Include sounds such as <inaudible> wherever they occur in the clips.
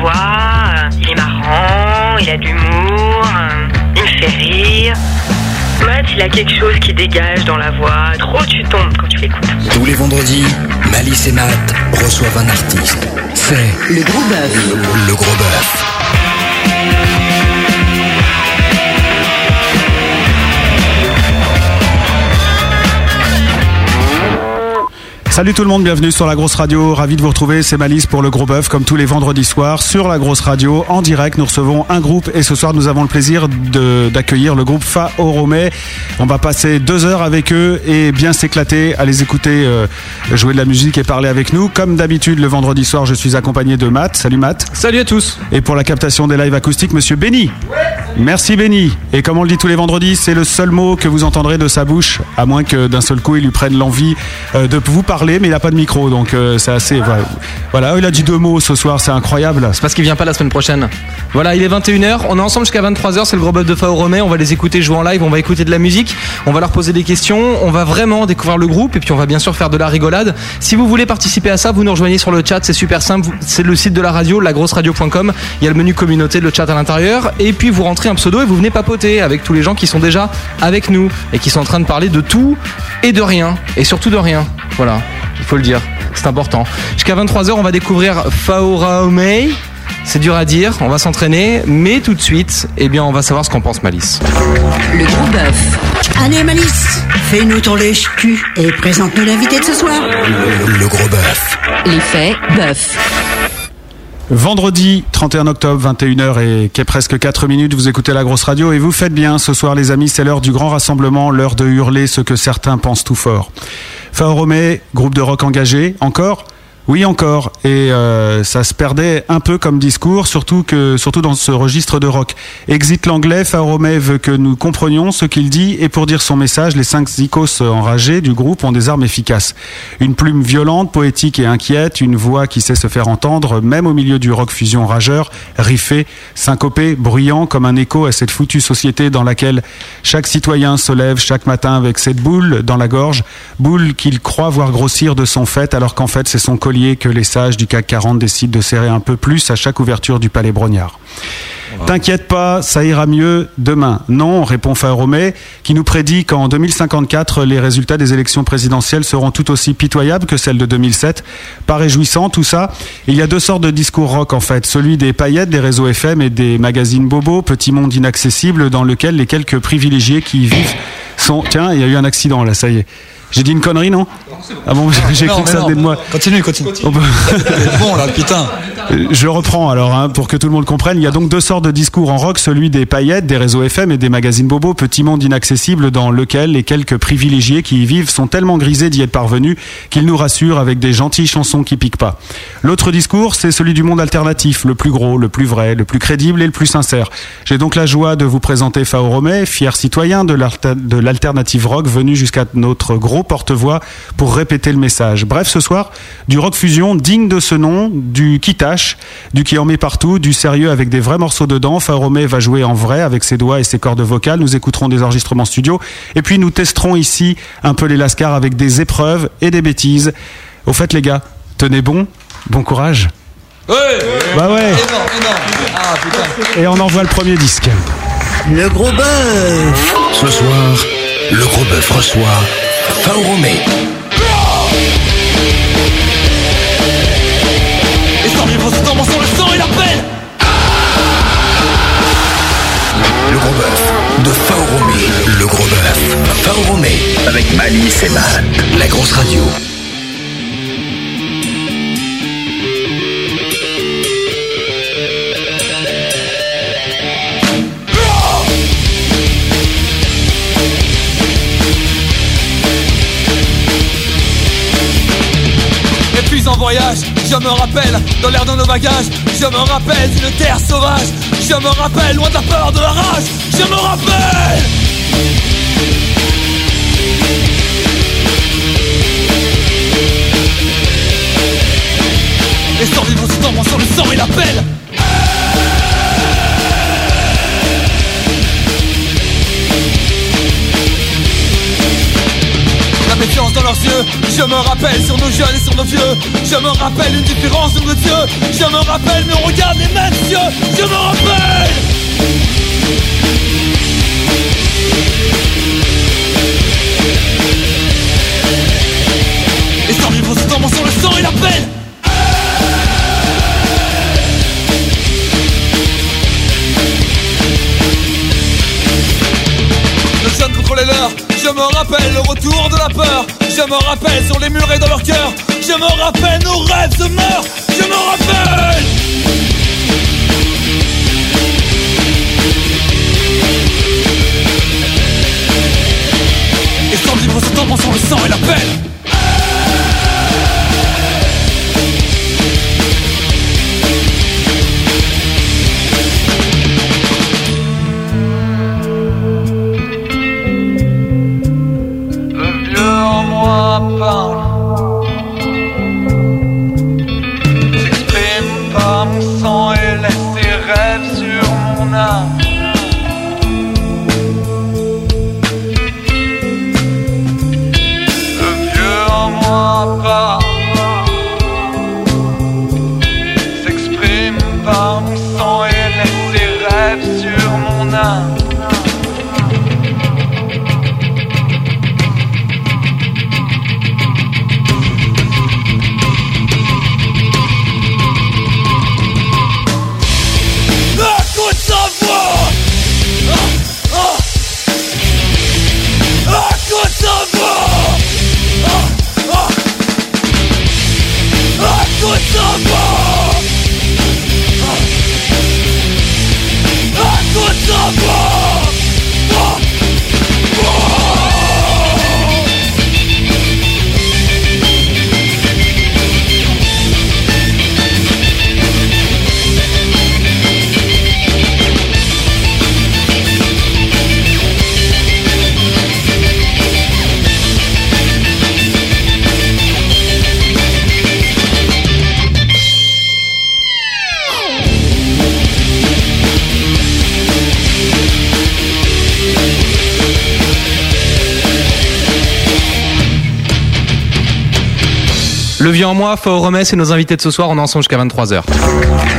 voix, euh, il est marrant, il a de l'humour, euh, il me fait rire. Matt, il a quelque chose qui dégage dans la voix. Trop tu tombes quand tu l'écoutes. Tous les vendredis, Malice et Matt reçoivent un artiste. C'est Le gros bœuf. le, le gros bœuf. Salut tout le monde, bienvenue sur la grosse radio. Ravi de vous retrouver, c'est Malice pour le gros bœuf, comme tous les vendredis soirs sur la grosse radio. En direct, nous recevons un groupe et ce soir, nous avons le plaisir d'accueillir le groupe Fa Oromé. On va passer deux heures avec eux et bien s'éclater, à les écouter euh, jouer de la musique et parler avec nous. Comme d'habitude, le vendredi soir, je suis accompagné de Matt. Salut Matt. Salut à tous. Et pour la captation des lives acoustiques, monsieur Benny. Merci Benny. Et comme on le dit tous les vendredis, c'est le seul mot que vous entendrez de sa bouche, à moins que d'un seul coup il lui prenne l'envie euh, de vous parler, mais il n'a pas de micro, donc euh, c'est assez. Voilà. il a dit deux mots ce soir, c'est incroyable. C'est parce qu'il vient pas la semaine prochaine. Voilà, il est 21h, on est ensemble jusqu'à 23h, c'est le gros bœuf de Fao on va les écouter jouer en live, on va écouter de la musique, on va leur poser des questions, on va vraiment découvrir le groupe et puis on va bien sûr faire de la rigolade. Si vous voulez participer à ça, vous nous rejoignez sur le chat, c'est super simple, c'est le site de la radio, lagrosseradio.com, il y a le menu communauté, le chat à l'intérieur et puis vous rentrez un pseudo et vous venez papoter avec tous les gens qui sont déjà avec nous et qui sont en train de parler de tout et de rien et surtout de rien. Voilà, il faut le dire, c'est important. Jusqu'à 23h, on va découvrir Faoraomei. C'est dur à dire, on va s'entraîner, mais tout de suite, eh bien, on va savoir ce qu'en pense Malice. Le gros bœuf. Allez Malice, fais-nous ton lèche-cul et présente-nous l'invité de ce soir. Le, le gros bœuf. L'effet bœuf. Vendredi 31 octobre, 21h et qu'est presque 4 minutes, vous écoutez la grosse radio et vous faites bien. Ce soir, les amis, c'est l'heure du grand rassemblement, l'heure de hurler ce que certains pensent tout fort. Faoromé, groupe de rock engagé, encore oui, encore. Et euh, ça se perdait un peu comme discours, surtout que surtout dans ce registre de rock. Exit l'anglais, Faoromé veut que nous comprenions ce qu'il dit, et pour dire son message, les cinq zikos enragés du groupe ont des armes efficaces. Une plume violente, poétique et inquiète, une voix qui sait se faire entendre, même au milieu du rock fusion rageur, riffé, syncopé, bruyant comme un écho à cette foutue société dans laquelle chaque citoyen se lève chaque matin avec cette boule dans la gorge, boule qu'il croit voir grossir de son fait, alors qu'en fait c'est son collier que les sages du CAC 40 décident de serrer un peu plus à chaque ouverture du palais Brognard. T'inquiète pas, ça ira mieux demain. Non, répond Faoromé, qui nous prédit qu'en 2054, les résultats des élections présidentielles seront tout aussi pitoyables que celles de 2007. Pas réjouissant tout ça. Il y a deux sortes de discours rock en fait. Celui des paillettes, des réseaux FM et des magazines bobos, petit monde inaccessible dans lequel les quelques privilégiés qui y vivent sont... Tiens, il y a eu un accident là, ça y est. J'ai dit une connerie, non Ah bon, <laughs> j'ai cru que ça venait de moi. Continue, continue. On peut- <laughs> bon là, putain. Euh, Je reprends alors hein, pour que tout le monde comprenne. Il y a donc deux sortes de discours en rock, celui des paillettes, des réseaux FM et des magazines bobos, petit monde inaccessible dans lequel les quelques privilégiés qui y vivent sont tellement grisés d'y être parvenus qu'ils nous rassurent avec des gentilles chansons qui piquent pas. L'autre discours, c'est celui du monde alternatif, le plus gros, le plus vrai, le plus crédible et le plus sincère. J'ai donc la joie de vous présenter Fao Romé, fier citoyen de l'alter- de l'alternative rock venu jusqu'à notre gros porte-voix pour répéter le message. Bref, ce soir, du rock fusion digne de ce nom, du qui tâche, du qui en met partout, du sérieux avec des vrais morceaux dedans. Faoromé va jouer en vrai avec ses doigts et ses cordes vocales. Nous écouterons des enregistrements studio. Et puis nous testerons ici un peu les lascars avec des épreuves et des bêtises. Au fait, les gars, tenez bon, bon courage. Ouais. Bah ouais, Énorme, énorme. Ah putain. et on envoie le premier disque. Le gros bœuf. Ce soir, le gros bœuf reçoit Faoromé. Et sans vivre ce temps, sans le sang et la peine. Le gros bœuf de Faoromé. Le gros bœuf. Faoromé. Avec Malice et Matt. La grosse radio. Je me rappelle, dans l'air de nos bagages, je me rappelle d'une terre sauvage, je me rappelle loin de la peur, de la rage, je me rappelle. Et sans le sang et la peine Dans leurs yeux. Je me rappelle sur nos jeunes et sur nos vieux. Je me rappelle une différence de nos yeux. Je me rappelle, mais on regarde les mêmes yeux. Je me rappelle. Et sans vivre ce temps sur le sang et la peine. Le jeune contre les leurs, je me rappelle le retour de la peur. Je me rappelle sur les murs et dans leur cœur. Je me rappelle nos rêves se meurent. Je me rappelle. Et sans vivre ce temps sur le sang et la peine. Moi, Fao et nos invités de ce soir, on est ensemble jusqu'à 23h.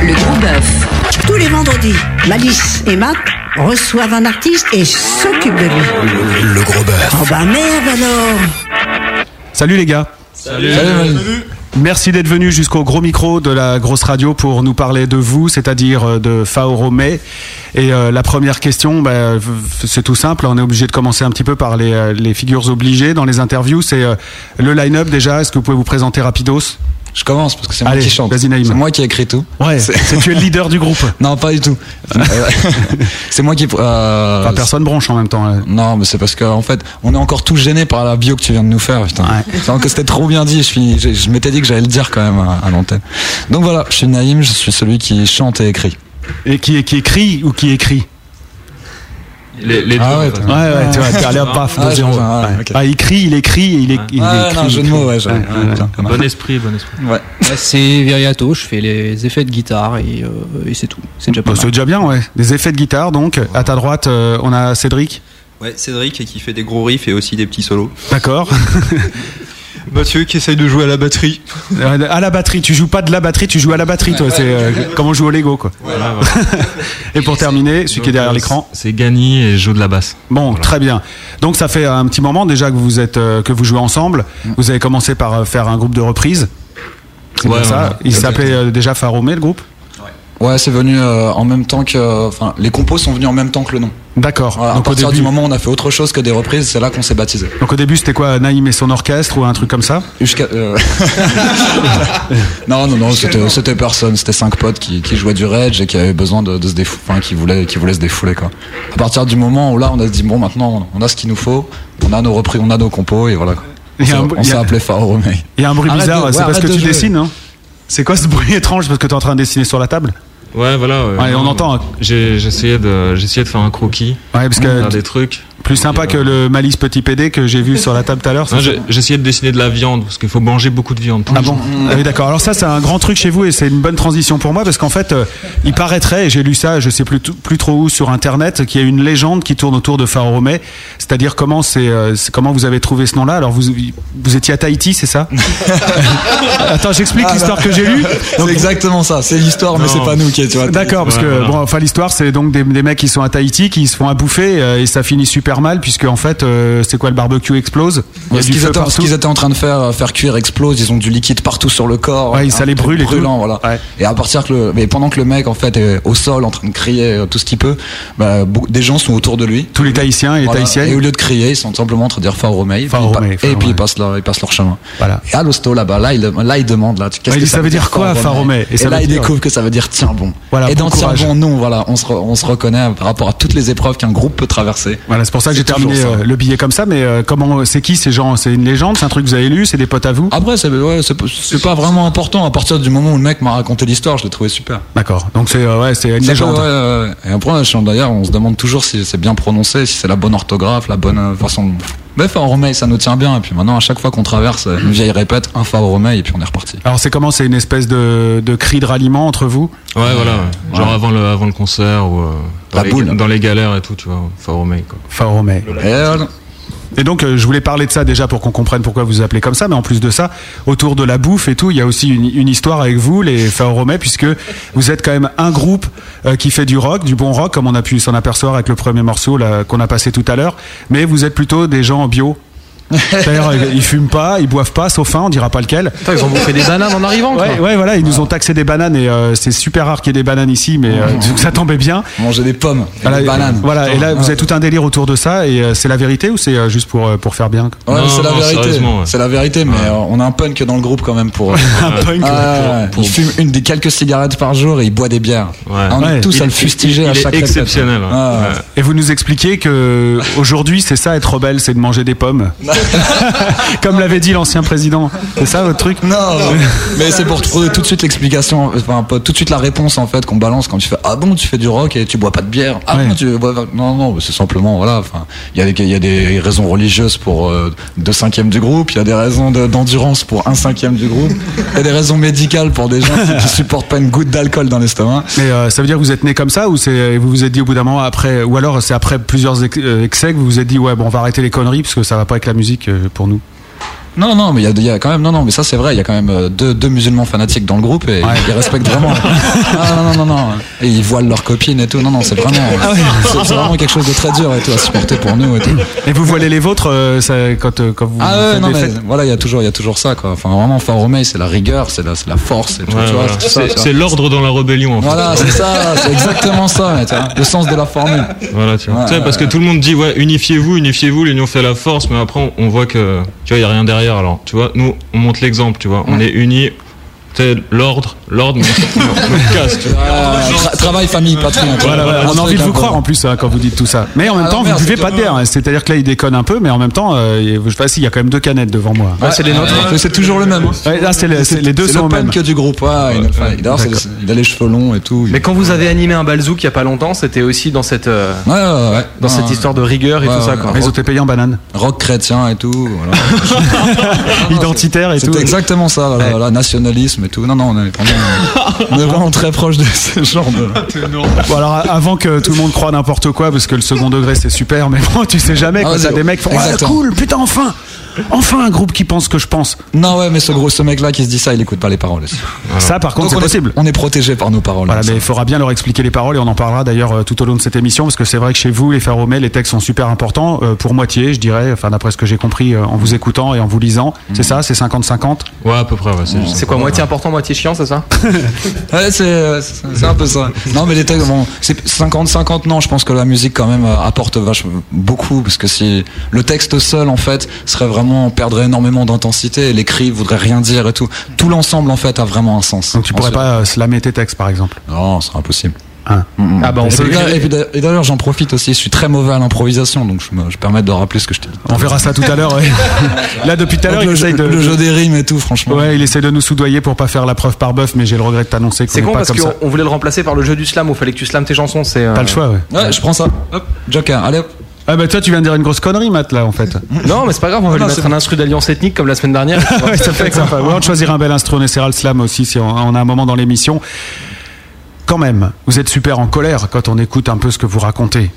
Le gros bœuf. Tous les vendredis, Malice et Matt reçoivent un artiste et s'occupent de lui. Le, gros bœuf. Oh bah merde alors Salut les gars. Salut. Merci d'être venu jusqu'au gros micro de la grosse radio pour nous parler de vous, c'est-à-dire euh, de Fao Romé. Et euh, la première question, bah, c'est tout simple. On est obligé de commencer un petit peu par les, euh, les figures obligées dans les interviews. C'est euh, le line-up déjà. Est-ce que vous pouvez vous présenter rapidos? Je commence parce que c'est moi Allez, qui chante. vas-y, Naïm. C'est moi qui ai écrit tout. Ouais, C'est- tu es le leader du groupe. <laughs> Non, pas du tout. Euh, <laughs> c'est moi qui. Euh, Enfin, personne bronche en même temps. euh. Non, mais c'est parce que en fait, on est encore tout gêné par la bio que tu viens de nous faire. Putain. Ouais. C'est que c'était trop bien dit. Je, suis, je, je m'étais dit que j'allais le dire quand même à, à l'antenne. Donc voilà, je suis Naïm, je suis celui qui chante et écrit. Et qui, qui écrit ou qui écrit Les, les Ah deux, ouais, t'as- Ouais, ouais, tu vois, allé hop, paf, Ah, zéro. vois, ouais, Ouais. ok. Ah, il crie, il écrit, il, est, il Ah, écrit. non, jeu de mots, écrit. ouais. Bon esprit, bon esprit. Ouais. C'est Veriato, je fais les effets de guitare et, euh, et c'est tout. C'est déjà pas Bah, c'est déjà bien, ouais. Des effets de guitare, donc. À ta droite, euh, on a Cédric. Ouais, Cédric qui fait des gros riffs et aussi des petits solos. D'accord. <laughs> Mathieu qui essaye de jouer à la batterie. Euh, à la batterie, tu joues pas de la batterie, tu joues à la batterie, toi. C'est euh, comme on joue au Lego, quoi. Voilà, voilà. <laughs> Et pour terminer, celui qui est derrière Donc, euh, l'écran. C'est Gani et je joue de la basse. Bon, très bien. Donc ça fait un petit moment déjà que vous êtes euh, que vous jouez ensemble. Vous avez commencé par faire un groupe de reprises. C'est Ouais, ça. ouais, Il s'appelait euh, déjà Faromé, le groupe. Ouais, c'est venu euh, en même temps que. Enfin, les compos sont venus en même temps que le nom. D'accord. Voilà, à au partir début, du moment où on a fait autre chose que des reprises, c'est là qu'on s'est baptisé. donc au début, c'était quoi Naïm et son orchestre ou un truc comme ça Jusqu'à. euh, <laughs> non, non, non, c'était personne. C'était cinq potes qui, qui jouaient du rage et qui avaient besoin de, de se défouler, enfin, qui voulaient, qui voulaient se défouler, quoi. À partir du moment où là, on a dit, bon, maintenant, on a ce qu'il nous faut, on a nos reprises, on a nos compos, et voilà. quoi. A On s'est- il on y s'est a- appelé Phare Romé. Il y a un bruit Arrête bizarre. C'est ouais, parce que tu jouer. dessines, non C'est quoi ce bruit étrange parce que tu es en train de dessiner sur la table Ouais, voilà. Ouais, on entend. J'ai essayé de, de faire un croquis, Ouais, parce que faire des trucs. Plus sympa que le Malice Petit PD que j'ai vu sur la table tout à l'heure. Essayé de dessiner de la viande parce qu'il faut manger beaucoup de viande. Ah bon Ah oui d'accord. Alors ça c'est un grand truc chez vous et c'est une bonne transition pour moi parce qu'en fait euh, il paraîtrait et j'ai lu ça je sais plus plus trop où sur internet qu'il y a une légende qui tourne autour de Romé, c'est-à-dire comment c'est euh, comment vous avez trouvé ce nom-là? Alors vous vous étiez à Tahiti c'est ça? <laughs> Attends j'explique Ah, l'histoire bah, que j'ai lue. C'est exactement ça. C'est l'histoire, mais c'est pas nous qui vois. D'accord, parce que voilà. bon, enfin l'histoire c'est donc des, des mecs qui sont à Tahiti qui se font à bouffer euh, et ça finit super puisque en fait euh, c'est quoi le barbecue explose? A ce qu'ils étaient, en train de faire, euh, faire cuire explose, ils ont du liquide partout sur le corps. Ouais, ça Un les brûle et brûlant, voilà. Ouais. Et à partir que le, mais pendant que le mec en fait est au sol en train de crier euh, tout ce qu'il peut, bah, des gens sont autour de lui. Tous les Tahitiens et les Voilà. Tahitiennes. Et au lieu de crier, ils sont simplement en train de dire Faro Romei. Et puis, ils et puis ils passent leur, ils passent leur chemin. Voilà. Et à l'hosto là-bas, là, il, là, il demande là, qu'est-ce Ouais, que ça veut dire quoi, Faro Romei Et, Et ça là, veut il dire- découvre que ça veut dire tiens bon. Voilà, et dans tiens bon, nous, voilà, on se, on se reconnaît par rapport à toutes les épreuves qu'un groupe peut traverser. Voilà, pour ça que j'ai terminé euh, le billet comme ça. Mais euh, comment, c'est qui ces gens? C'est une légende? C'est un truc que vous avez lu? C'est des potes à vous? Après, c'est ouais, pas vraiment important. À partir du moment où le mec m'a raconté l'histoire, je l'ai trouvé super. D'accord. Donc c'est euh, ouais, c'est une légende. ouais. Et après, d'ailleurs, on se demande toujours si c'est bien prononcé, si c'est la bonne orthographe, la bonne façon. de- Bref, en Romei, ça nous tient bien. Et puis maintenant, à chaque fois qu'on traverse, euh, une vieille répète, un fa au Romei, et puis on est reparti. Alors c'est comment? C'est une espèce de, de cri de ralliement entre vous? Ouais, voilà. ouais. Genre avant le, avant le concert ou euh, dans, La les, boule. dans les galères et tout, tu vois. Romei, quoi. Et, donc, euh, je voulais parler de ça déjà pour qu'on comprenne pourquoi vous vous appelez comme ça, mais en plus de ça, autour de la bouffe et tout, il y a aussi une, une histoire avec vous, les Faoromais, puisque vous êtes quand même un groupe euh, qui fait du rock, du bon rock, comme on a pu s'en apercevoir avec le premier morceau qu'on a passé tout à l'heure, mais vous êtes plutôt des gens bio. C'est-à-dire, euh, ils fument pas, ils boivent pas, sauf un, on dira pas lequel. Ils ont bouffé des bananes en arrivant, quoi. Ouais, ouais, voilà, ils nous ont taxé des bananes et euh, c'est super rare qu'il y ait des bananes ici, mais euh, donc ça tombait bien. manger des pommes, et Voilà, des bananes. Voilà, et là, vous avez tout un délire autour de ça, et euh, c'est la vérité ou c'est euh, juste pour, pour faire bien Ouais, Non, c'est la non, vérité. ouais. C'est la vérité, mais euh, on a un punk dans le groupe quand même pour. <laughs> Un punk, Ah, pour- il fume une des quelques cigarettes par jour et il boit des bières. Ouais. On Ouais. est tous Il- à le fustiger il à est chaque répète. exceptionnel, ouais. Ah, Ouais. Et vous nous expliquez que aujourd'hui c'est ça être rebelle, c'est de manger des pommes. <laughs> Comme l'avait dit l'ancien président. C'est ça votre truc Non, <laughs> mais c'est pour trouver tout de suite l'explication, enfin pas tout de suite la réponse en fait qu'on balance quand tu fais ah bon tu fais du rock et tu bois pas de bière ah Ouais. bon tu bois non non c'est simplement voilà il y a des il y a des raisons religieuses pour euh, deux cinquièmes du groupe il y a des raisons de- d'endurance pour un cinquième du groupe il y a des raisons médicales pour des gens qui, qui supportent pas une goutte d'alcool dans l'estomac Mais euh, ça veut dire que vous êtes né comme ça ou vous vous êtes dit au bout d'un moment après ou alors c'est après plusieurs euh, excès que vous vous êtes dit ouais bon on va arrêter les conneries parce que ça va pas avec la musique euh, pour nous. Non non mais il y a, il y a quand même non non mais ça c'est vrai il y a quand même euh, deux, deux musulmans fanatiques dans le groupe et ils respectent vraiment <laughs> ah, non non non non et ils voilent leurs copines et tout non non c'est vraiment c'est c'est vraiment quelque chose de très dur et tout à supporter pour nous et tout Et vous voilez les vôtres euh, ça, quand euh, quand vous Ah ouais, non mais fêtes voilà, il y a toujours, il y a toujours ça quoi. Enfin vraiment, Fort Romei, c'est la rigueur, c'est la, force, et tout, Ouais, tu vois, voilà. c'est l'ordre dans la rébellion, en fait. Voilà, c'est ça, c'est exactement ça, mais tu vois, le sens de la formule. Voilà, tu vois. Ouais, Tu sais, parce que tout le monde dit, ouais, unifiez-vous, unifiez-vous, l'union fait la force, mais après, on, on voit que, tu vois, il y a rien derrière. Alors, tu vois, nous, on montre l'exemple, tu vois. On est unis, l'ordre, l'ordre, <laughs> mais casse, tra- travail, famille, patrie. tu Voilà, vois. voilà, Un on a envie de vous peu- croire en plus hein, quand vous dites tout ça. Mais en même Ah, temps, vous buvez pas de bière. hein. C'est-à-dire que là, il déconne un peu, mais en même temps, euh, je sais pas y a quand même deux canettes devant moi. Ouais, c'est les nôtres. C'est toujours le même. hein. Ouais, là, c'est les, c'est- les deux C'est sont le même. punk du groupe, ouais. il- enfin, il a les cheveux longs et tout. Mais quand vous avez animé un balzouk il y a pas longtemps, c'était aussi dans cette, euh, dans cette histoire de rigueur et tout ça, quoi. Ils été payés en banane. Rock chrétien et tout. <laughs> Identitaire et tout. C'était exactement ça, nationalisme et tout. Non, non, on est on est vraiment très proche de ce genre de. Bon alors avant que tout le monde croit n'importe quoi parce que le second degré c'est super mais bon tu sais jamais Ah, quand vas-y, t'as des mecs qui font ouais, exactement. cool putain enfin enfin un groupe qui pense ce que je pense Non, ouais, mais ce gros, ce mec-là qui se dit ça, il écoute pas les paroles aussi. ça par contre c'est possible On est protégé par nos paroles. voilà mais il faudra bien leur expliquer les paroles et on en parlera d'ailleurs euh, tout au long de cette émission parce que c'est vrai que chez vous les Ferromais les textes sont super importants euh, pour moitié je dirais enfin d'après ce que j'ai compris euh, en vous écoutant et en vous lisant c'est ça c'est 50-50 Ouais, à peu près, ouais. C'est C'est quoi, moitié important, moitié chiant, c'est ça? <laughs> Ouais, c'est, euh, un peu ça. Non, mais les textes, bon, c'est 50-50, non, je pense que la musique quand même euh, apporte vachement beaucoup, parce que si le texte seul, en fait, serait vraiment, perdrait énormément d'intensité, et l'écrit voudrait rien dire et tout. Tout l'ensemble, en fait, a vraiment un sens. donc tu pourrais pas euh, slammer tes textes par exemple? Non, c'est impossible. Hein. Ah bah on Et et d'ailleurs- j'en profite aussi, je suis très mauvais à l'improvisation, donc je me, je permets de rappeler ce que je t'ai dit. on verra ça tout à l'heure ouais. <laughs> là depuis tout à l'heure il le, jeu, essaye de le jeu des rimes et tout, franchement. Ouais, il essaie de nous soudoyer pour pas faire la preuve par bœuf, mais j'ai le regret de t'annoncer qu'on C'est con pas parce qu'on on voulait le remplacer par le jeu du slam où il fallait que tu slams tes chansons. C'est euh, Pas le choix, ouais. Ouais, je prends ça. Hop, Joker, allez hop. Ah bah toi tu viens de dire une grosse connerie Matt là en fait. Non, mais c'est pas grave, on va Non, lui mettre un instru d'alliance ethnique comme la semaine dernière. <laughs> ouais, ça fait sympa. Ouais, on choisira un bel instru, on essaiera le slam aussi si on, on a un moment dans l'émission. Quand même, vous êtes super en colère quand on écoute un peu ce que vous racontez.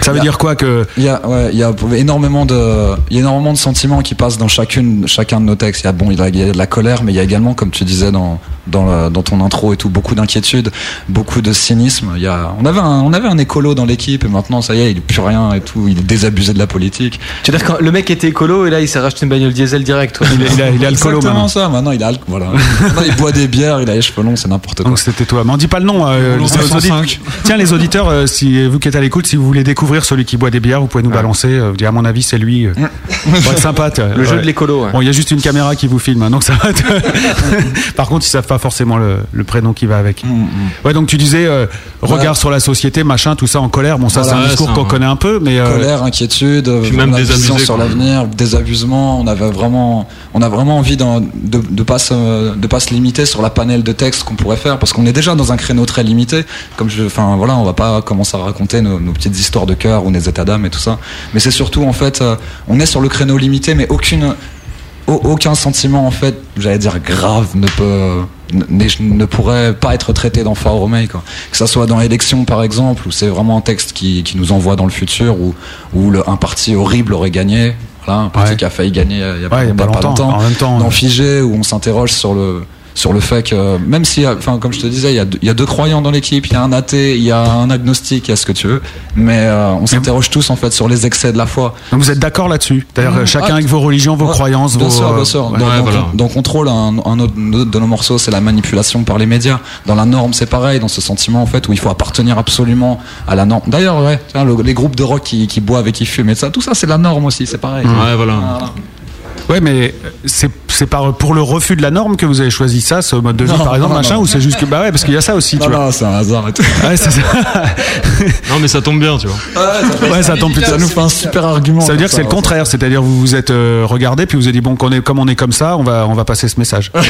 Ça veut a- dire quoi que Il y a, ouais, il y a énormément de, il y a énormément de sentiments qui passent dans chacune, chacun de nos textes. Il y a bon, il y a, il y a de la colère, mais il y a également, comme tu disais dans dans, la- dans ton intro et tout, beaucoup d'inquiétude, beaucoup de cynisme. Il y a, on avait un, on avait un écolo dans l'équipe et maintenant ça y est, il est plus rien et tout. Il est désabusé de la politique. Tu veux dire quand le mec était écolo et là il s'est racheté une bagnole diesel direct. toi. il, est- il a- il Exactement maintenant. ça. Maintenant il a, voilà. Maintenant, il boit des bières, il a les cheveux longs, c'est n'importe quoi. Donc c'était toi. Mais on dit pas le nom. euh, les audi- 505. Tiens les auditeurs, euh, si vous qui êtes à l'écoute, si vous voulez découvrir celui qui boit des bières, vous pouvez nous balancer. euh, vous dire à mon avis c'est lui. euh. Ça va être sympa. Le jeu de l'écolo, ouais. Bon, il y a juste une caméra qui vous filme, hein, donc ça va. être- <laughs> Par contre, ils savent pas forcément le, le prénom qui va avec. Ouais, donc tu disais euh, regard Voilà. sur la société, machin, tout ça en colère. Bon, ça Voilà, c'est un ouais, discours qu'on connaît un peu, mais euh, colère, inquiétude, Puis même la désabusé, vision sur l'avenir, désabusement. On avait vraiment, on a vraiment envie de de pas se de pas se limiter sur la panel de textes qu'on pourrait faire parce qu'on est déjà dans un créneau très limité. Comme je, enfin voilà, on va pas commencer à raconter nos, nos petites histoires de cœur ou nos états d'âme et tout ça. Mais c'est surtout en fait, euh, on est sur le créneau limité, mais aucune au- aucun sentiment en fait, j'allais dire grave, ne peut ne, ne pourrait pas être traité dans Far quoi. Que ça soit dans Élection par exemple, où c'est vraiment un texte qui, qui nous envoie dans le futur, où, où le, un parti horrible aurait gagné, voilà, un parti Ouais. qui a failli gagner euh, il y a, Ouais, il y a pas longtemps. En même temps, dans Figé, où on s'interroge sur le sur le fait que même si, enfin comme je te disais, il y a, deux- il y a deux croyants dans l'équipe, il y a un athée, il y a un agnostique, il y a ce que tu veux, mais euh, on s'interroge tous en fait sur les excès de la foi. donc vous êtes d'accord là-dessus? C'est-à-dire Mmh. euh, chacun Ah, avec vos religions, vos Ouais, croyances, Bien vos. sûr, euh, bien sûr. ouais. Dans, Ouais, dans- voilà. dans Contrôle, un, un autre un autre de nos morceaux, c'est la manipulation par les médias. Dans la norme, c'est pareil, dans ce sentiment en fait où il faut appartenir absolument à la norme. D'ailleurs, ouais, tiens, le- les groupes de rock qui, qui boivent et qui fument et ça, tout ça, c'est la norme aussi, c'est pareil. Ouais, voilà. Voilà. Ouais, mais c'est c'est par pour le refus de la norme que vous avez choisi ça, ce mode de vie, Non, par exemple, non, machin, non. ou c'est juste que bah ouais, parce qu'il y a ça aussi, tu Non, vois. non, c'est un hasard et tout. Ouais, c'est ça. <laughs> Non, mais ça tombe bien, tu vois. Ouais, ça tombe plutôt. Ça nous fait un super argument. Ça veut dire comme que c'est le contraire, c'est-à-dire vous vous êtes euh, regardé puis vous avez dit bon qu'on est comme on est comme ça, on va on va passer ce message. <laughs>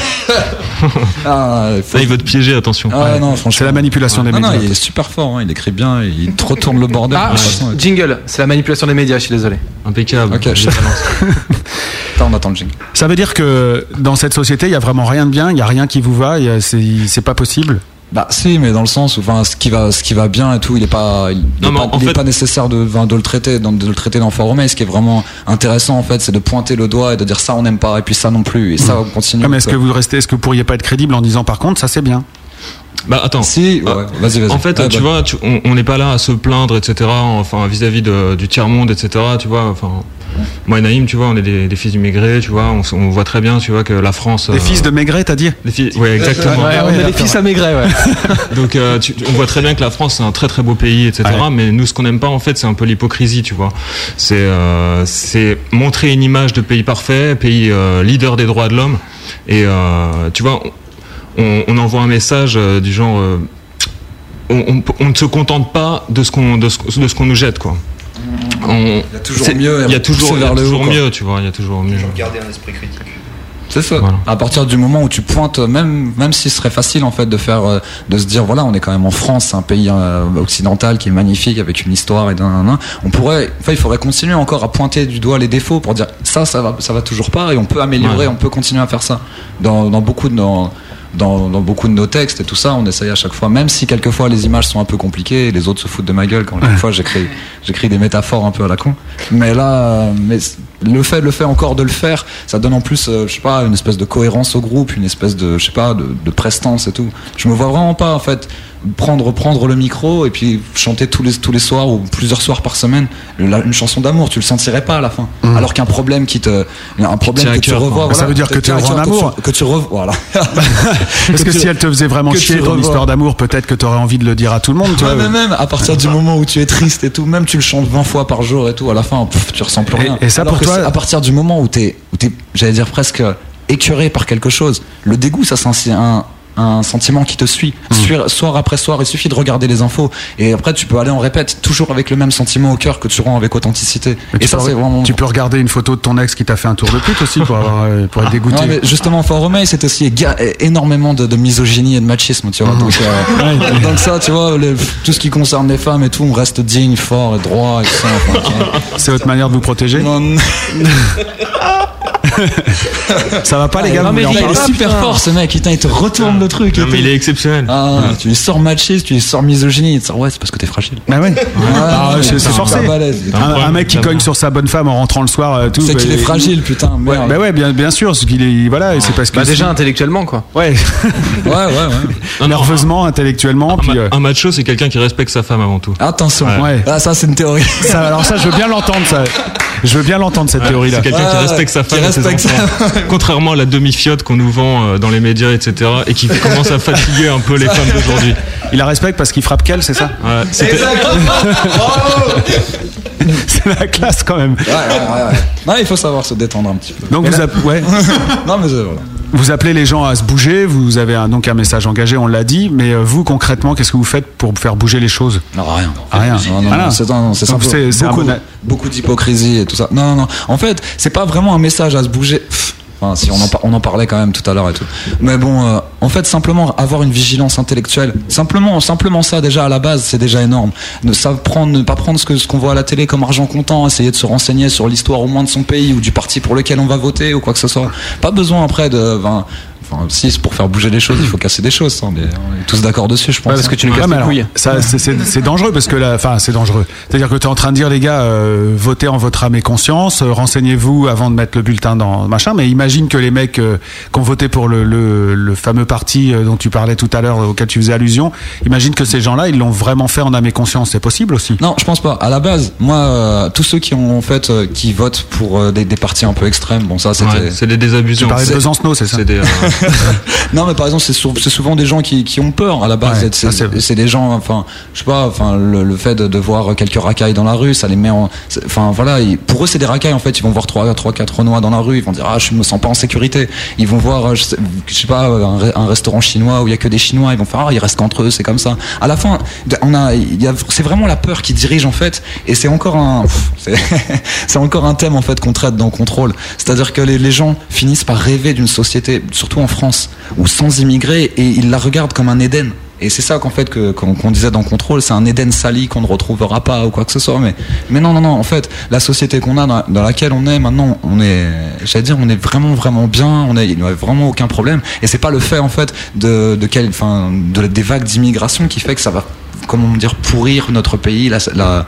Ah, il faut- Ça, il veut te piéger, attention. Ah, ouais, non, franchement. C'est la manipulation des Non, non, médias. il est super fort, hein, il écrit bien, il te retourne le bordel. Ah, jingle, c'est la manipulation des médias, je suis désolé. Impeccable. Ok, je- <laughs> Attends, on attend le jingle. Ça veut dire que dans cette société, il y a vraiment rien de bien, il y a rien qui vous va, c'est pas possible. Bah si, mais dans le sens où enfin ce qui va ce qui va bien et tout, il est pas il, Non, est pas, est nécessaire de de le traiter dans- de le traiter. Ce qui est vraiment intéressant en fait, c'est de pointer le doigt et de dire ça on n'aime pas et puis ça non plus et ça on continue. Mais est-ce que vous restez, est-ce que vous pourriez pas être crédible en disant par contre ça c'est bien? Bah, attends. Si, ouais, Ah, vas-y vas-y. En fait, Ouais, tu bah, vois, tu- on n'est pas là à se plaindre, etc. Enfin, vis-à-vis de- du tiers monde, etc. Tu vois, enfin, moi et Naïm, tu vois, on est des, des fils d'immigrés, tu vois, on, voit très bien, tu vois, que la France. Des euh, fils de Maigret, t'as dit des fils- ouais, exactement. Ouais, on est les fils à Maigret, ouais. <laughs> Donc, euh, tu- on voit très bien que la France c'est un très très beau pays, etc. Ouais. Mais nous, ce qu'on n'aime pas, en fait, c'est un peu l'hypocrisie, tu vois. C'est euh, c'est montrer une image de pays parfait, pays euh, leader des droits de l'homme, et euh, tu vois, on, on envoie un message euh, du genre. euh, on, on- on ne se contente pas de ce qu'on de ce, de ce qu'on nous jette quoi. On- Il y a toujours c'est- mieux Il y a toujours, il y a haut, toujours mieux, tu vois. Il y a toujours mieux. Garder un esprit critique. C'est ça. Voilà. À partir du moment où tu pointes, même même si ce serait facile en fait de faire, euh, de se dire voilà, on est quand même en France, un pays euh, occidental qui est magnifique avec une histoire et d'un, d'un, d'un. on pourrait, enfin il faudrait continuer encore à pointer du doigt les défauts pour dire ça, ça va, ça va toujours pas et on peut améliorer, Ouais. on peut continuer à faire ça. Dans, dans beaucoup de dans, dans, dans beaucoup de nos textes et tout ça, on essaye à chaque fois, même si quelquefois les images sont un peu compliquées, et les autres se foutent de ma gueule quand quelquefois j'écris, j'écris des métaphores un peu à la con. Mais là, mais le fait, le fait encore de le faire, ça donne en plus, euh, je sais pas, une espèce de cohérence au groupe, une espèce de, je sais pas, de, de prestance et tout. Je me vois vraiment pas en fait prendre prendre le micro et puis chanter tous les tous les soirs ou plusieurs soirs par semaine la- une chanson d'amour. Tu le sentirais pas à la fin. Alors qu'un problème qui te, un problème que tu revois, quoi. Ça veut dire que à heureux en cœur, que tu- amour. que tu revois, voilà. <laughs> Parce que tu- si elle te faisait vraiment chier tu ton histoire d'amour, peut-être que t'aurais envie de le dire à tout le monde, tu Ouais, vois. mais même à partir du moment où tu es triste et tout, même tu le chantes 20 fois par jour et tout, à la fin, pff, tu ressens plus rien. et ça, Alors pour que toi- à partir du moment où t'es, où t'es, j'allais dire presque écœuré par quelque chose, le dégoût, ça c'est un, un sentiment qui te suit, Mmh. Suir- soir après soir. Il suffit de regarder les infos et après tu peux aller en répète, toujours avec le même sentiment au cœur que tu rends avec authenticité. Mais Et ça c'est vraiment. Tu peux regarder une photo de ton ex qui t'a fait un tour de pute aussi pour, avoir, euh, pour être dégoûté. Ouais, mais justement, Fort Romeo, c'est aussi énormément de, de misogynie et de machisme, tu vois. Mmh. Donc, euh, donc ça, tu vois, tout ce qui concerne les femmes et tout, on reste digne, fort et droit et tout ça. enfin, ok. C'est votre manière de vous protéger Ça va pas les gars non, vous mais il est super fort ce mec, putain, il te retourne le truc. Non, mais il est exceptionnel. Ah, tu lui sors machiste, tu lui sors misogynie, il te sort ouais, c'est parce que t'es fragile. Bah ouais. Ah, ouais, c'est forcé. Un, un mec qui cogne sur sa bonne femme en rentrant le soir, euh, tout. C'est bah, qu'il est il- fragile, putain, Ouais, merde. bah ouais, bien, bien sûr, ce qu'il est, voilà, et c'est parce que Bah déjà si- intellectuellement quoi. ouais, Ouais, ouais, ouais. nerveusement, intellectuellement, Un, puis euh, un macho, c'est quelqu'un qui respecte sa femme avant tout. Attention. Ouais. Ah, ça, c'est une théorie. ça, alors ça, je veux bien l'entendre, ça, je veux bien l'entendre cette théorie-là. C'est quelqu'un qui respecte sa femme et ses respecte enfants. Contrairement à la demi-fiotte qu'on nous vend euh, dans les médias, etc. et qui <laughs> commence à fatiguer un peu les femmes d'aujourd'hui. Il la respecte parce qu'il frappe qu'elle, c'est ça Ouais, <laughs> C'est la classe quand même. Ouais, ouais, ouais, ouais. Non, il faut savoir se détendre un petit peu. Donc vous, ouais, <laughs> Non, mais euh, voilà. vous appelez les gens à se bouger, vous avez un, donc un message engagé, on l'a dit, mais euh, vous concrètement, qu'est-ce que vous faites pour faire bouger les choses? Non, rien. Ah, Rien. Non, non, Voilà. non, c'est un- simple. beaucoup, bon beaucoup d'hypocrisie et tout ça. Non, non, non. En fait, c'est pas vraiment un message à se bouger. Pff, Enfin, si on en, on en parlait quand même tout à l'heure et tout. Mais bon, euh, en fait, simplement avoir une vigilance intellectuelle, simplement, simplement ça déjà à la base, c'est déjà énorme. Ne, prendre, ne pas prendre ce que ce qu'on voit à la télé comme argent comptant, essayer de se renseigner sur l'histoire au moins de son pays ou du parti pour lequel on va voter ou quoi que ce soit. Pas besoin après de. Enfin, enfin, si c'est pour faire bouger les choses, il faut casser des choses. on est, on est tous d'accord dessus, je pense. Ouais, parce que tu nous Ouais, casses mais les alors, couilles. ça, c'est- c'est c'est dangereux parce que là, enfin, c'est dangereux. C'est-à-dire que tu es en train de dire, les gars, euh, votez en votre âme et conscience, euh, renseignez-vous avant de mettre le bulletin dans machin. Mais imagine que les mecs euh, qui ont voté pour le, le, le fameux parti euh, dont tu parlais tout à l'heure, auquel tu faisais allusion, imagine que ces gens-là, ils l'ont vraiment fait en âme et conscience. C'est possible aussi. Non, je pense pas. À la base, moi, euh, tous ceux qui ont en fait, euh, qui votent pour euh, des, des partis un peu extrêmes, bon ça, c'était. ouais, c'est des désabusants. Tu parlais de Besancenot, c'est ça euh, <laughs> Non, mais par exemple, c'est sou- c'est souvent des gens qui, qui ont peur à la base. Ouais, C'est- des gens, enfin, je sais pas, enfin, le, le fait de, de voir quelques racailles dans la rue, ça les met en, enfin, voilà, ils- pour eux, c'est des racailles en fait. Ils vont voir trois, trois, quatre renois dans la rue, ils vont dire ah, je me sens pas en sécurité. Ils vont voir, je sais, je sais pas, un, re- un restaurant chinois où il y a que des Chinois, ils vont faire ah, ils restent qu'entre eux, c'est comme ça. À la fin, on a, y a, c'est vraiment la peur qui dirige en fait, et c'est encore un, <laughs> c'est encore un thème en fait qu'on traite dans Contrôle. C'est-à-dire que les, les gens finissent par rêver d'une société, surtout en France, où sans immigrés, et ils la regardent comme un Éden. Et c'est ça qu'en fait qu'on disait dans Contrôle, c'est un Éden sali qu'on ne retrouvera pas ou quoi que ce soit. Mais mais non non non, en fait, la société qu'on a dans, laquelle on est maintenant, on est, j'allais dire, on est vraiment vraiment bien, on est, il n'y a vraiment aucun problème. Et c'est pas le fait en fait de de quel, enfin, de des vagues d'immigration qui fait que ça va, comment dire, pourrir notre pays. La, la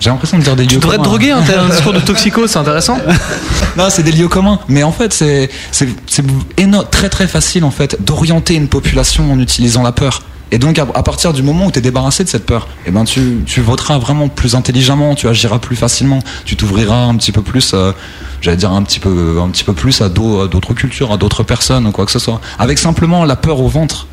j'ai l'impression de dire des Tu lieux devrais te communs. droguer, hein, t'as un discours de <laughs> toxico, c'est intéressant. <laughs> Non, c'est des lieux communs. Mais en fait, c'est c'est c'est éno- très très facile en fait d'orienter une population en utilisant la peur. Et donc à, partir du moment où tu es débarrassé de cette peur, eh ben tu tu voteras vraiment plus intelligemment, tu agiras plus facilement, tu t'ouvriras un petit peu plus, euh, j'allais dire un petit peu un petit peu plus à d'autres cultures, à d'autres personnes ou quoi que ce soit. Avec simplement la peur au ventre.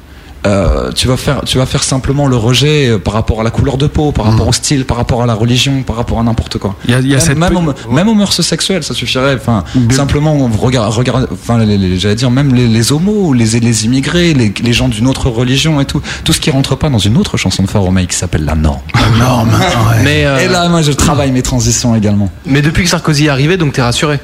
Euh, tu vas faire tu vas faire simplement le rejet euh, par rapport à la couleur de peau, par rapport au style, par rapport à la religion, par rapport à n'importe quoi. Il y a, il y a Même, cette même, aux, même aux mœurs sexuelles, ça suffirait. Enfin, Bien- simplement, on regarde, regarde, enfin, j'allais dire, même les, les homos, les, les immigrés, les, les gens d'une autre religion et tout, tout ce qui rentre pas dans une autre chanson de Faromeil qui s'appelle La Norme. norme. <laughs> ouais. Mais, euh, Et là, moi, je travaille mes transitions également. mais depuis que Sarkozy est arrivé, donc t'es rassuré.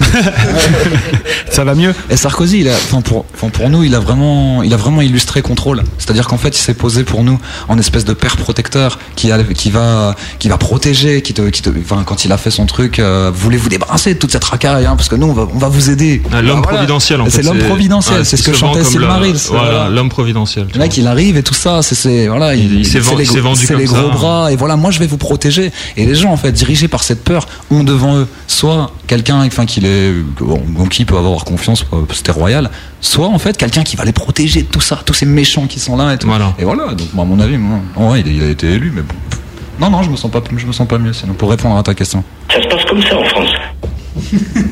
<laughs> Ça va mieux Et Sarkozy, il a, enfin pour, enfin pour nous, il a vraiment, il a vraiment illustré contrôle. C'est-à-dire qu'en fait, il s'est posé pour nous en espèce de père protecteur qui, a- qui va, qui va protéger, qui te, qui te, enfin, quand il a fait son truc, euh, voulez-vous débarrasser de toute cette racaille, hein, parce que nous, on va, on va vous aider. ah, l'homme Voilà. providentiel, en fait. C'est l'homme providentiel, ouais, c'est ce il que chantait Silmarils. Voilà, l'homme providentiel. Le mec, il arrive et tout ça, c'est, c'est voilà, Il- il s'est c'est vendu- les, il s'est vendu c'est comme les ça. gros bras et voilà, moi je vais vous protéger. Et les gens, en fait, dirigés par cette peur, ont devant eux soit quelqu'un, enfin, qu'il est, bon, en qui peut avoir confiance, euh, c'était royal, soit en fait quelqu'un qui va les protéger de tout ça, tous ces méchants qui sont là et tout. Voilà. Et voilà, donc moi, à mon avis, moi, en vrai, il, a- il a été élu, mais bon. Non, non, je me sens pas, je me sens pas mieux. Sinon, pour répondre à ta question. Ça se passe comme ça en France.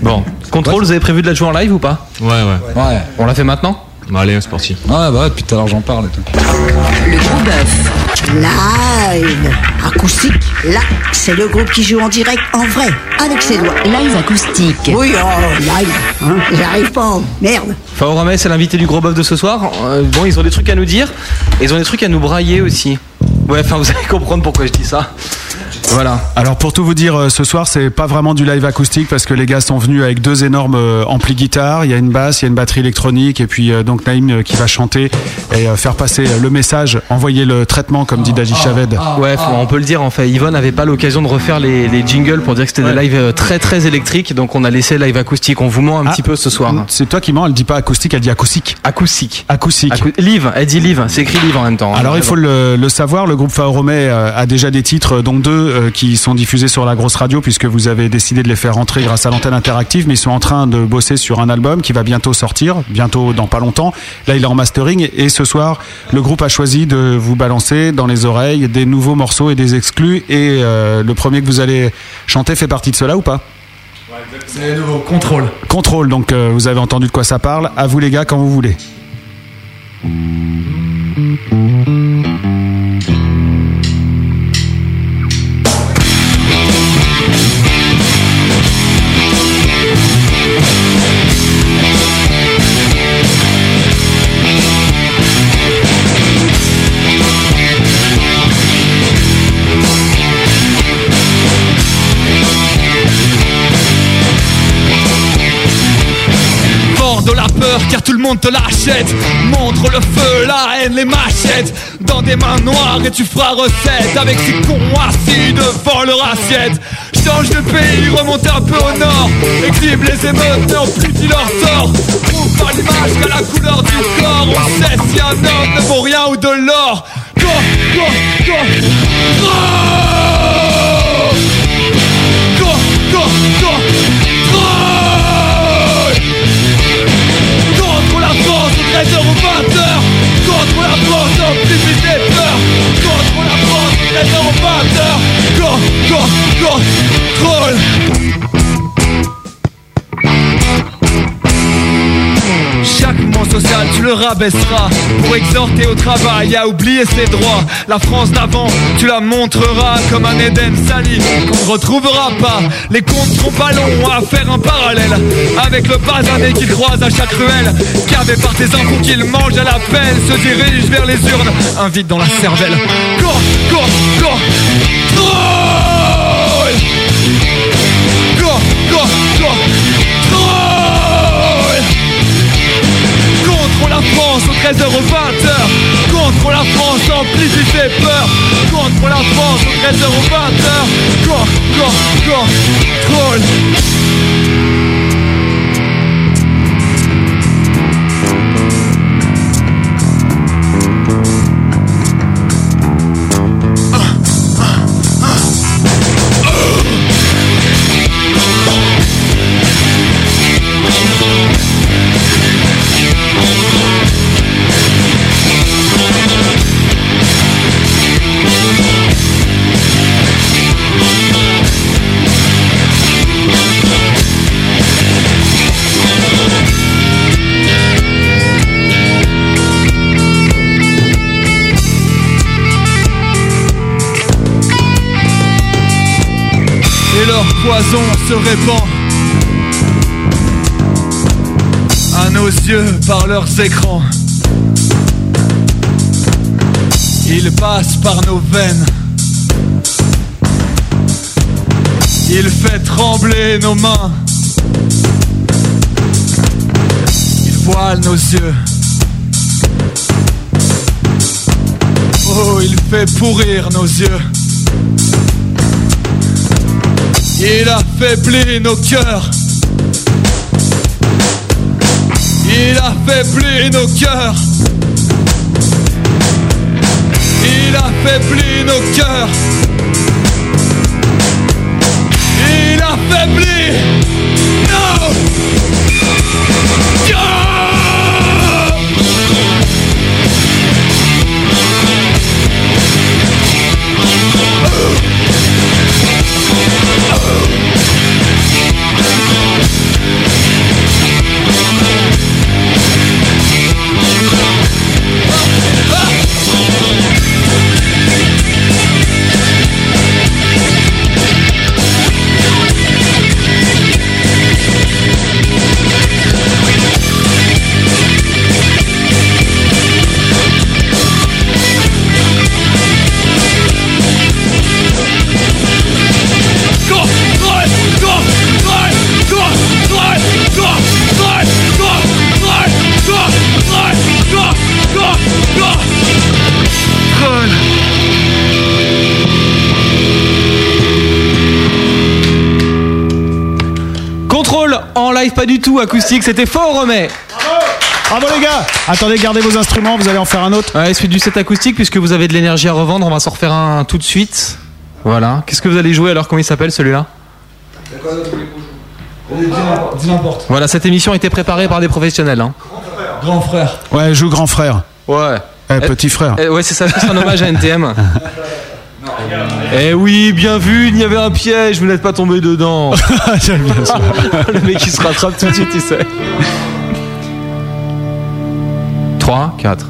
Bon, contrôle, vous avez prévu de la jouer en live ou pas? Ouais, ouais. Ouais, On la fait maintenant? Bon, allez, c'est parti. ouais, bah, depuis tout à l'heure j'en parle et tout. Le gros bœuf. Live. acoustique, là, c'est le groupe qui joue en direct, en vrai, avec ses doigts. Live acoustique. Oui, oh, live, hein, j'arrive pas, merde. Faorame, c'est l'invité du gros bœuf de ce soir. Euh, bon, ils ont des trucs à nous dire. Et ils ont des trucs à nous brailler aussi. Ouais, enfin, vous allez comprendre pourquoi je dis ça. Voilà. Alors pour tout vous dire, euh, ce soir c'est pas vraiment du live acoustique parce que les gars sont venus avec deux énormes euh, amplis guitare. Il y a une basse, il y a une batterie électronique et puis euh, donc Naïm qui va chanter et faire passer le message, envoyer le traitement comme dit Daji Chaved. Ouais, faut- on peut le dire en fait. Yvonne n'avait pas l'occasion de refaire les, les jingles pour dire que c'était des lives très très électriques, donc on a laissé live acoustique. On vous ment un Ah, petit peu ce soir. C'est toi qui mens, elle dit pas acoustique, elle dit acoustique. Acoustique. Acoustique. Acou- live, elle dit live, c'est écrit live en même temps. hein. Alors il faut le, le savoir, le groupe Faoromé euh, a déjà des titres, dont deux euh, qui sont diffusés sur la grosse radio, puisque vous avez décidé de les faire rentrer grâce à l'antenne interactive, mais ils sont en train de bosser sur un album qui va bientôt sortir, bientôt dans pas longtemps. Là il est en mastering et ce soir le groupe a choisi de vous balancer dans les oreilles des nouveaux morceaux et des exclus. Et euh, le premier que vous allez chanter fait partie de cela ou pas? C'est nouveau contrôle. Contrôle, donc euh, vous avez entendu de quoi ça parle. À vous les gars quand vous voulez. Fort monde te l'achète Montre le feu, la haine, les machettes. Dans des mains noires et tu feras recette Avec ces cons assis devant leur assiette. Change de pays, remonte un peu au nord Exhibe les émeutes et amplifie leur sort. Prouve par l'image qu'à la couleur du corps. On sait si un homme ne vaut rien ou de l'or. Go, go, go Go Au 13h ou 20h Go, go, go, troll social tu le rabaisseras. Pour exhorter au travail à oublier ses droits. La France d'avant tu la montreras comme un Éden sali Qu'on ne retrouvera pas. Les comptes seront pas longs à faire un parallèle Avec le basané qui croise à chaque ruelle. Gavé par tes infos qu'il mange à la pelle Se dirige vers les urnes. Un vide dans la cervelle France au 13h au 20h Contre la France amplifie tes peurs Contre la France au 13h au 20h Go, go, go Troll poison se répand à nos yeux par leurs écrans. Ils passent par nos veines. Il fait trembler nos mains. Il voile nos yeux. Oh, il fait pourrir nos yeux. Il affaiblit nos cœurs. Il affaiblit nos cœurs. Il affaiblit nos cœurs. Il affaiblit nos pas du tout acoustique, c'était faux Romet. Bravo les gars Attendez, gardez vos instruments, vous allez en faire un autre. Ouais, c'est du set acoustique puisque vous avez de l'énergie à revendre, on va s'en refaire un tout de suite. Voilà. Qu'est-ce que vous allez jouer alors Comment il s'appelle celui-là? Dis n'importe. Voilà, cette émission a été préparée par des professionnels. Hein. Grand frère. Ouais, joue grand frère. Ouais. Eh, petit frère. Eh, ouais, c'est ça, c'est un hommage à NTM. <laughs> Eh oui, bien vu, il y avait un piège, vous n'êtes pas tombé dedans. <laughs> <laughs> Le mec il se rattrape tout de suite, tu sais. 3, 4.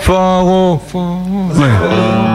Faro, faro. Frère.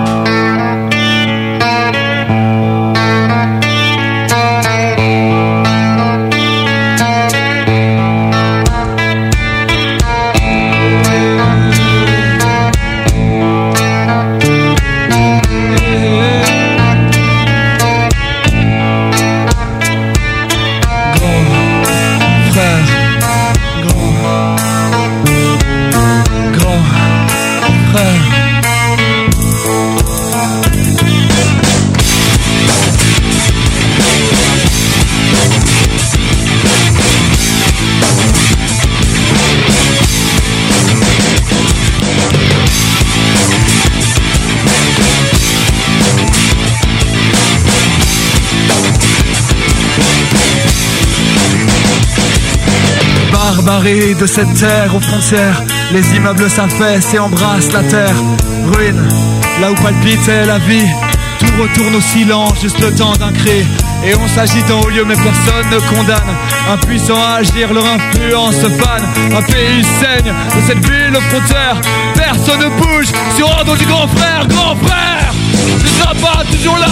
De cette terre aux frontières, les immeubles s'affaissent et embrassent la terre. Ruine, là où palpitait la vie, tout retourne au silence, juste le temps d'un cri. Et on s'agite en haut lieu, mais personne ne condamne. Impuissant à agir, leur influence fane. Un pays saigne de cette ville aux frontières. Personne ne bouge sur ordre du grand frère, grand frère. Seras pas toujours là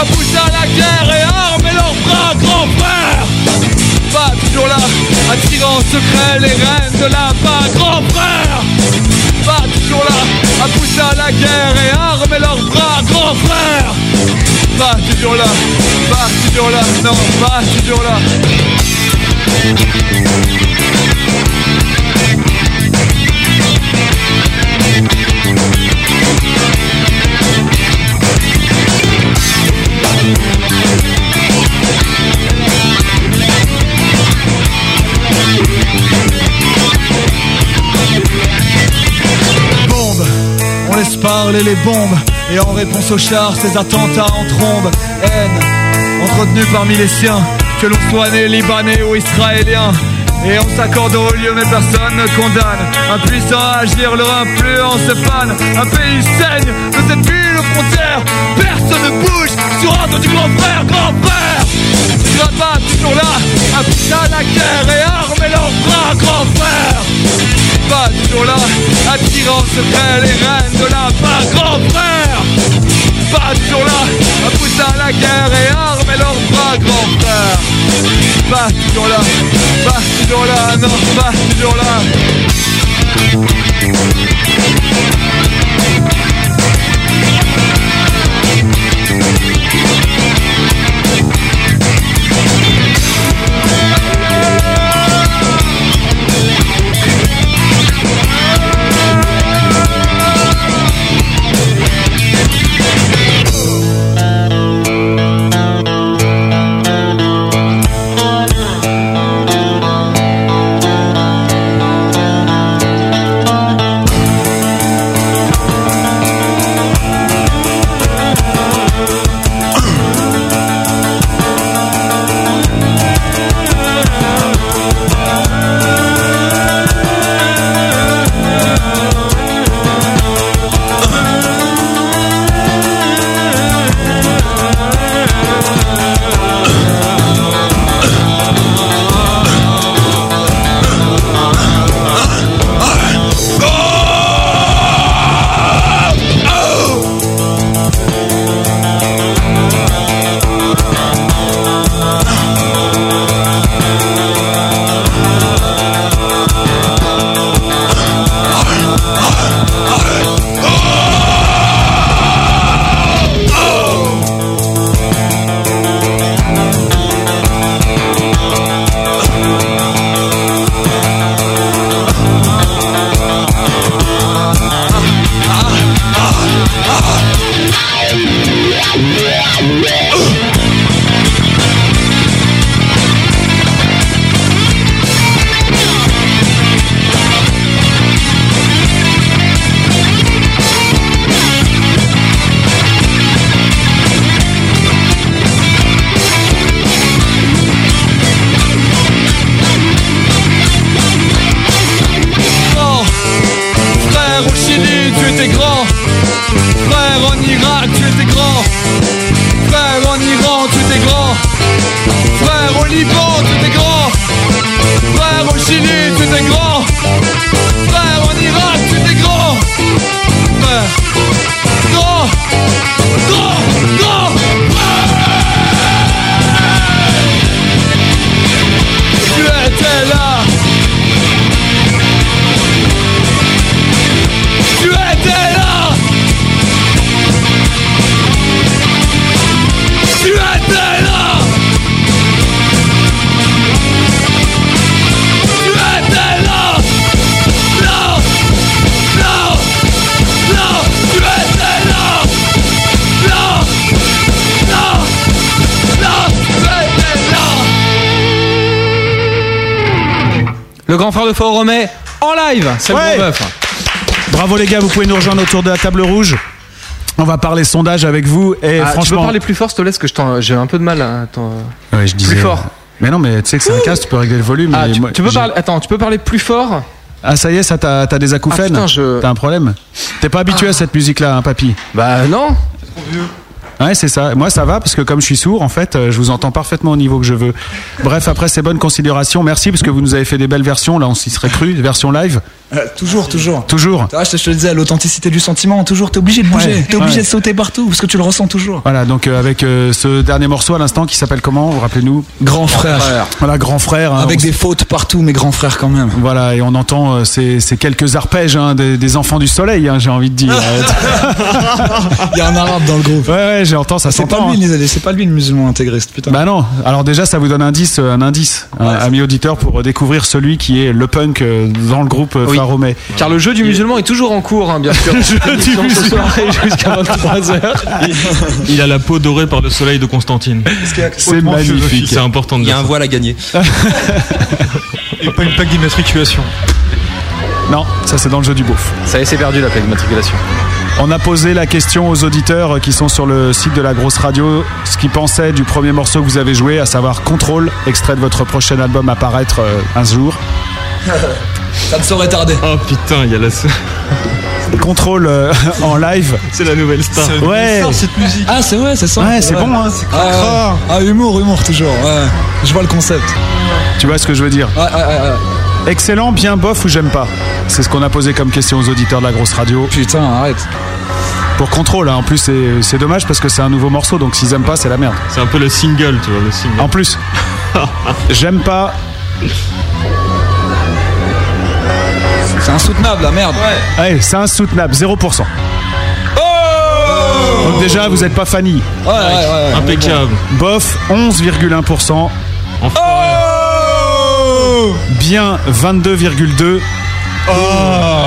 à pousser à la guerre et armer leurs bras, grand frère pas toujours là, attirant en secret les reines de la bas grand frère. Pas toujours là, à pousser à la guerre et armer leurs bras, grand frère. Pas toujours là, pas toujours là, non, pas toujours là. On laisse parler les bombes Et en réponse aux chars, ces attentats en trombe. Haine, entretenue parmi les siens Que l'on soit né libanais ou israélien. Et on s'accorde au lieu mais personne ne condamne. Impuissant à agir, leur influence fane. Un pays saigne de cette ville aux frontières. Personne ne bouge sur ordre du grand frère, grand frère. Tu seras pas toujours là pousser à la guerre et armer leurs bras, grand frère pas toujours là, attirant secret les rênes de la pas grand frère. Pas toujours là, à à la guerre et armer leurs bras grand frère. Pas toujours là, pas toujours là, non, pas toujours là. Fort Romay en live. C'est Ouais. bœuf. Bravo les gars, vous pouvez nous rejoindre autour de la table rouge. On va parler sondage avec vous et Ah, Tu peux franchement. parler plus fort, s'il te plaît, parce que j'ai un peu de mal à t'en- Ouais, je disais- Plus fort. Mais non, mais tu sais que c'est un casque, tu peux régler le volume. Ah, tu, moi, tu peux parler. Attends, tu peux parler plus fort Ah, ça y est, ça t'as des acouphènes Ah, je- T'as un problème T'es pas habitué à cette musique-là, hein, papy Bah non. Ouais, c'est ça. Moi, ça va parce que comme je suis sourd, en fait, euh, je vous entends parfaitement au niveau que je veux. Bref, après ces bonnes considérations, merci parce que vous nous avez fait des belles versions. Là, on s'y serait cru, des versions live. Euh, toujours, toujours. Toujours. Ah, je, te, le disais, l'authenticité du sentiment, toujours, t'es obligé de bouger, Ouais, t'es obligé ouais. de sauter partout, parce que tu le ressens toujours. Voilà, donc euh, avec euh, ce dernier morceau à l'instant qui s'appelle comment Rappelez-nous? Grand frère. Voilà, grand frère. hein, Avec des fautes partout, mes grands frères quand même. Voilà, et on entend ces, ces quelques arpèges hein, des, des enfants du soleil, hein, j'ai envie de dire. <laughs> Il y a un arabe dans le groupe. ouais, ouais, j'entends, ça C'est pas s'entend. c'est pas lui le musulman intégriste, putain. Bah non, alors déjà ça vous donne un indice, un indice, un ami auditeur pour découvrir celui qui est le punk euh, dans le groupe euh, Oui. Faromé. Car le jeu du musulman est toujours en cours, hein, bien sûr. <laughs> Le jeu du musulman. jusqu'à 23h. <laughs> Il a la peau dorée par le soleil de Constantine. C'est magnifique. C'est important de Il y a un voile à gagner. <laughs> Et pas une plaque d'immatriculation. Non, ça c'est dans le jeu du beauf. Ça y est, c'est perdu la plaque d'immatriculation. On a posé la question aux auditeurs qui sont sur le site de la grosse radio, ce qu'ils pensaient du premier morceau que vous avez joué, à savoir Contrôle, extrait de votre prochain album à paraître euh, un jour. <laughs> Ça ne saurait tarder. Oh putain, il y a la. <laughs> Contrôle euh, en live. C'est la nouvelle star. Ouais. cette musique. Ah, c'est vrai, c'est ça. Ouais, c'est bon, hein. Ah, ouais. Ah, humour, humour, toujours. Ouais. Je vois le concept. Tu vois ce que je veux dire? Ouais, ouais, ouais, ouais. Excellent, bien bof ou j'aime pas C'est ce qu'on a posé comme question aux auditeurs de la grosse radio. Putain, arrête. Pour contrôle, hein. en plus c'est c'est dommage parce que c'est un nouveau morceau, donc s'ils aiment pas, c'est la merde. C'est un peu le single, tu vois, le single. En plus, <laughs> j'aime pas. C'est insoutenable, la merde. Ouais, c'est insoutenable, 0%. donc déjà, vous êtes pas Fanny. Ouais, ouais, ouais. Impeccable. Bof, 11,1%. Bien, 22,2%.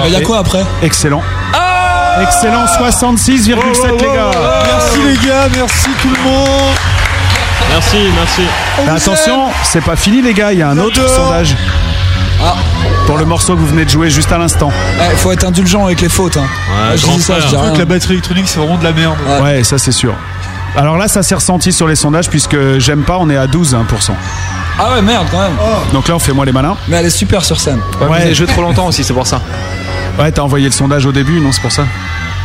Il y a quoi après? Excellent. Excellent, 66,7 les gars. Merci les gars, merci tout le monde. Merci, merci. Mais attention, c'est pas fini les gars, il y a un autre sondage. Ah. Pour le morceau que vous venez de jouer juste à l'instant. Il faut être indulgent avec les fautes. Hein. Ouais, je dis ça, je que la batterie électronique c'est vraiment de la merde. Ouais. Ouais, ça c'est sûr. Alors là, ça s'est ressenti sur les sondages puisque j'aime pas, on est à 12%. Ah ouais, merde quand même. Donc là, on fait moins les malins. Mais elle est super sur scène. Ouais, Ouais. Joué trop longtemps aussi, c'est pour ça. Ouais, t'as envoyé le sondage au début, non, c'est pour ça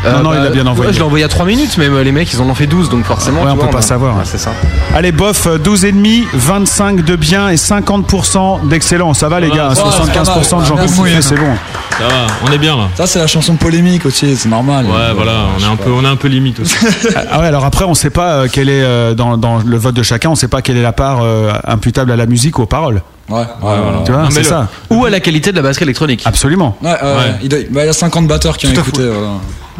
Euh, Non, non, bah, il a bien envoyé. ouais, je l'ai envoyé à 3 minutes, mais euh, les mecs, ils en ont fait 12, donc forcément. Ouais, tu on vois, peut pas a- savoir. Ouais, c'est ça. Allez, bof, 12,5, 25 de bien et 50% d'excellent. Ça va, les gars, Ouais, c'est 75% pas de gens Merci. c'est bon. Ça va, on est bien là. Ça, c'est la chanson polémique aussi, c'est normal. Ouais, voilà, on est un peu, on est un peu limite aussi. <laughs> <laughs> Ah ouais, alors après, on sait pas euh, quelle est, euh, dans, dans le vote de chacun, on sait pas quelle est la part euh, imputable à la musique ou aux paroles. Ouais, ouais, Tu vois, c'est le- ça. Ou à la qualité de la batterie électronique. Absolument. Ouais, ouais, Ouais. Il, doit- bah, il y a 50 batteurs qui ont écouté. voilà.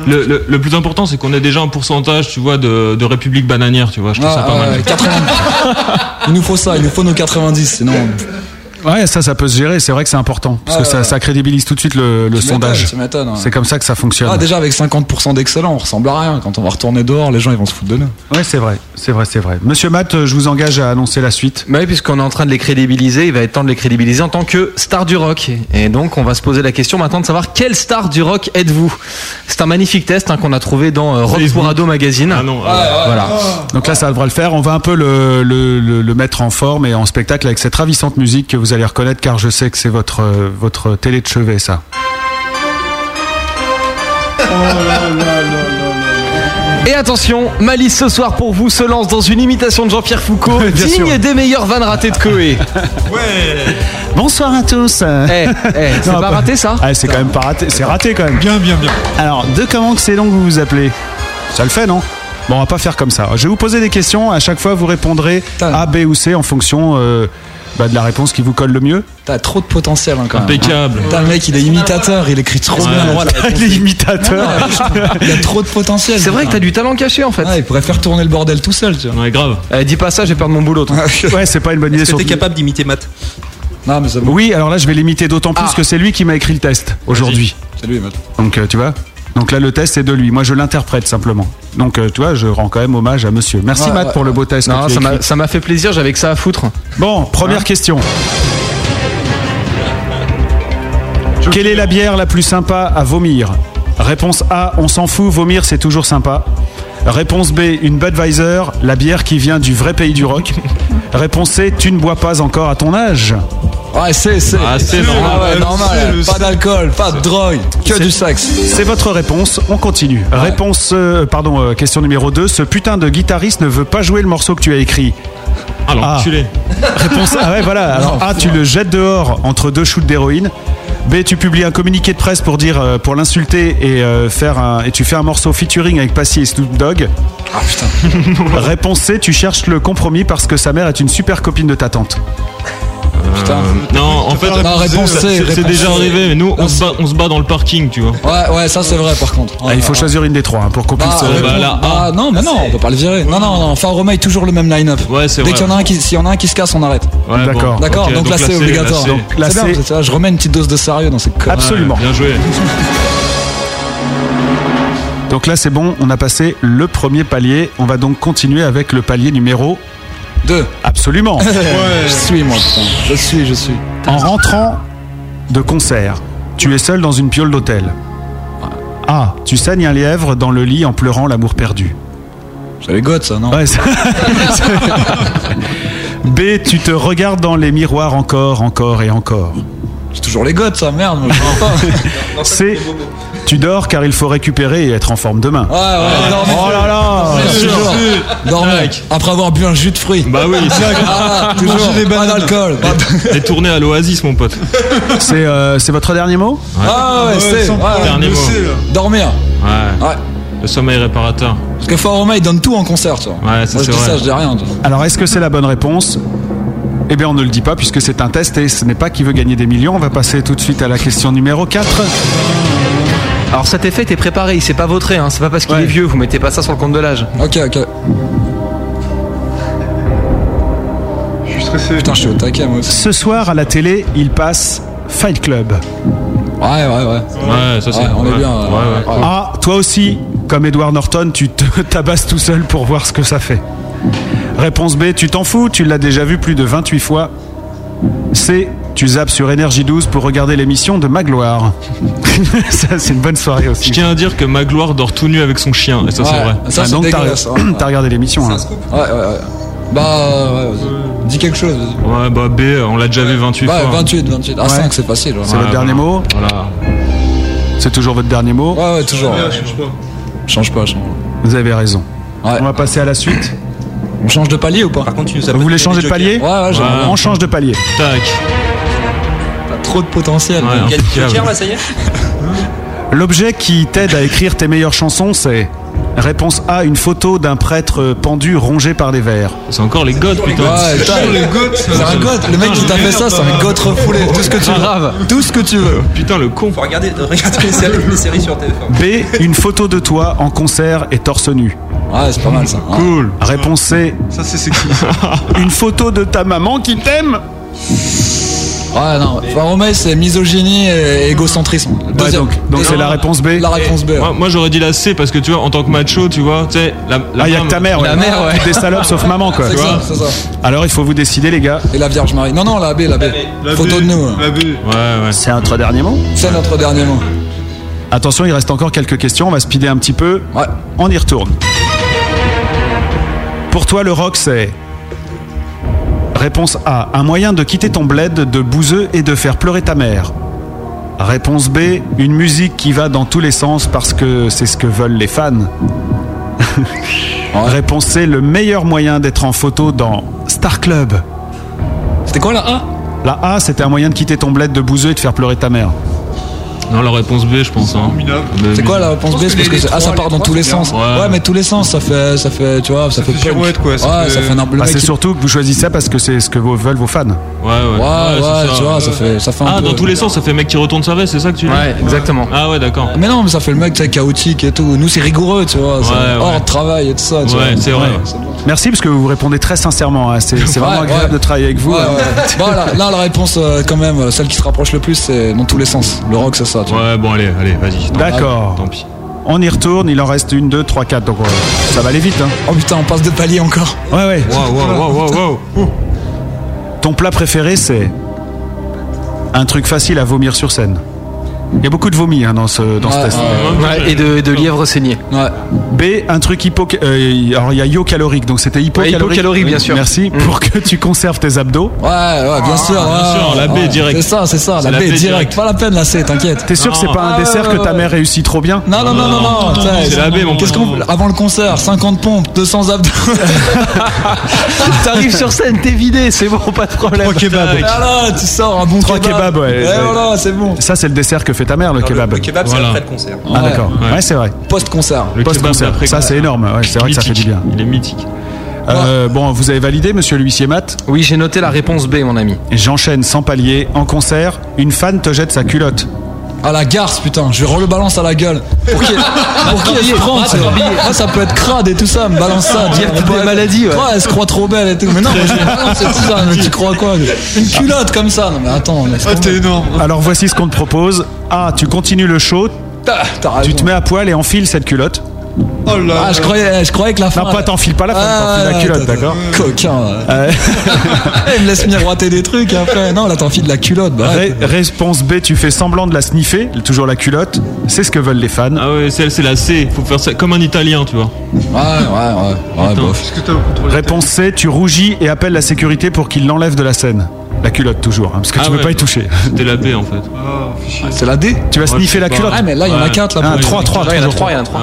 Le, le, le plus important, c'est qu'on ait déjà un pourcentage, tu vois, de, de république bananière, tu vois. Je trouve ça Ouais, pas ouais, mal. 80. il nous faut ça, il nous faut nos 90, sinon. Ouais, ça, ça peut se gérer. C'est vrai que c'est important parce Ouais, que ça, ouais. ça crédibilise tout de suite le, sondage. ouais. C'est comme ça que ça fonctionne. Ah, déjà avec 50% d'excellent, on ressemble à rien. Quand on va retourner dehors, les gens ils vont se foutre de nous. Ouais, c'est vrai, c'est vrai, c'est vrai. Monsieur Matt, je vous engage à annoncer la suite. Bah oui, puisqu'on est en train de les crédibiliser, il va être temps de les crédibiliser en tant que star du rock. Et donc, on va se poser la question maintenant de savoir quelle star du rock êtes-vous? C'est un magnifique test hein, qu'on a trouvé dans euh, Rock pour Ado Magazine. Ah non, ah, Voilà. Donc là, ça devra le faire. On va un peu le, le, le, le mettre en forme et en spectacle avec cette ravissante musique que vous allez reconnaître car je sais que c'est votre, euh, votre télé de chevet, ça. Et attention, Malice ce soir pour vous se lance dans une imitation de Jean-Pierre Foucault, <laughs> Bien digne sûr. des meilleures vannes ratées de Coé. <laughs> Bonsoir à tous. Eh, eh, c'est <laughs> pas raté ça Ah, c'est quand même pas raté. C'est raté quand même. Bien, bien, bien. Alors, de comment que c'est long que vous vous appelez? Ça le fait, non? Bon, on va pas faire comme ça. Je vais vous poser des questions. À chaque fois, vous répondrez A, B ou C en fonction euh, bah, de la réponse qui vous colle le mieux. T'as trop de potentiel hein, quand même. Impeccable. Putain, le mec, il est imitateur, il écrit trop bien. Les imitateurs. Il a trop de potentiel. C'est vrai que t'as du talent caché en fait. Ouais, il pourrait faire tourner le bordel tout seul, tu vois. Ouais, grave. Eh, dis pas ça, j'ai peur de mon boulot. toi. <laughs> Ouais, c'est pas une bonne idée. Est-ce que t'es capable d'imiter Matt? Non, mais. Oui, alors là, je vais l'imiter d'autant plus Ah. que c'est lui qui m'a écrit le test aujourd'hui. C'est lui, Matt. Donc, euh, tu vois donc là, le test est de lui. Moi, je l'interprète simplement. Donc, euh, tu vois, je rends quand même hommage à monsieur. Merci, Ouais, Matt, ouais. pour le beau test. que Non, tu ça as m'a- écrit. ça m'a fait plaisir, j'avais que ça à foutre. Bon, première question. Quelle est la bière la plus sympa à vomir? Réponse A, on s'en fout, vomir c'est toujours sympa. Réponse B, une Budweiser, la bière qui vient du vrai pays du rock. <laughs> Réponse C, tu ne bois pas encore à ton âge. Ouais, c'est, c'est. Ah, c'est normal. Ah ouais, normal. Pas d'alcool, pas de drogue, que du sexe. C'est votre réponse, on continue. Réponse, euh, pardon, euh, question numéro 2, ce putain de guitariste ne veut pas jouer le morceau que tu as écrit. Ah, l'enculé. Réponse A, ouais, voilà. Alors A, tu le jettes dehors entre deux shoots d'héroïne. B, tu publies un communiqué de presse pour dire, euh, pour l'insulter et euh, faire un, et tu fais un morceau featuring avec Passy et Snoop Dogg. Ah putain. <laughs> Réponse C, tu cherches le compromis parce que sa mère est une super copine de ta tante. Putain. Euh, non, en fait, Non, réponse C, c'est- déjà arrivé, mais nous, on se, bat, on se bat dans le parking, tu vois. Ouais, ouais, ça c'est vrai par contre. Ah, il faut choisir une des trois hein, pour qu'on puisse. Ah, bah, là, ah, non, mais non, on peut pas le virer. Non, non, non. Enfin, Romain est toujours le même line-up. Ouais, c'est Dès vrai. qu'il y en a un qui, s'il y en a un qui se casse, on arrête. Ouais, D'accord. bon, D'accord, donc, là c'est obligatoire. c'est bien, C. c'est ça, je remets une petite dose de sérieux dans ces conneries. Absolument. Bien joué. Donc là, c'est bon, on a passé le premier palier. On va donc continuer avec le palier numéro Deux. Absolument. <laughs> Je suis moi, putain. Je suis, je suis. En rentrant de concert, tu es seul dans une piole d'hôtel. A. Tu saignes un lièvre dans le lit en pleurant l'amour perdu. C'est les ça, non Ouais, ça- <laughs> <laughs> B. Tu te regardes dans les miroirs encore, encore et encore. C'est toujours les gouttes, ça, merde, moi, je comprends pas. <laughs> C. Tu dors car il faut récupérer et être en forme demain. Ouais, ouais, dormez. Oh là là Toujours. Dormez. Après avoir bu un jus de fruits. Bah oui, Ah, toujours. Pas d'alcool. pas de- <laughs> et tourné à l'Oasis, mon pote. C'est euh, c'est votre dernier mot? Ah ouais, c'est. ouais, problème, Dernier mot. Dormir. Ouais. Ouais. Le sommeil réparateur. Parce que Fort Romain, il donne tout en concert, tu vois. Ouais, ça, Moi, je c'est dis vrai. ça, je dis rien. Alors, est-ce que c'est la bonne réponse? Eh bien, on ne le dit pas puisque c'est un test et ce n'est pas qui veut gagner des millions. On va passer tout de suite à la question numéro 4. Alors cet effet est préparé, il s'est pas vautré, hein. c'est pas parce qu'il Ouais. est vieux, vous mettez pas ça sur le compte de l'âge. Ok, ok. Je suis stressé. Putain, je suis au taquet, moi aussi. Ce soir, à la télé, il passe Fight Club. Ouais, ouais, ouais. Ouais, ça c'est. Ouais, on est bien. Ah, toi aussi, comme Edward Norton, tu te <laughs> tabasses tout seul pour voir ce que ça fait. Réponse B, tu t'en fous, tu l'as déjà vu plus de 28 fois. C, tu zappes sur Énergie 12 pour regarder l'émission de Magloire. <laughs> ça, c'est une bonne soirée Je aussi. tiens à dire que Magloire dort tout nu avec son chien, et ça c'est vrai. Ça, Ah, donc, t'as ouais. <clears throat> t'as regardé l'émission. hein. Ouais, ouais, ouais. Bah, ouais, vas-y. Dis quelque chose, vas-y. Ouais, bah B, on l'a déjà vu 28 Ouais, fois. 28, 28. Ah, Ouais. 5, c'est facile. Ouais, C'est votre dernier voilà. mot Voilà. C'est toujours votre dernier mot ouais, ouais, toujours. Ouais, ouais. change pas. Change pas, change Vous avez raison. pas. Ouais. On va passer à la suite. On change de palier ou pas Par contre, tu nous as Vous voulez changer de palier. Ouais, ouais. On change de palier. Tac. T'as trop de potentiel. Ouais, Il y a des impeccable. jokers là, ça y est L'objet qui t'aide à écrire tes meilleures chansons, c'est Réponse A, une photo d'un prêtre pendu rongé par des vers. C'est encore les gods, putain. Ouais, putain, les goths, c'est un goth. Le mec qui t'a fait ça, c'est un goth refoulé. Tout ce que tu veux. Grave. Tout ce que tu veux. Putain, le con. Faut regarder, regarder les, séries, les séries sur TF1. B, une photo de toi en concert et torse nu. Ouais, c'est pas mal ça. Cool. Réponse C, Ça, c'est sexy. <laughs> une photo de ta maman qui t'aime. Ouais, non. Enfin, Romain, c'est misogynie et égocentrisme. Deuxième. donc- donc c'est la réponse B La réponse B. ouais. Moi, moi, j'aurais dit la C parce que tu vois, en tant que macho, tu vois, tu sais, la, la Ah, il y a femme- que ta mère, ouais. La mère, ouais. Toutes Des salopes sauf maman, quoi. C'est Tu ça, c'est ça. Alors, il faut vous décider, les gars. Et la Vierge Marie. Non, non, la B, la B. La Photo B, de nous. hein. La B. Ouais, ouais. C'est notre dernier mot C'est notre dernier mot. Attention, il reste encore quelques questions. On va speeder un petit peu. Ouais. On y retourne. Pour toi, le rock, c'est. Réponse A. Un moyen de quitter ton bled de bouseux et de faire pleurer ta mère. Réponse B. Une musique qui va dans tous les sens parce que c'est ce que veulent les fans. <laughs> Réponse C, le meilleur moyen d'être en photo dans Star Club. C'était quoi la A? La A, c'était un moyen de quitter ton bled de bouseux et de faire pleurer ta mère. Non, la réponse B, je pense. Hein. C'est quoi la réponse B? C'est parce que ah ça part dans tous les sens. Ouais. mais tous les sens ça fait ça fait tu vois ça, fait, girouette, quoi, ça ouais fait- ça fait un le Bah, c'est surtout que vous choisissez ça parce que c'est ce que veulent vos fans. Ouais, ouais. Ouais, ouais, tu vois, ça fait- ça fait un Ah, peu- dans tous les sens, ça fait mec qui retourne sa veste, c'est ça que tu dis? Ouais, exactement. Ah, ouais, d'accord. Mais non mais ça fait le mec tu chaotique et tout. Nous c'est rigoureux tu vois. hors travail et tout ça. tu Ouais, vois. c'est vrai. Merci parce que vous répondez très sincèrement. hein. C'est vraiment Ouais, agréable ouais. de travailler avec vous. Ouais, hein. ouais. <laughs> Bon, là, là, la réponse, euh, quand même, euh, celle qui se rapproche le plus, c'est dans tous les sens. Le rock, c'est ça. Tu vois. Ouais, bon, allez, allez, vas-y. D'accord. Tant pis. On y retourne, il en reste une, deux, trois, quatre. Donc euh, ça va aller vite. Hein. Oh putain, on passe de palier encore. Ouais, ouais. Waouh, waouh, waouh, waouh. Ton plat préféré, c'est un truc facile à vomir sur scène. Il y a beaucoup de vomi hein, dans ce, dans ce test. ouais, Ouais, et de, de lièvre saigné. Ouais. B, un truc hypo... euh, alors il y a yo calorique, donc c'était hypocalorique. hypocalorique, bien sûr. Merci. Pour que tu conserves tes abdos. Ouais, ouais, bien sûr. bien sûr, la B ouais. direct. C'est ça, c'est ça, la, la B B direct. direct. Pas la peine, la C, t'inquiète. T'es sûr que c'est pas un Ah, dessert que ta mère réussit trop bien Non, non, non, non, non. c'est la B, mon Qu'est-ce pote. qu'on avant le concert 50 pompes, 200 abdos. <laughs> T'arrives sur scène, t'es vidé, c'est bon, pas de problème. Trois kebabs. Voilà, tu sors un bon Trois kebab. kebabs, ouais. Et voilà, c'est bon. Ça, c'est le dessert que fait ta mère, le kebab. Le kebab, c'est Voilà. après le concert. Ah, d'accord. Ouais. Ouais, c'est vrai. Post-concert. Le kebab Post-concert. Ça, concert. c'est énorme. Ouais, c'est vrai que ça fait du bien. Il est mythique. Euh, bon, vous avez validé, monsieur l'huissier Matt Oui, j'ai noté la réponse B, mon ami. Et J'enchaîne sans palier. En concert, une fan te jette sa culotte. À la garce, putain, je vais le balance à la gueule. Pour qu'il pour tu vois. Ah, ça peut être crade et tout ça, me balance ça. Dire On toutes peut- les maladies, ouais. Ouais, elle se croit trop belle et tout. Mais non, moi, je vais tout ça. Mais tu crois quoi Une culotte comme ça. Non, mais attends, laisse Ah, tomber. t'es énorme. Alors voici ce qu'on te propose. A, tu continues le show, Ah, t'as raison. tu te mets à poil et enfiles cette culotte. Oh là ah, je croyais, je croyais que la fin. Non, pas t'enfile pas la fin, la ah, culotte, d'accord Coquin. Euh... <laughs> <laughs> Il me laisse miroiter des trucs après. Non, là, t'enfiles la culotte. Bah, réponse B, tu fais semblant de la sniffer, toujours la culotte. C'est ce que veulent les fans. Ah ouais, celle, c'est la C. Faut faire ça comme un italien, tu vois. Ouais, ouais, ouais. Réponse C, tu rougis et appelles la sécurité pour qu'il l'enlève de la scène. La culotte toujours, hein, parce que ah tu ne peux pas y toucher. <laughs> C'était la B en fait. C'est la D Tu vas sniffer la culotte Ah mais là il y en a 4 là. 3, 3, 3, a 3.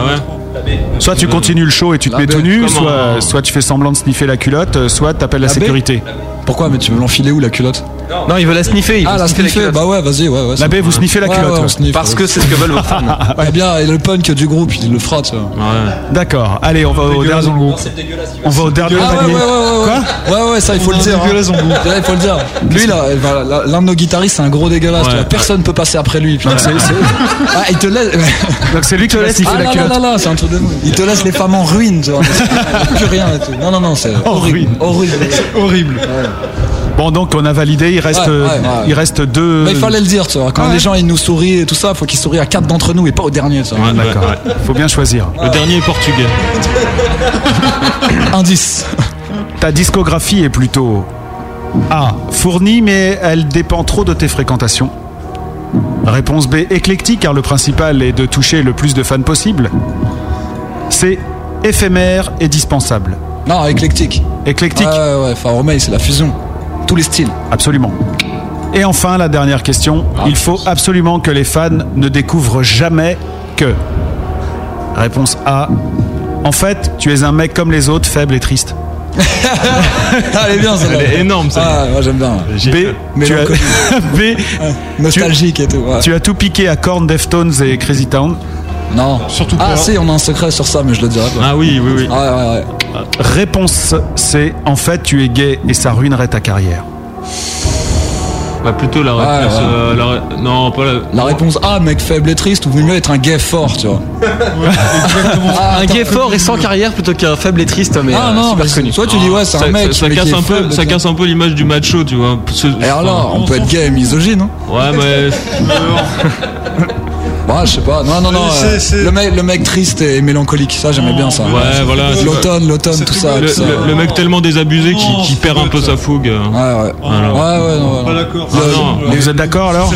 Soit tu continues le show et tu te mets tout nu, soit, soit tu fais semblant de sniffer la culotte, soit t'appelles la, sécurité. Pourquoi Mais tu veux l'enfiler où la culotte Non, il veut la sniffer, il veut Ah, la sniffer. Bah ouais, vas-y, ouais, ouais. La c'est- B, vous sniffez la Ouais, culotte. ouais, on ouais. sniffe, Parce ouais. que c'est ce que veulent vos fans. <laughs> Ouais, bien, et le punk du groupe, il le fera, tu vois. Ouais. D'accord. Allez, on va au Dégueulasse dernier. groupe. Dégueulasse. On va au dernier Ah ouais, palier. ouais, ouais, ouais, Quoi Ouais, ouais, ça, il faut le dire. dégueulasse hein. <laughs> Ouais, il faut le dire. Lui, là, l'un de nos guitaristes, c'est un gros dégueulasse. Ouais. tu vois. Personne peut passer après lui. Ah, il te laisse. donc c'est lui qui va sniffer Ah, la là, là, culotte. là, là, c'est un truc de fou. Il te laisse les femmes en ruine, tu vois. <laughs> Plus rien et tout. Non, non, non, c'est. Horrible. Horrible. Bon, donc on a validé. Il reste, Ouais, ouais, ouais. il reste deux. Mais il fallait le dire, tu vois. Quand Ah ouais. les gens ils nous sourient et tout ça, faut qu'ils sourient à quatre d'entre nous et pas au dernier, tu vois. Ouais, D'accord. ouais, ouais. Faut bien choisir. Le dernier est portugais. <laughs> Indice. Ta discographie est plutôt A. Fournie, mais elle dépend trop de tes fréquentations. Réponse B. Éclectique, car le principal est de toucher le plus de fans possible. C. Éphémère et dispensable. Non, éclectique. Éclectique, Ouais, ouais, ouais. Enfin, Romeo, c'est la fusion. Tous les styles. absolument. Et enfin, la dernière question. Il faut absolument que les fans ne découvrent jamais que. Réponse A. En fait, tu es un mec comme les autres, faible et triste. Ah, <laughs> elle est bien, celle-là. Elle est énorme, celle-là. Ah, moi j'aime bien. B. Tu as. <laughs> B. Nostalgique et tout. ouais. Tu as tout piqué à Korn, Deftones et Crazy Town. Non. Surtout Ah, pas. si, on a un secret sur ça, mais je le dirai pas. Ah oui, oui, oui. Ouais, ouais, ouais. Réponse C. En fait, tu es gay et ça ruinerait ta carrière. Bah plutôt la réponse. ouais. euh, la ré- Non, pas la. La réponse A, mec faible et triste, ou vaut mieux être un gay fort, tu vois. <laughs> Un gay fort et sans carrière plutôt qu'un faible et triste, mais Ah euh, non, super mais connu. soit tu dis ouais, c'est ça, un mec. ça, ça mais qui casse est un peu, faible, ça tu vois. casse un peu l'image du macho, tu vois. Ce- Et alors, on peut être gay et misogyne, hein Ouais, mais <laughs> Ouais, je sais pas. Non, non, non. Euh, Le, mec, le mec triste et mélancolique, ça j'aimais bien ça. ouais, voilà. L'automne, l'automne, tout ça. Le, tout ça. le- le mec tellement désabusé qui, perd un peu ça. sa fougue. euh. Ouais, ouais. Ouais, ouais, non, Pas non. d'accord. Ah non. Mais vous êtes d'accord alors.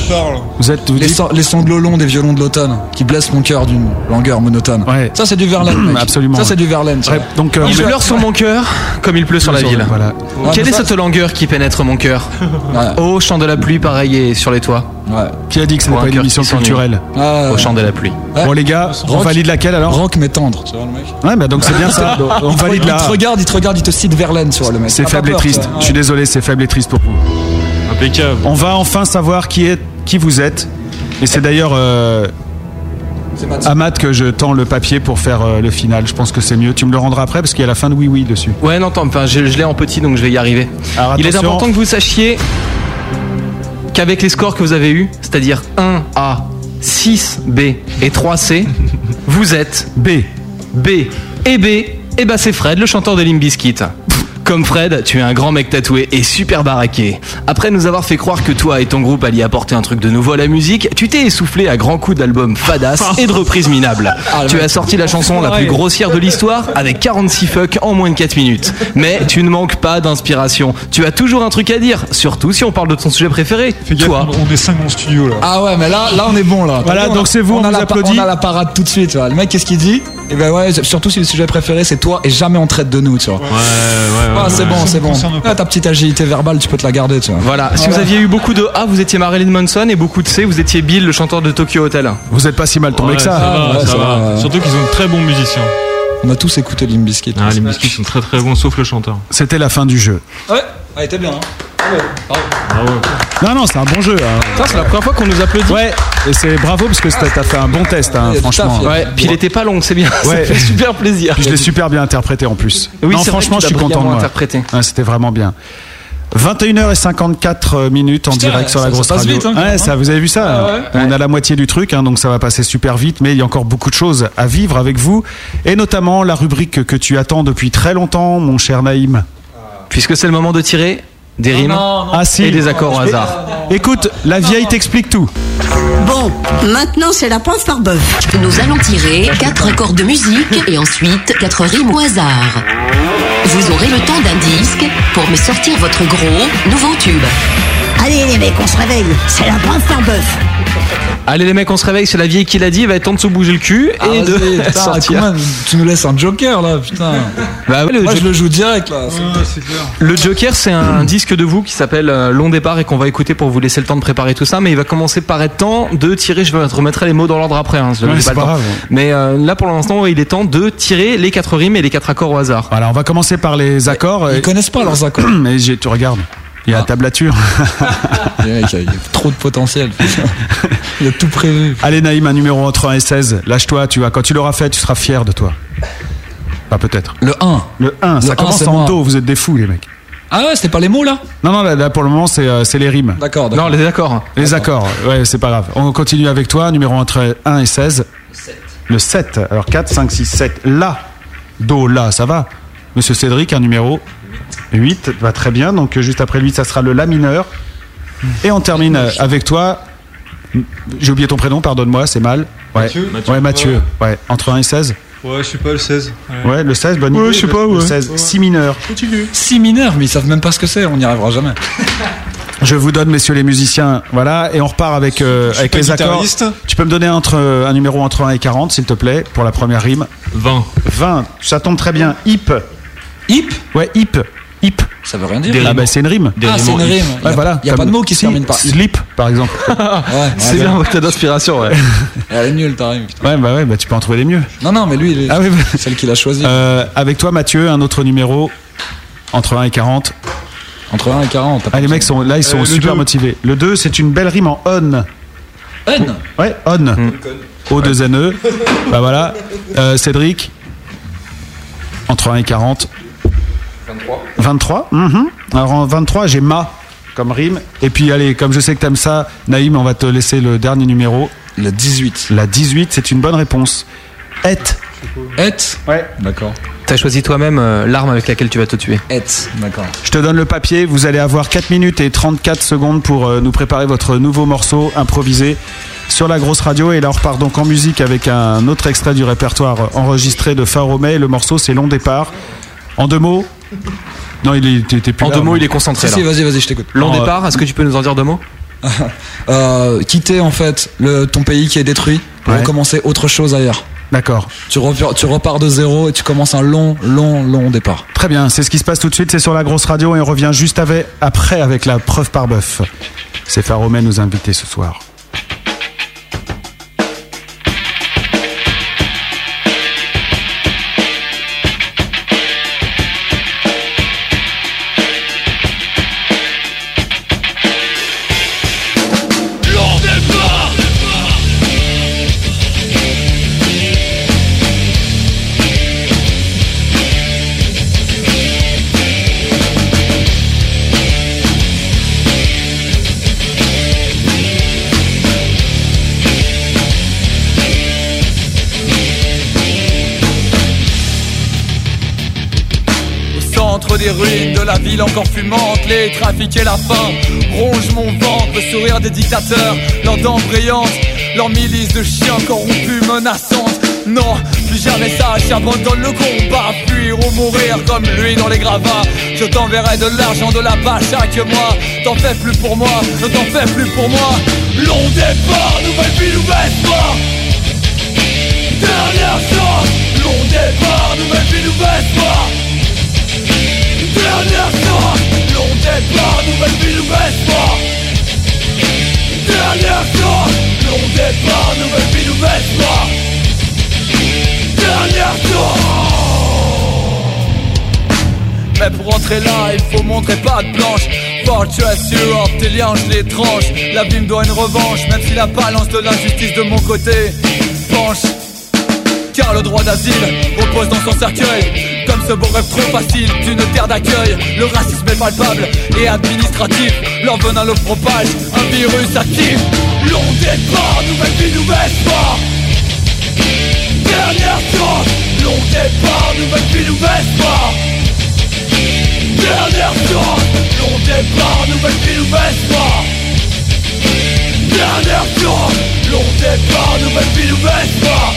Vous êtes. Vous Les, dites- sang- les sanglots longs des violons de l'automne qui blessent mon cœur d'une langueur monotone. Ouais. Ça c'est du Verlaine. mec. Absolument. Ça c'est du Verlaine. Ouais, donc, euh, Il pleure sur mon cœur comme il pleut sur la ville. Voilà. Ouais, Quelle est cette langueur qui pénètre mon cœur Ouais. Oh, chant de la pluie pareil et sur les toits. Qui a dit que ce n'est pas une émission culturelle Au chant de la pluie. Bon les gars, on Rock- valide laquelle alors Rock mais tendre, tu vois le mec Ouais, bah donc c'est bien ça. <laughs> On il te, valide il te regarde, il te regarde, il te cite Verlaine, tu vois le mec. C'est pas faible et triste. Je suis désolé, c'est faible et triste pour vous. Impeccable. On va enfin savoir qui est, qui vous êtes. Et c'est d'ailleurs euh, à Matt que je tends le papier pour faire euh, le final. Je pense que c'est mieux. Tu me le rendras après parce qu'il y a la fin de Oui Oui dessus. Ouais, non, attends, enfin, je, je l'ai en petit donc je vais y arriver. Alors, Il est important que vous sachiez qu'avec les scores que vous avez eus, c'est-à-dire 1A, 6B et 3C, <laughs> vous êtes B. B et B, et bah c'est Fred, le chanteur de Limbiskit. Comme Fred, tu es un grand mec tatoué et super baraqué. Après nous avoir fait croire que toi et ton groupe alliez apporter un truc de nouveau à la musique, tu t'es essoufflé à grands coups d'albums fadas et de reprises minables. tu as sorti la chanson la plus grossière de l'histoire avec 46 fuck en moins de 4 minutes. Mais tu ne manques pas d'inspiration. Tu as toujours un truc à dire, surtout si on parle de ton sujet préféré. Toi. On est 5 dans le studio là. Ah ouais, mais là, là on est bon là. Voilà, donc c'est vous, on a vous applaudit. On a la parade tout de suite. Le mec, qu'est-ce qu'il dit? Et ben ouais, surtout si le sujet préféré c'est toi et jamais on traite de nous, tu vois. Ouais, ouais, ouais. Ah, c'est bon, c'est bon. Ah, ta petite agilité verbale, tu peux te la garder, tu vois. Voilà, si vous aviez eu beaucoup de A, vous étiez Marilyn Manson et beaucoup de C, vous étiez Bill, le chanteur de Tokyo Hotel. Vous êtes pas si mal tombé Ouais, que ça. ça va, ouais, ça ça va. va. Surtout qu'ils ont de très bons musiciens. On a tous écouté Limbiskit. Ah, les musiciens sont très très bons, sauf le chanteur. C'était la fin du jeu. Ouais, ah, était bien. Hein. Bravo. Non, non, c'est un bon jeu. hein. Putain, c'est la première fois qu'on nous applaudit. Ouais, et c'est bravo parce que t'as t'as fait un bon test, hein, franchement. taf, Ouais, puis il était pas long, c'est bien. <laughs> Ouais. Ça fait super plaisir. Puis je l'ai super bien interprété en plus. Oui, non, c'est vrai franchement, je suis content de moi. interprété. Ouais, C'était vraiment bien. 21h54 minutes en Putain, direct sur ça- la ça grosse passe radio. vite, hein, ouais, ça, vous avez vu ça On a la moitié du truc, hein, donc ça va passer super vite, mais il y a encore beaucoup de choses à vivre avec vous, et notamment la rubrique que tu attends depuis très longtemps, mon cher Naïm. Puisque c'est le moment de tirer des rimes Ah si. et des accords au hasard. Écoute, la vieille t'explique tout. Bon, maintenant c'est la preuve par bœuf. Nous allons tirer quatre accords de musique et ensuite quatre rimes au hasard. Vous aurez le temps d'un disque pour me sortir votre gros nouveau tube. Allez les mecs, on se réveille. C'est la preuve par bœuf. Allez les mecs, on se réveille, c'est la vieille qui l'a dit, il va être temps de se bouger le cul Ah, et de vas-y, putain, <laughs> sortir. comment tu nous laisses un joker là, putain. Bah ouais, le, Moi je le joue direct là. le Joker, c'est un disque de vous qui s'appelle euh, Long Départ et qu'on va écouter pour vous laisser le temps de préparer tout ça. Mais il va commencer par être temps de tirer. Je te remettrai les mots dans l'ordre après. Hein, je- Ouais, j'ai c'est le pas temps. grave. Mais euh, là, pour l'instant, ouais, il est temps de tirer les quatre rimes et les quatre accords au hasard. Voilà, on va commencer par les accords. Ils connaissent pas leurs accords. <clears throat> Mais tu regardes, il y a la tablature. <laughs> Il y a- il y a trop de potentiel. Il a tout prévu. Allez Naïm, un numéro entre 1 et 16. Lâche-toi, tu vois. Quand tu l'auras fait, tu seras fier de toi. Pas peut-être. Le 1. Le 1, ça Le commence en do, vous êtes des fous les mecs. Ah ouais, c'était pas les mots là? Non, non, là, là, pour le moment c'est euh, c'est les rimes. D'accord, Non, d'accord. les accords. Les accords, ouais, c'est pas grave. On continue avec toi, numéro entre 1 et 16. Le 7. Alors 4, 5, 6, 7. La. Do, la, ça va? Monsieur Cédric, un numéro 8. Va très bien. Donc euh, juste après lui, ça sera le La mineur. Et on termine euh, avec toi. J'ai oublié ton prénom, pardonne-moi, c'est mal. Ouais, Mathieu Ouais, Mathieu. Ouais, entre 1 et 16. Ouais, je sais pas, le 16. Ouais, le 16, bonne Ouais, idée. je sais Le- pas, Le ouais. 16, si mineur. Continue. 6 mineurs, mais ils savent même pas ce que c'est, on n'y arrivera jamais. <laughs> Je vous donne, messieurs les musiciens, voilà, et on repart avec, euh, avec les accords. Tu peux me donner entre, euh, un numéro entre 1 et 40, s'il te plaît, pour la première rime. 20. 20, ça tombe très bien. Hip. Hip Ouais, hip. Hip. Ça veut rien dire. Ah bah c'est une rime. Ah, c'est une rime. Il y a, Ouais, voilà. il y a pas de mot qui se si, termine par hip. Slip, par exemple. <laughs> Ouais, C'est bien votre d'inspiration, ouais. <laughs> Elle est nulle ta rime. putain. ouais, bah ouais, bah tu peux en trouver des mieux. Non, non, mais lui, il est Ah oui, bah- celle qu'il a choisie. Euh, avec toi, Mathieu, un autre numéro entre 1 et 40. Entre 1 et 40. Ah, les mecs sont là, ils sont Euh, super deux. motivés. Le 2, c'est une belle rime en on. N Ouais, on. O2NE. <laughs> bah voilà. Euh, Cédric, entre 1 et 40. 23. 23 mhm. Alors en 23, j'ai ma comme rime. Et puis allez, comme je sais que t'aimes ça, Naïm, on va te laisser le dernier numéro. Le 18. La 18, c'est une bonne réponse. Et. Et? Ouais. D'accord. T'as choisi toi-même euh, l'arme avec laquelle tu vas te tuer. Et D'accord. Je te donne le papier. Vous allez avoir 4 minutes et 34 secondes pour euh, nous préparer votre nouveau morceau improvisé sur la grosse radio. Et là, on repart donc en musique avec un autre extrait du répertoire enregistré de Faromé. Le morceau, c'est Long Départ. En deux mots <laughs> Non, il est- t'es plus En là, deux mots, non il est concentré Si, là. si, vas-y, vas-y, je t'écoute. Long Non, départ, est-ce que tu peux nous en dire deux mots? <laughs> Euh, quitter en fait le, ton pays qui est détruit pour Ouais. recommencer autre chose ailleurs. D'accord. Tu repars, tu repars de zéro et tu commences un long, long, long départ. Très bien, c'est ce qui se passe tout de suite, c'est sur la grosse radio et on revient juste avec, après avec la preuve par bœuf. C'est Faromé nous inviter ce soir. Encore fumante, les trafics la faim rongent mon ventre, le sourire des dictateurs, leurs dents brillantes, leurs milices de chiens corrompus menaçantes. Non, plus jamais ça, j'abandonne le combat, fuir ou mourir comme lui dans les gravats. Je t'enverrai de l'argent de là-bas chaque mois. T'en fais plus pour moi, ne t'en fais plus pour moi. Long départ, nouvelle vie, nouvel espoir. Dernière chance, long départ, nouvelle vie, nouvel espoir. Dernière chance, long départ, nouvelle vie, nouvel espoir. Dernière chance, long départ, nouvelle vie, nouvel espoir. Dernière chance. Mais pour entrer là, il faut montrer pas de blanche. Fortress Europe, tes liens, je les tranche. La doit une revanche, même si la balance de l'injustice de mon côté penche. Car le droit d'asile repose dans son cercueil Ce beau rêve trop facile d'une terre d'accueil. Le racisme est palpable et administratif. Leur venin le propage, un virus actif. Long départ, nouvelle vie, nouvel espoir. Dernière chance, long départ, nouvelle vie, nouvel espoir. Dernière chance, long départ, nouvelle vie, nouvel espoir. Dernière chance, long départ, nouvelle vie, nouvel espoir.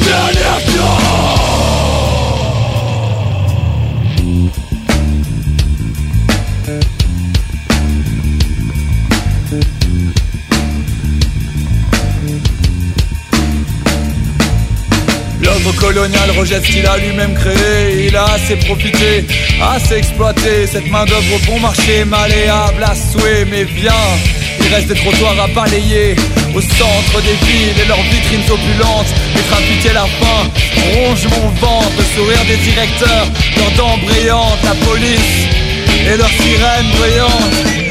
Dernière chance L'œuvre coloniale rejette ce qu'il a lui-même créé Il a assez profité, assez exploité. Cette main d'œuvre bon marché, malléable à souhait Mais bien, il reste des trottoirs à balayer Au centre des villes et leurs vitrines opulentes. Les trafics et la faim rongent mon ventre. Le sourire des directeurs, leurs dents brillantes La police et leurs sirènes brillantes.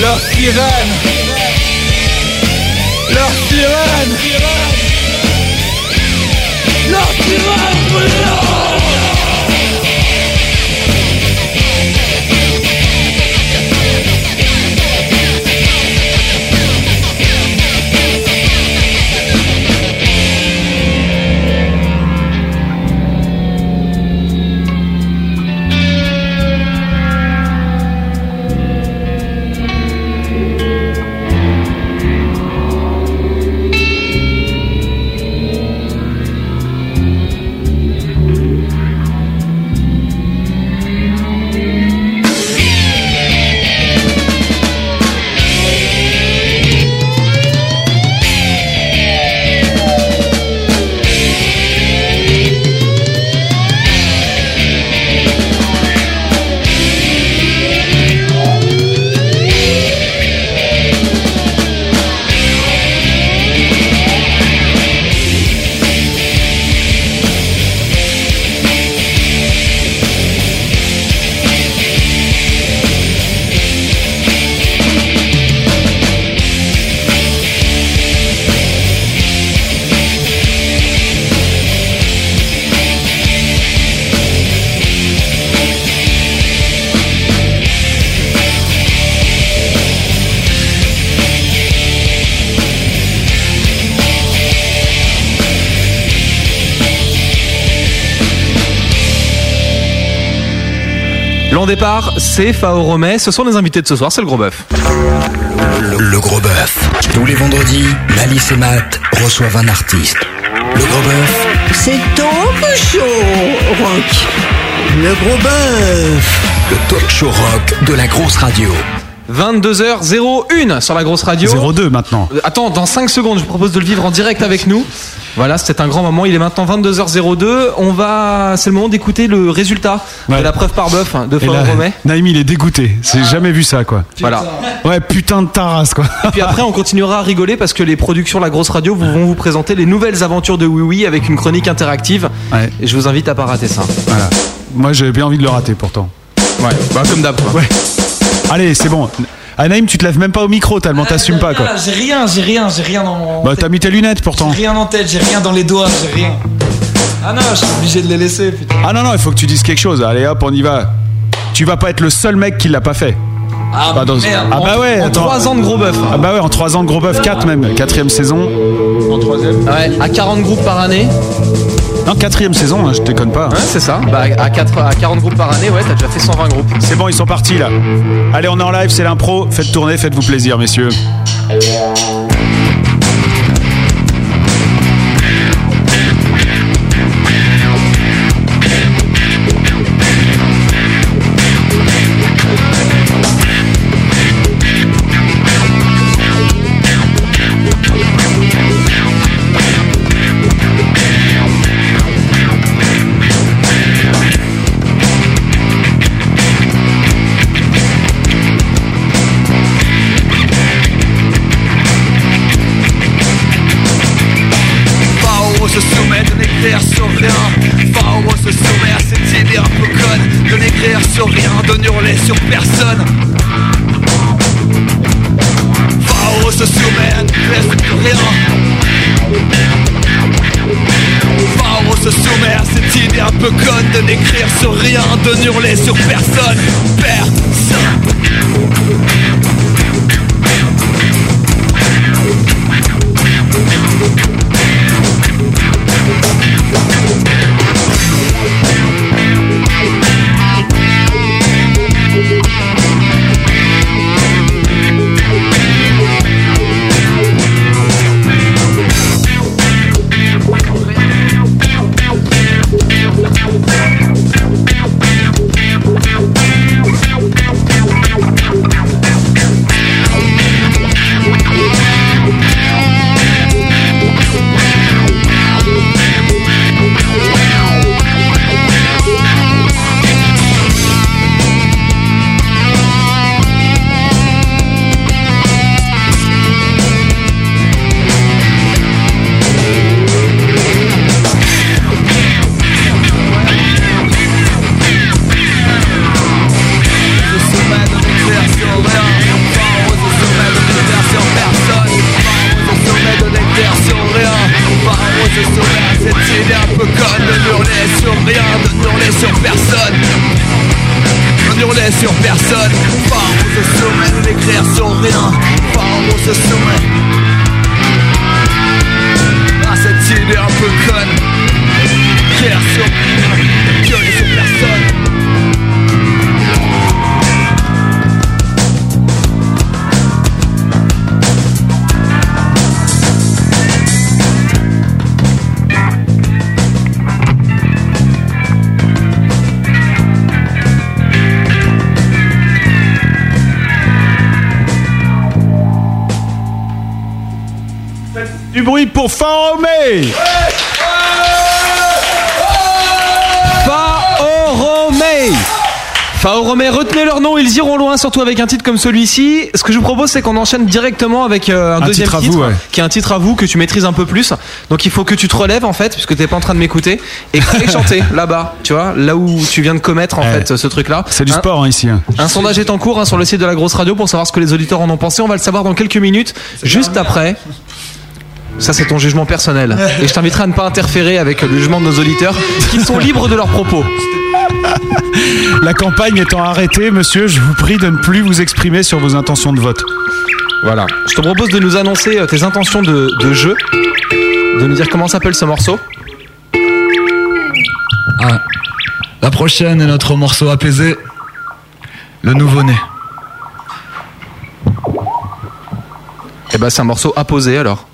Leurs sirènes. Leurs sirènes Leurs c'est Fao Romet. Ce sont les invités de ce soir, c'est le gros bœuf. Le, le gros bœuf. Tous les vendredis, Malice et Matt reçoivent un artiste. Le gros bœuf, C'est talk show rock. Le gros bœuf. le talk show rock de la grosse radio. 22h01 sur la grosse radio. 02 maintenant. Attends, dans 5 secondes, je vous propose de le vivre en direct avec nous. Voilà, c'était un grand moment. Il est maintenant 22h02. On va, c'est le moment d'écouter le résultat de la preuve par bœuf de Et Fort là, Romet. Naïm, il est dégoûté. C'est jamais vu ça, quoi. Voilà. Ouais, putain de taras, quoi. Et puis après, on continuera à rigoler parce que les productions La Grosse Radio vous- vont vous présenter les nouvelles aventures de Oui Oui avec une chronique interactive. Et je vous invite à pas rater ça. Voilà. Moi, j'avais bien envie de le rater, pourtant. Ouais, bah comme d'hab. quoi. Ouais. Allez, c'est bon. Ah, Naïm, tu te lèves même pas au micro, tellement t'assumes pas, quoi. Ah, J'ai rien, j'ai rien, j'ai rien dans mon. Bah, t'as mis tes lunettes, pourtant. J'ai rien en tête, j'ai rien dans les doigts, j'ai rien. Ah non, je suis obligé de les laisser, putain. Ah non, non, il faut que tu dises quelque chose. Allez, hop, on y va. Tu vas pas être le seul mec qui l'a pas fait. Ah, Bah, dans- merde. ah bah ouais, En attends. 3 ans de gros bœuf. Ah bah ouais, en 3 ans de gros bœuf, 4 même. Quatrième saison. En troisième Ouais, à 40 groupes par année. Non, quatrième saison, hein, je déconne pas. Ouais, c'est ça. Bah, à, 4, à 40 groupes par année, ouais, t'as déjà fait 120 groupes. C'est bon, ils sont partis là. Allez, on est en live, c'est l'impro. Faites tourner, faites-vous plaisir, messieurs. De hurler sur personne. Personne leur nom, ils iront loin, surtout avec un titre comme celui-ci. Ce que je vous propose, c'est qu'on enchaîne directement avec euh, un, Un deuxième titre à titre, vous, ouais. qui est un titre à vous que tu maîtrises un peu plus. Donc il faut que tu te relèves en fait, puisque t'es pas en train de m'écouter, et que tu chanter <laughs> là-bas, tu vois, là où tu viens de commettre en Ouais. fait ce truc-là. C'est du Un- sport hein, ici. hein. Un sondage est en cours hein, sur le site de la grosse radio pour savoir ce que les auditeurs en ont pensé. On va le savoir dans quelques minutes, juste après. Ça, c'est ton jugement personnel. <laughs> Et je t'inviterai à ne pas interférer avec le jugement de nos auditeurs, qui sont libres de leurs propos. <laughs> La campagne étant arrêtée, monsieur, je vous prie de ne plus vous exprimer sur vos intentions de vote. Voilà. Je te propose de nous annoncer euh, tes intentions de, de jeu, de nous dire comment s'appelle ce morceau. Ah. La prochaine est notre morceau apaisé. Le nouveau-né. Eh ben, c'est un morceau apposé alors.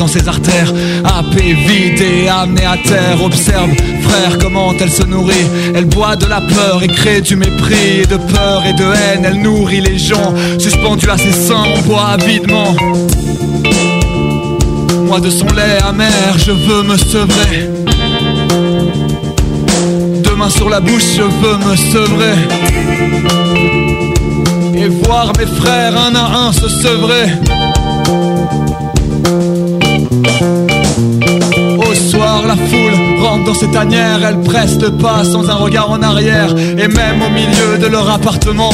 Dans ses artères, happé, vide et amené à terre. Observe, frère, comment elle se nourrit. Elle boit de la peur et crée du mépris, et de peur et de haine. Elle nourrit les gens, suspendus à ses seins, on boit avidement. Moi de son lait amer, je veux me sevrer. Deux mains sur la bouche, je veux me sevrer. Et voir mes frères un à un se sevrer. Foule rentre dans ses tanières, elle presse pas sans un regard en arrière. Et même au milieu de leur appartement,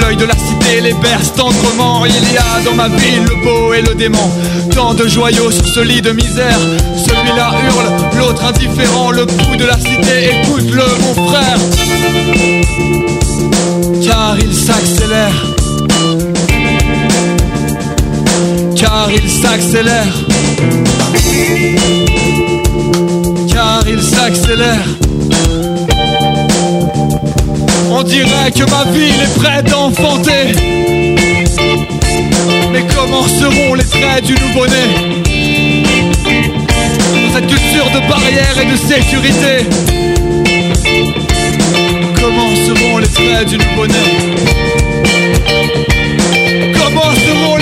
l'œil de la cité les berce tendrement. Il y a dans ma ville le beau et le démon, tant de joyaux sur ce lit de misère. Celui-là hurle, l'autre indifférent, le pouls de la cité, écoute-le mon frère. Car il s'accélère. Car il s'accélère. Car il s'accélère. On dirait que ma ville est prête d'enfanter. Mais comment seront les traits du nouveau-né? Dans cette culture de barrières et de sécurité Comment seront les traits du nouveau-né? Comment seront les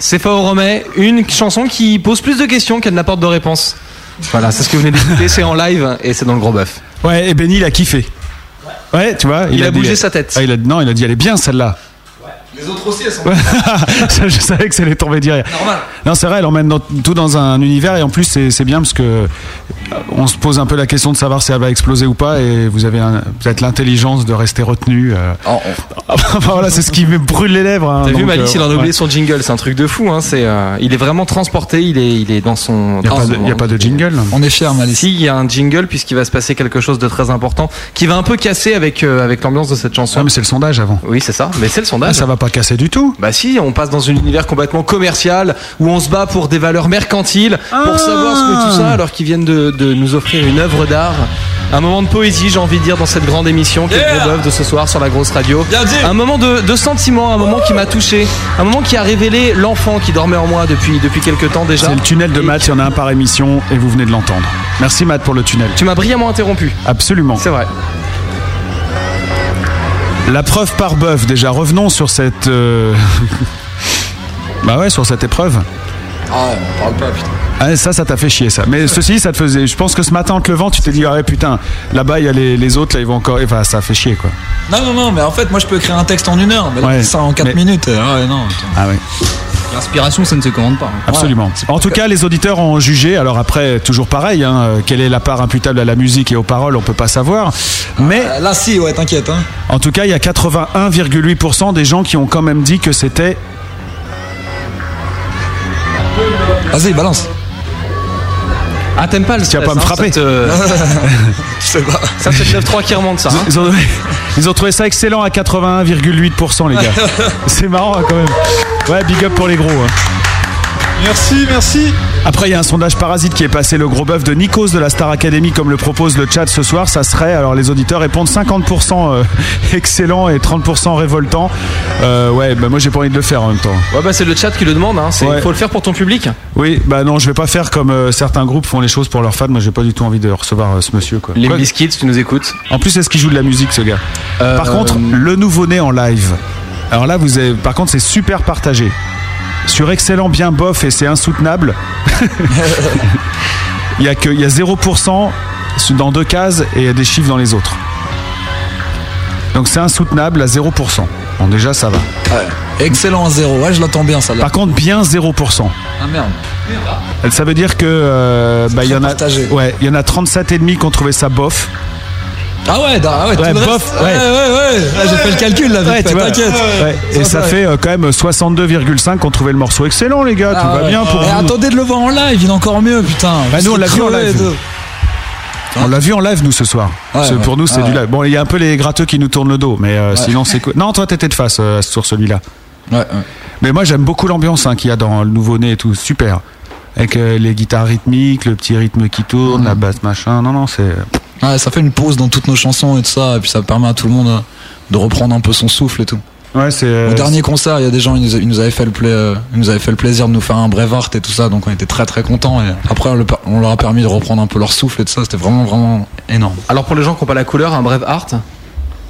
c'est Fao Romet, une chanson qui pose plus de questions qu'elle n'apporte de réponses. Voilà, c'est ce que vous venez d'écouter, c'est en live et c'est dans le gros bœuf. Ouais, et Benny, il a kiffé. Ouais, tu vois. Il a dit- bougé sa tête. Ah, il a, non, il a dit, elle est bien celle-là. Les autres aussi, elles sont <laughs> Ça, je savais que ça allait tomber direct. Normal. Non, c'est vrai, elle emmène dans- tout dans un univers et en plus c'est bien parce que euh, on se pose un peu la question de savoir si elle va exploser ou pas et vous avez peut-être l'intelligence de rester retenu. euh. Enfin, voilà, c'est ce qui me brûle les lèvres. hein, T'as vu Malice, euh, il en a oublié ouais. son jingle, c'est un truc de fou. Hein. C'est, euh, il est vraiment transporté, il est, il est dans son. Y a pas de- y a pas de jingle. On est fiers, Malice. Si, il y a un jingle puisqu'il va se passer quelque chose de très important qui va un peu casser avec euh, avec l'ambiance de cette chanson. Ah, mais c'est le sondage avant. Oui, c'est ça. Mais c'est le sondage. Ah, ça va pas casser du tout. Bah si, on passe dans un univers complètement commercial où on se bat pour des valeurs mercantiles, Ah. pour savoir ce que tout ça, alors qu'ils viennent de, de nous offrir une œuvre d'art Un moment de poésie, j'ai envie de dire, dans cette grande émission qui est le Yeah. gros bœuf de ce soir sur la grosse radio. Bien dit. Un moment de, de sentiment, un moment qui m'a touché, un moment qui a révélé l'enfant qui dormait en moi depuis, depuis quelques temps déjà. C'est le tunnel de Matt, il y en a un par émission et vous venez de l'entendre. Merci Matt pour le tunnel. Tu m'as brillamment interrompu. Absolument. C'est vrai. La preuve par bœuf, déjà, revenons sur cette. euh, <laughs> bah ouais, sur cette épreuve. Ah ouais, on parle pas, putain. Ah, ça, ça t'a fait chier, ça. Mais ceci, ça te faisait. Je pense que ce matin, en te levant, tu t'es dit, ah ouais, putain, là-bas, il y a les, les autres, là, ils vont encore. Enfin, ça fait chier, quoi. Non, non, non, mais en fait, moi je peux écrire un texte en une heure, mais là, Ouais, ça en 4 mais- minutes. Ah ouais, non. Ah ouais. L'inspiration, ça ne se commande pas. hein. Absolument. En tout cas, les auditeurs ont jugé. Alors après, toujours pareil, hein, euh, quelle est la part imputable à la musique et aux paroles, on peut pas savoir. Mais Euh, Là, si, ouais, t'inquiète. Hein. en tout cas, il y a 81,8% des gens qui ont quand même dit que c'était. Vas-y, balance. Ah, t'aimes pas le Tu vas pas me stress, hein, frapper. te- <laughs> Je sais pas. Ça, c'est le 9-3 qui remonte, ça. hein. Ils ont, ils ont trouvé ça excellent à 81,8% les gars. <laughs> C'est marrant hein, quand même. Ouais, big up pour les gros. hein. Merci, merci. Après, il y a un sondage parasite qui est passé le gros bœuf de Nikos de la Star Academy, comme le propose le chat ce soir. Ça serait, alors les auditeurs répondent 50% euh, <laughs> excellent et 30% révoltant. Euh, ouais, bah moi j'ai pas envie de le faire en même temps. Ouais, bah, c'est le chat qui le demande. Hein. Il Ouais. faut le faire pour ton public. Oui, bah non, je vais pas faire comme euh, certains groupes font les choses pour leurs fans. Moi j'ai pas du tout envie de recevoir euh, ce monsieur. Quoi. Les Quoi- Biscuits, tu nous écoutes. En plus, est-ce qu'il joue de la musique, ce gars? Euh, Par contre, le nouveau-né en live. Alors là, vous avez, par contre, c'est super partagé. Sur excellent, bien bof et c'est insoutenable. <laughs> il y a que, il y a 0% dans deux cases et il y a des chiffres dans les autres. Donc c'est insoutenable à 0%. Bon, déjà, ça va. Ouais. Excellent à zéro. Ouais, je l'attends bien, ça là. Par contre, bien 0%. Ah merde. Ça veut dire que euh, bah, il y en a, partagé. ouais, il y en a 37 et demi qui ont trouvé ça bof. Ah ouais, ah ouais, Ouais, bof, ouais. ouais, ouais, ouais. Là, j'ai fait le calcul là, vite t'inquiète. Et ça fait euh, quand même 62,5 qui ont trouvé le morceau excellent, les gars. Ah Tout va bien pour Et vous. attendez de le voir en live, il est encore mieux, putain. Bah, nous, on l'a vu en live. de- On l'a vu en live nous ce soir. Ouais. pour nous c'est Ouais. du live. Bon, il y a un peu les gratteux qui nous tournent le dos, mais euh, sinon c'est cool. Non, toi t'étais de face euh, sur celui-là. Ouais, ouais. Mais moi j'aime beaucoup l'ambiance hein, qu'il y a dans le nouveau-né et tout, super. Avec euh, les guitares rythmiques, le petit rythme qui tourne, la basse machin. Non, non, c'est. Ouais, ça fait une pause dans toutes nos chansons et tout ça, et puis ça permet à tout le monde euh, de reprendre un peu son souffle et tout. Ouais, c'est. euh, Au dernier concert, il y a des gens, ils nous, ils nous avaient fait le pla- euh, ils nous avaient fait le plaisir de nous faire un Brevart et tout ça, donc on était très très contents. Et après, on, le- on leur a permis de reprendre un peu leur souffle et tout ça, c'était vraiment vraiment énorme. Alors, pour les gens qui n'ont pas la couleur, un bref art.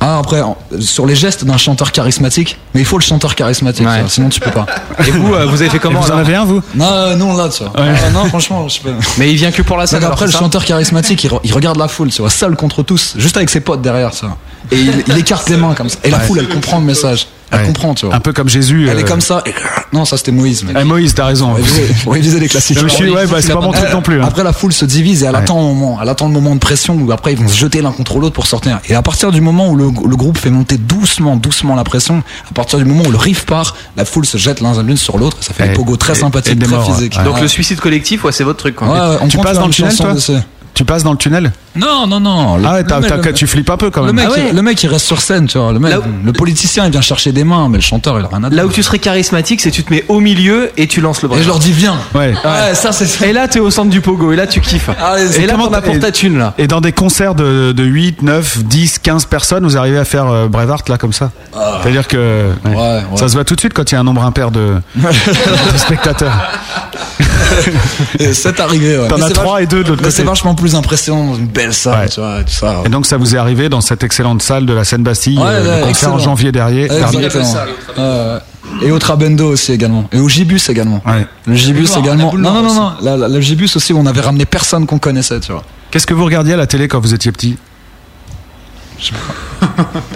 Ah, après, en- sur les gestes d'un chanteur charismatique, mais il faut le chanteur charismatique, Ouais. ça, sinon tu peux pas. <laughs> Et vous, euh, vous avez fait comment Vous en alors avez un vous? Non, euh, non, là, tu vois. Ah, non, franchement, je sais pas. Mais il vient que pour la scène. Alors, après, le c'est ça? chanteur charismatique, il, re- il regarde la foule, tu vois, seul contre tous, juste avec ses potes derrière, ça. Et il, il écarte les mains comme ça. Et la foule, elle comprend le message. Elle Ouais. comprend, tu vois. Un peu comme Jésus. Elle euh, est comme ça. et- Non, ça c'était Moïse. mec. eh, Moïse, t'as raison. On révisait, on révisait les classiques. Je suis- ouais, bah, c'est pas mon truc non plus. hein. Après, la foule se divise et elle Ouais. attend un moment. Elle attend le moment de pression où après ils vont se jeter l'un contre l'autre pour sortir. Et à partir du moment où le, le groupe fait monter doucement, doucement la pression, à partir du moment où le riff part, la foule se jette l'un l'une sur l'autre. Ça fait Et- des pogos très sympathiques, très physiques. Ouais. Donc, Ouais. le suicide collectif, ouais, c'est votre truc. Quoi. Ouais, on Tu passes dans le chanson toi Tu passes dans le tunnel Non, non, non. Le- Ah ouais, le t'as- mec- t'as- le- tu flippes un peu quand Le même. mec, Ah ouais. il- le mec, il reste sur scène, tu vois. Le, mec, Là où- le politicien, il vient chercher des mains, mais le chanteur, il a rien à dire. Là où tu serais charismatique, c'est tu te mets au milieu et tu lances le bras. Et je leur dis, viens. Ouais. Ouais, ça, c'est Et là, t'es au centre du pogo, et là, tu kiffes. Allez, et c'est là, comment t'en as pour ta thune, là. Et dans des concerts de, de 8, 9, 10, 15 personnes, vous arrivez à faire euh, Brevart là comme ça C'est-à-dire que ouais. Ouais, ouais. ça se voit tout de suite quand il y a un nombre impair de, <laughs> de spectateurs. Et C'est arrivé, ouais. T'en as c'est trois vach- et deux de l'autre mais c'est côté. vachement plus impressionnant dans une belle salle, Ouais. tu vois, et tout ça. Et donc ça vous est arrivé dans cette excellente salle de la Seine-Bastille, Ouais, euh, le concert en janvier dernier. Et au Trabendo aussi également. Et au Gibus également. Ouais. Le Gibus également. Non, non, non, non. La- la- Le Gibus aussi, où on avait ramené personne qu'on connaissait, tu vois. Qu'est-ce que vous regardiez à la télé quand vous étiez petit?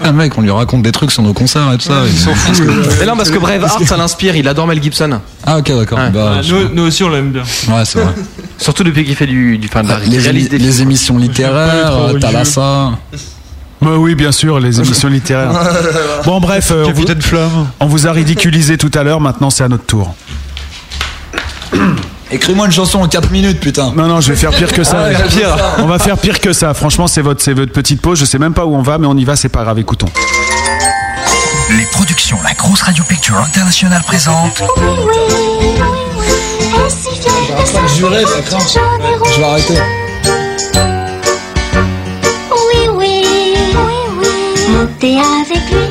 Un mec, on lui raconte des trucs sur nos concerts et tout ça. il s'en fout. Mais non, parce que bref, Art, ça l'inspire. Il adore Mel Gibson. Ah, ok, d'accord. Ouais. Bah, je- Nous, nous aussi, on l'aime bien. Ouais, c'est vrai. <laughs> Surtout depuis qu'il fait du, du, enfin, de la, Les, réalise des les émissions littéraires, euh. Thalassa. Bah oui, bien sûr, les émissions littéraires. <laughs> Bon, bref, euh, on, vous, on vous a ridiculisé tout à l'heure, maintenant c'est à notre tour. <coughs> Écris-moi une chanson en 4 minutes, putain. Non, non, je vais faire pire que ça. <laughs> Pire. On va faire pire que ça. Franchement, c'est votre, votre petite pause. Je sais même pas où on va, mais on y va, c'est pas grave. Écoutons. Les productions La Grosse Radio Picture Internationale présentent. Je jurer, Je vais arrêter. Oui, oui, oui, oui. Montez avec lui.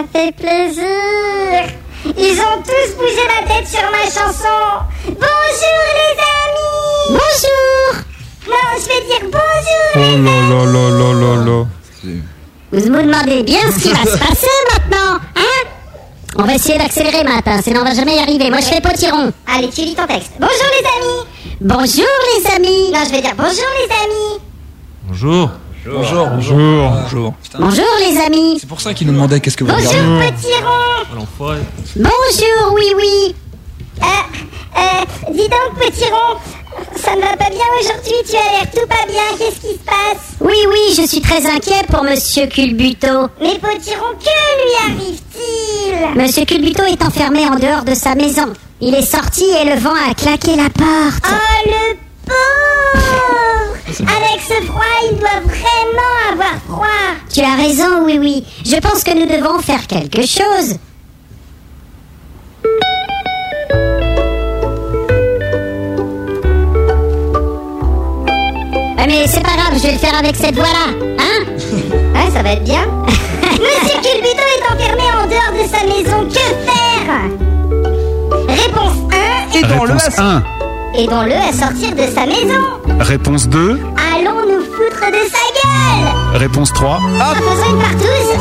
Ça fait plaisir. Ils ont tous bougé la tête sur ma chanson. Bonjour les amis. Bonjour. Non, je vais dire bonjour. Oh là là là là là là. Vous me demandez bien ce qui va se passer maintenant, hein? On va essayer d'accélérer matin, sinon on va jamais y arriver. Moi je fais potiron. Allez, tu lis ton texte. Bonjour les amis. Bonjour les amis. Non, je vais dire bonjour les amis. Bonjour. Bonjour, bonjour. Bonjour. Bonjour les amis. C'est pour ça qu'ils nous demandaient qu'est-ce que vous Bonjour regardez. potiron. L'enfoiré. Bonjour, oui, oui. Euh, euh, dis donc, petit rond, ça ne va pas bien aujourd'hui, tu as l'air tout pas bien, qu'est-ce qui se passe? Oui, oui, je suis très inquiet pour Monsieur Culbuto. Mais petit rond, que lui arrive-t-il? Monsieur Culbuto est enfermé en dehors de sa maison. Il est sorti et le vent a claqué la porte. Oh, le pauvre Avec ce froid, il doit vraiment avoir froid. Tu as raison, oui, oui. Je pense que nous devons faire quelque chose. Ouais, mais c'est pas grave, je vais le faire avec cette voix-là, hein? <laughs> Ouais, ça va être bien. <laughs> Monsieur Culbuto est enfermé en dehors de sa maison, que faire? Réponse 1, Réponse 1. Aidons-le à sortir de sa maison. Réponse 2. Allons nous foutre de sa gueule Réponse 3. En faisant une partouze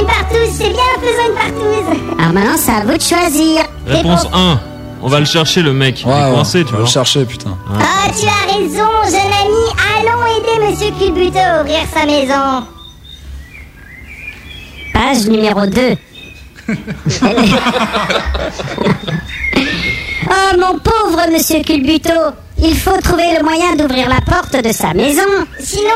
Une partouze, c'est bien, faisons une partouze Alors maintenant, c'est à vous de choisir. Réponse 1. On va le chercher, le mec. Il est Ouais, coincé, ouais, tu on va le chercher, putain. Ah, tu as raison, jeune ami. Allons aider Monsieur Culbuto à ouvrir sa maison. Page numéro 2. <laughs> oh, mon pauvre Monsieur Culbuto. Il faut trouver le moyen d'ouvrir la porte de sa maison. Sinon,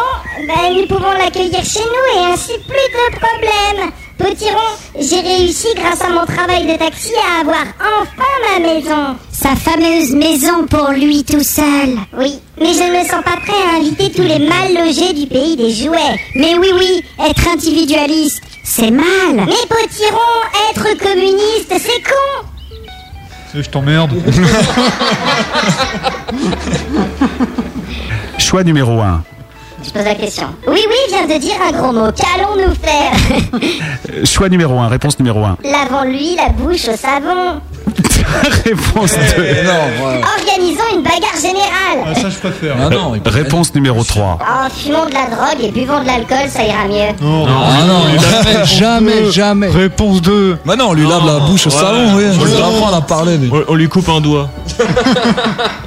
ben, nous pouvons l'accueillir chez nous et ainsi plus de problèmes. Potiron, j'ai réussi grâce à mon travail de taxi à avoir enfin ma maison. Sa fameuse maison pour lui tout seul. Oui, mais je ne me sens pas prêt à inviter tous les mal logés du pays des jouets. Mais oui, oui, être individualiste, c'est mal. Mais Potiron, être communiste, c'est con. Je t'emmerde? <laughs> Choix numéro 1. Je pose la question. Oui, oui, vient de dire un gros mot. Qu'allons-nous faire <laughs> Choix numéro 1. Réponse numéro 1. Lavons-lui la bouche au savon. <laughs> Réponse 2. Organisons une bagarre générale. ça, je préfère. Ah non, il peut- Réponse numéro 3. Oh, fumons de la drogue et buvons de l'alcool, ça ira mieux. Non, Ah non, Jamais, jamais, jamais. Réponse 2. Bah non, on lui lave la bouche au Ouais. salon, oui. Je vais apprendre à parler. lui. On, on lui coupe un doigt. <laughs>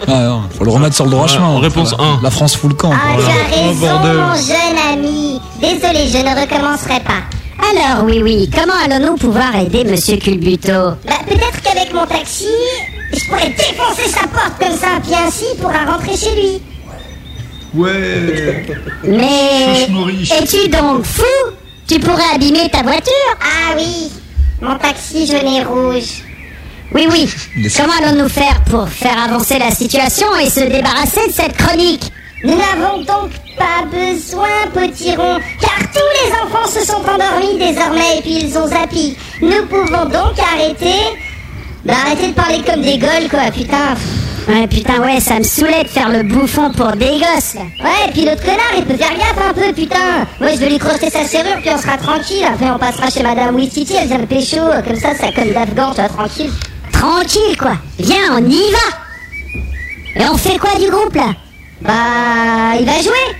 Ah non, faut le remettre sur le droit Ouais, chemin. réponse 1. La France fout le camp. Ah, tu as raison, mon jeune ami. Désolé, je ne recommencerai pas. Alors, oui, oui, comment allons-nous pouvoir aider Monsieur Culbuto? Bah, peut-être qu'avec mon taxi, je pourrais défoncer sa porte comme ça, puis ainsi il pourra rentrer chez lui. Ouais. Mais es-tu donc fou? Tu pourrais abîmer ta voiture Ah oui, mon taxi jaune et rouge. Oui, oui. Comment allons-nous faire pour faire avancer la situation et se débarrasser de cette chronique? Nous n'avons donc pas besoin, potiron, car tous les enfants se sont endormis désormais et puis ils ont zappi. Nous pouvons donc arrêter... Bah, arrêter de parler comme des gaules, quoi, putain. Ouais, putain, ouais, ça me saoulait de faire le bouffon pour des gosses, là. Ouais, et puis l'autre connard, il peut faire gaffe un peu, putain. Moi, je vais lui crocheter sa serrure, puis on sera tranquille. Après, on passera chez Madame Wistiti, elle vient me pécho. Comme ça, ça comme d'Afghan, tu vois, tranquille. Tranquille, quoi. Viens, on y va. Et on fait quoi du groupe, là? Bah, il va jouer.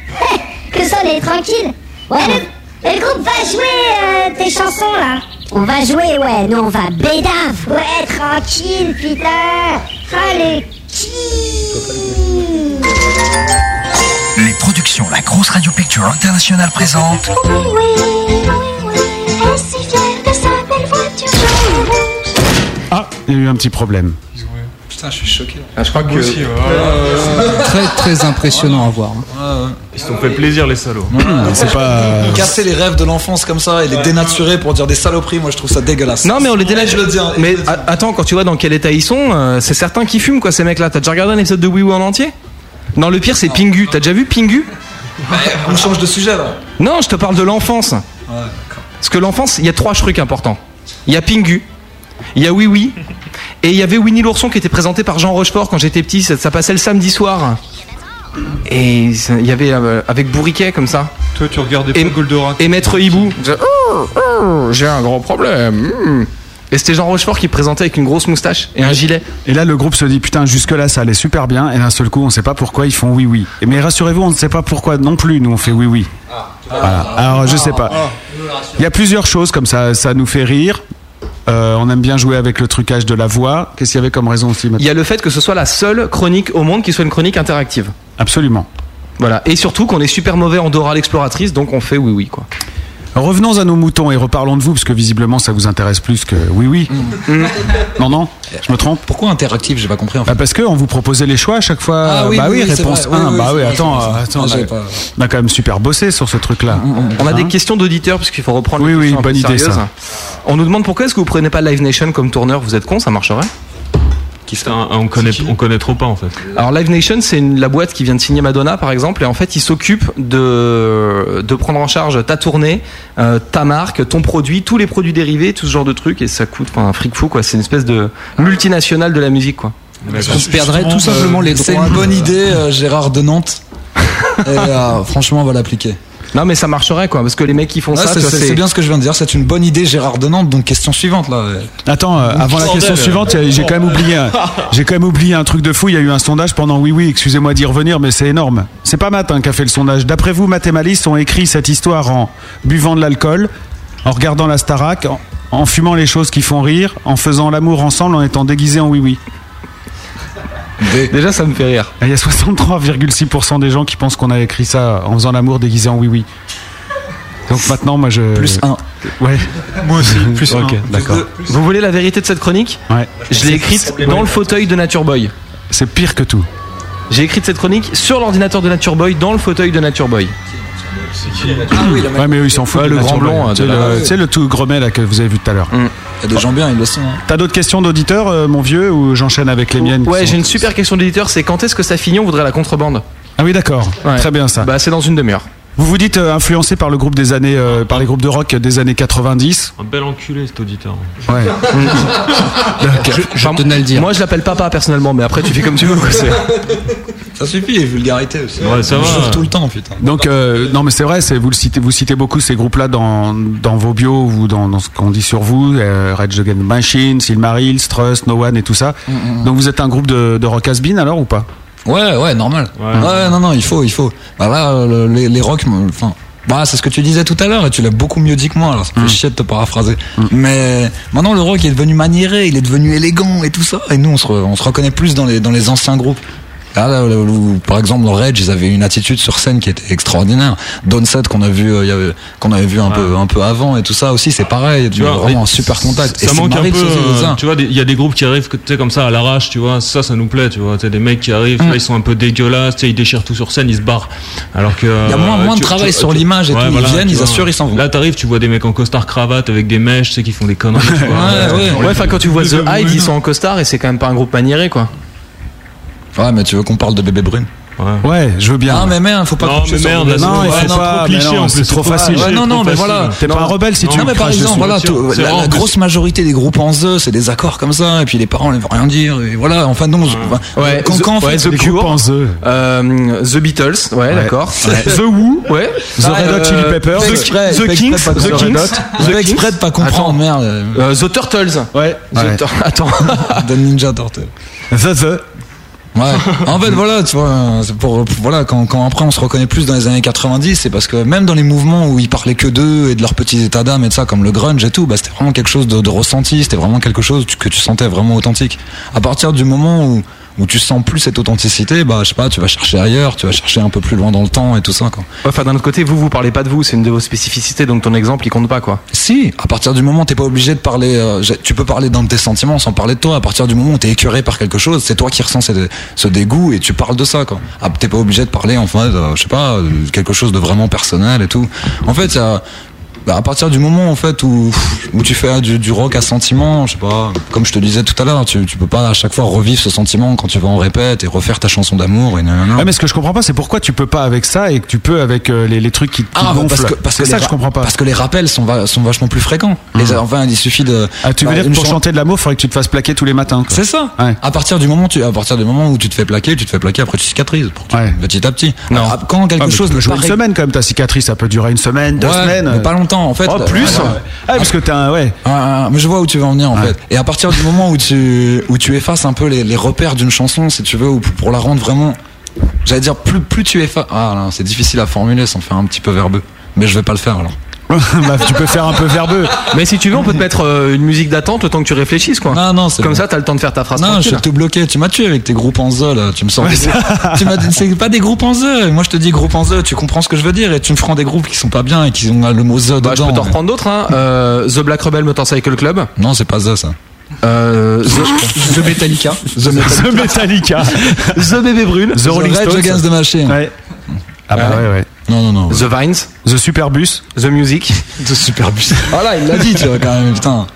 que ça, on est tranquille. Ouais, le, le groupe va jouer euh, tes chansons, là. On va jouer, ouais, nous on va bédave. Ouais, tranquille, putain. Ah, le Les productions La Grosse Radio Picture International présente Oui, oui, oui, oui. Elle est si fière de sa belle voiture? Jaune. Ah, il y a eu un petit problème. Putain, je suis choqué. Ah, je crois que Moi aussi, ouais. très très impressionnant à voir. hein. Ils se sont fait plaisir, les salauds. C'est pas. Casser les rêves de l'enfance comme ça et les dénaturer pour dire des saloperies, moi je trouve ça dégueulasse. Non mais on les délaisse. Je le dis. hein. Mais attends, quand tu vois dans quel état ils sont, euh, c'est certain qu'ils fument quoi ces mecs-là. T'as déjà regardé un épisode de Wii U en entier? Non, le pire c'est Pingu. T'as déjà vu Pingu? On change de sujet là. Non, je te parle de l'enfance. Ouais, d'accord. Parce que l'enfance, il y a trois trucs importants. Il y a Pingu, il y a Oui Oui, et il y avait Winnie l'ourson qui était présenté par Jean Rochefort quand j'étais petit. Ça, ça passait le samedi soir. Et il y avait euh, avec Bourriquet comme ça. Toi, tu regardais et, pas Goldorak. Et Maître Hibou. Oh, oh, J'ai un gros problème. hmm. Et c'était Jean Rochefort qui présentait avec une grosse moustache et un gilet. Et là, le groupe se dit putain, jusque-là, ça allait super bien. Et d'un seul coup, on sait pas pourquoi ils font oui, oui. Mais rassurez-vous, on ne sait pas pourquoi non plus. Nous, on fait oui, oui. Voilà. Alors, je sais pas. Il y a plusieurs choses comme ça. Ça nous fait rire. Euh, on aime bien jouer avec le trucage de la voix. Qu'est-ce qu'il y avait comme raison aussi Il y a le fait que ce soit la seule chronique au monde qui soit une chronique interactive. Absolument. Voilà. Et surtout qu'on est super mauvais en Dora l'exploratrice, donc on fait oui oui quoi. Revenons à nos moutons et reparlons de vous, parce que visiblement, ça vous intéresse plus que oui, oui. Non, non, je me trompe. Pourquoi interactif J'ai pas compris en fait. Bah parce que on vous proposait les choix à chaque fois. Ah oui, bah oui, oui, réponse vrai. 1. Oui, oui, bah oui, attends, vrai, euh, attends, on, a, pas- on a quand même super bossé sur ce truc-là. On a Hein des questions d'auditeurs parce qu'il faut reprendre Oui, les oui, bonne idée, sérieuses. ça. On nous demande pourquoi est-ce que vous prenez pas Live Nation comme tourneur Vous êtes con, ça marcherait On connaît, on connaît trop pas en fait. Alors Live Nation, c'est une- la boîte qui vient de signer Madonna, par exemple, et en fait, ils s'occupent de, de prendre en charge ta tournée, euh, ta marque, ton produit, tous les produits dérivés, tout ce genre de trucs, et ça coûte enfin, un fric fou, quoi. C'est une espèce de multinationale de la musique, quoi. On perdrait tout simplement les droits. C'est une bonne idée, euh, Gérard de Nantes. <laughs> Et euh, franchement, on va l'appliquer. Non, mais ça marcherait, quoi, parce que les mecs qui font Ouais, ça, c'est- bien ce que je viens de dire. C'est une bonne idée, Gérard de Nantes. Donc question suivante là. Attends, euh, avant la question suivante, j'ai quand même oublié, un- <laughs> j'ai quand même oublié un truc de fou. Il y a eu un sondage pendant oui, oui. Excusez-moi d'y revenir, mais c'est énorme. C'est pas Matt hein, qui a fait le sondage. D'après vous, Malice ont écrit cette histoire en buvant de l'alcool, en regardant la Starac, en, en fumant les choses qui font rire, en faisant l'amour ensemble, en étant déguisés en oui, oui. Déjà, ça me fait rire. Il y a 63,6% des gens qui pensent qu'on a écrit ça en faisant l'amour déguisé en oui, oui. Donc maintenant, moi je. Plus un. Ouais. Moi aussi, plus Ok, un. d'accord. Vous voulez la vérité de cette chronique Ouais. Je l'ai écrite dans le fauteuil de Nature Boy. C'est pire que tout. J'ai écrit cette chronique sur l'ordinateur de Nature Boy, dans le fauteuil de Nature Boy. Ouais, mais eux, ils s'en foutent. Ouais, le grand blond, Tu sais, la- le- tu sais, le tout gremet là que vous avez vu tout à l'heure. Il y a des gens bien, ils le sont. hein. T'as d'autres questions d'auditeurs, euh, mon vieux, ou j'enchaîne avec les miennes Ouais, j'ai une super question d'éditeur, c'est quand est-ce que ça finit, on voudrait la contrebande? Ah oui, d'accord. Ouais. Très bien ça. Bah, c'est dans une demi-heure. Vous vous dites euh, influencé par le groupe des années, euh, par les groupes de rock des années 90. Un bel enculé cet auditeur. Ouais. <laughs> Je, tenais à le dire. Moi, je l'appelle papa personnellement, mais après, tu fais comme tu veux. quoi, c'est- <laughs> Ça suffit, les vulgarités aussi. Ouais, ça Je va. tout le temps, putain. Donc euh, non mais c'est vrai, c'est vous le citez, vous citez beaucoup ces groupes-là dans dans vos bios ou dans, dans ce qu'on dit sur vous, euh, Rage Against the Machine, Silmaril, Trust, No One et tout ça. Donc vous êtes un groupe de, de rock has-been alors ou pas? Ouais, ouais, normal. Ouais. Ouais, non, non, il faut, il faut. Bah là, le- les, les rocks, me- enfin. Bah, c'est ce que tu disais tout à l'heure et tu l'as beaucoup mieux dit que moi, alors ça fait chier de te paraphraser. Mais maintenant, le rock il est devenu maniéré, il est devenu élégant et tout ça. Et nous, on se, re- on se reconnaît plus dans les, dans les anciens groupes. Là, là, là, où, par exemple, le Rage, ils avaient une attitude sur scène qui était extraordinaire. Downset qu'on a vu, euh, qu'on avait vu un peu, un peu avant et tout ça aussi, c'est pareil. Tu vois, vraiment un super contact. Ça Et manque un peu. euh, ça. tu vois, des- il y a des groupes qui arrivent, que, tu sais, comme ça à l'arrache, tu vois. Ça, ça nous plaît, tu vois. Tu sais, des mecs qui arrivent, vois, ils sont un peu dégueulasses, tu sais, ils déchirent tout sur scène, ils se barrent. Alors que. Il y a moins- euh, moins de travail tu- sur l'image et tout. Ils viennent, tu ils vois. assurent, ils s'en vont. Là, t'arrives, tu vois des mecs en costard cravate avec des mèches, tu sais, qui font des conneries. <laughs> Ouais, enfin, quand tu vois The Hyde, ils sont en costard et c'est quand même pas un groupe maniéré, quoi. Ouais, mais tu veux qu'on parle de bébé brune Ouais, je veux bien. Ah, mais merde, faut pas Non, coucher mais merde, là, non, il Ouais, faut non, pas. trop mais cliché, non, en plus, c'est trop facile. Ouais, non, non, mais voilà. T'es pas un rebelle si tu Non, mais par exemple, voilà, la, grosse majorité des groupes en The, c'est des accords comme ça, et puis les parents ne veulent rien dire, et voilà, enfin, non, Ouais, quand, The- quand, en ouais, fait, The Les Cure, groupes en The. euh, The Beatles, ouais, d'accord. <laughs> The Who, Ouais. The Red Hot Euh, Chili Peppers, Fais The, Kings, The Kings, Kings. exprès de pas comprendre, merde. Euh, The Turtles. Ouais. <laughs> Attends. <laughs> The Ninja Turtle. The The. Ouais. <laughs> En fait, voilà, tu vois, pour, pour- voilà, quand, quand après on se reconnaît plus dans les années 90, c'est parce que même dans les mouvements où ils parlaient que d'eux et de leurs petits états d'âme et de ça, comme le grunge et tout, bah, c'était vraiment quelque chose de, de ressenti, c'était vraiment quelque chose que tu sentais vraiment authentique. À partir du moment où, où tu sens plus cette authenticité, bah, je sais pas, tu vas chercher ailleurs, tu vas chercher un peu plus loin dans le temps et tout ça, quoi. Ouais, Enfin, d'un autre côté, vous, vous parlez pas de vous, c'est une de vos spécificités, donc ton exemple, il compte pas, quoi. Si, à partir du moment où t'es pas obligé de parler, euh, tu peux parler d'un de tes sentiments sans parler de toi. À partir du moment où t'es écœuré par quelque chose, c'est toi qui ressens ce, ce dégoût et tu parles de ça, quoi. Ah, t'es pas obligé de parler, enfin, de, je sais pas, de quelque chose de vraiment personnel et tout. En fait, Bah, à partir du moment en fait où, où tu fais du, du rock à sentiment, je sais pas, comme je te disais tout à l'heure, tu, tu peux pas à chaque fois revivre ce sentiment quand tu vas en répète et refaire ta chanson d'amour et nanana. Ouais, mais ce que je comprends pas, c'est pourquoi tu peux pas avec ça et que tu peux avec euh, les, les trucs qui, qui Ah, bah, gonflent. parce que, parce que ça je comprends pas. Parce que les rappels sont, va- sont vachement plus fréquents. Les, enfin, il suffit de. Ah, tu veux bah, dire que pour chan- chanter de l'amour, faudrait que tu te fasses plaquer tous les matins. C'est ça. À partir du moment, tu, à partir du moment où tu te fais plaquer, tu te fais plaquer, après tu cicatrises, pour petit à petit. Ah, Quand quelque Ah, chose tu peux jouer une semaine quand même ta cicatrice, ça peut durer une semaine, deux Ouais, semaines. pas longtemps en fait. Oh, plus. Ouais, ouais. Ah, parce que t'as un ouais. Ah, ah, mais je vois où tu veux en venir en fait. Et à partir du moment où tu où tu effaces un peu les, les repères d'une chanson, si tu veux, ou pour la rendre vraiment, j'allais dire plus plus tu effaces. Ah c'est difficile à formuler sans faire un petit peu verbeux. Mais je vais pas le faire alors. <laughs> Bah, tu peux faire un peu verbeux. Mais si tu veux, on peut te mettre euh, une musique d'attente le temps que tu réfléchisses, quoi. Non, non, c'est Comme bon. ça, t'as le temps de faire ta phrase Non, je suis tout bloqué. Tu m'as tué avec tes groupes en Z là. Tu me sors. Ouais, groupes- c'est pas des groupes en Z. Moi je te dis groupe en Z. Tu comprends ce que je veux dire et tu me prends des groupes qui sont pas bien et qui ont le mot Z Bah, je dedans. peux t'en reprendre d'autres, hein. Euh, The Black Rebel Motorcycle Club. Non, c'est pas ça. Euh, The, The Metallica. The Metallica. The Metallica. <laughs> The Bébé Brûle. The Rolling Stones. Against the Machine. Ouais. Ah bah ouais, ouais. Non, non, non. The Vines. The Superbus. The Music. <laughs> The Superbus. Voilà, il l'a dit, tu vois, quand même, putain.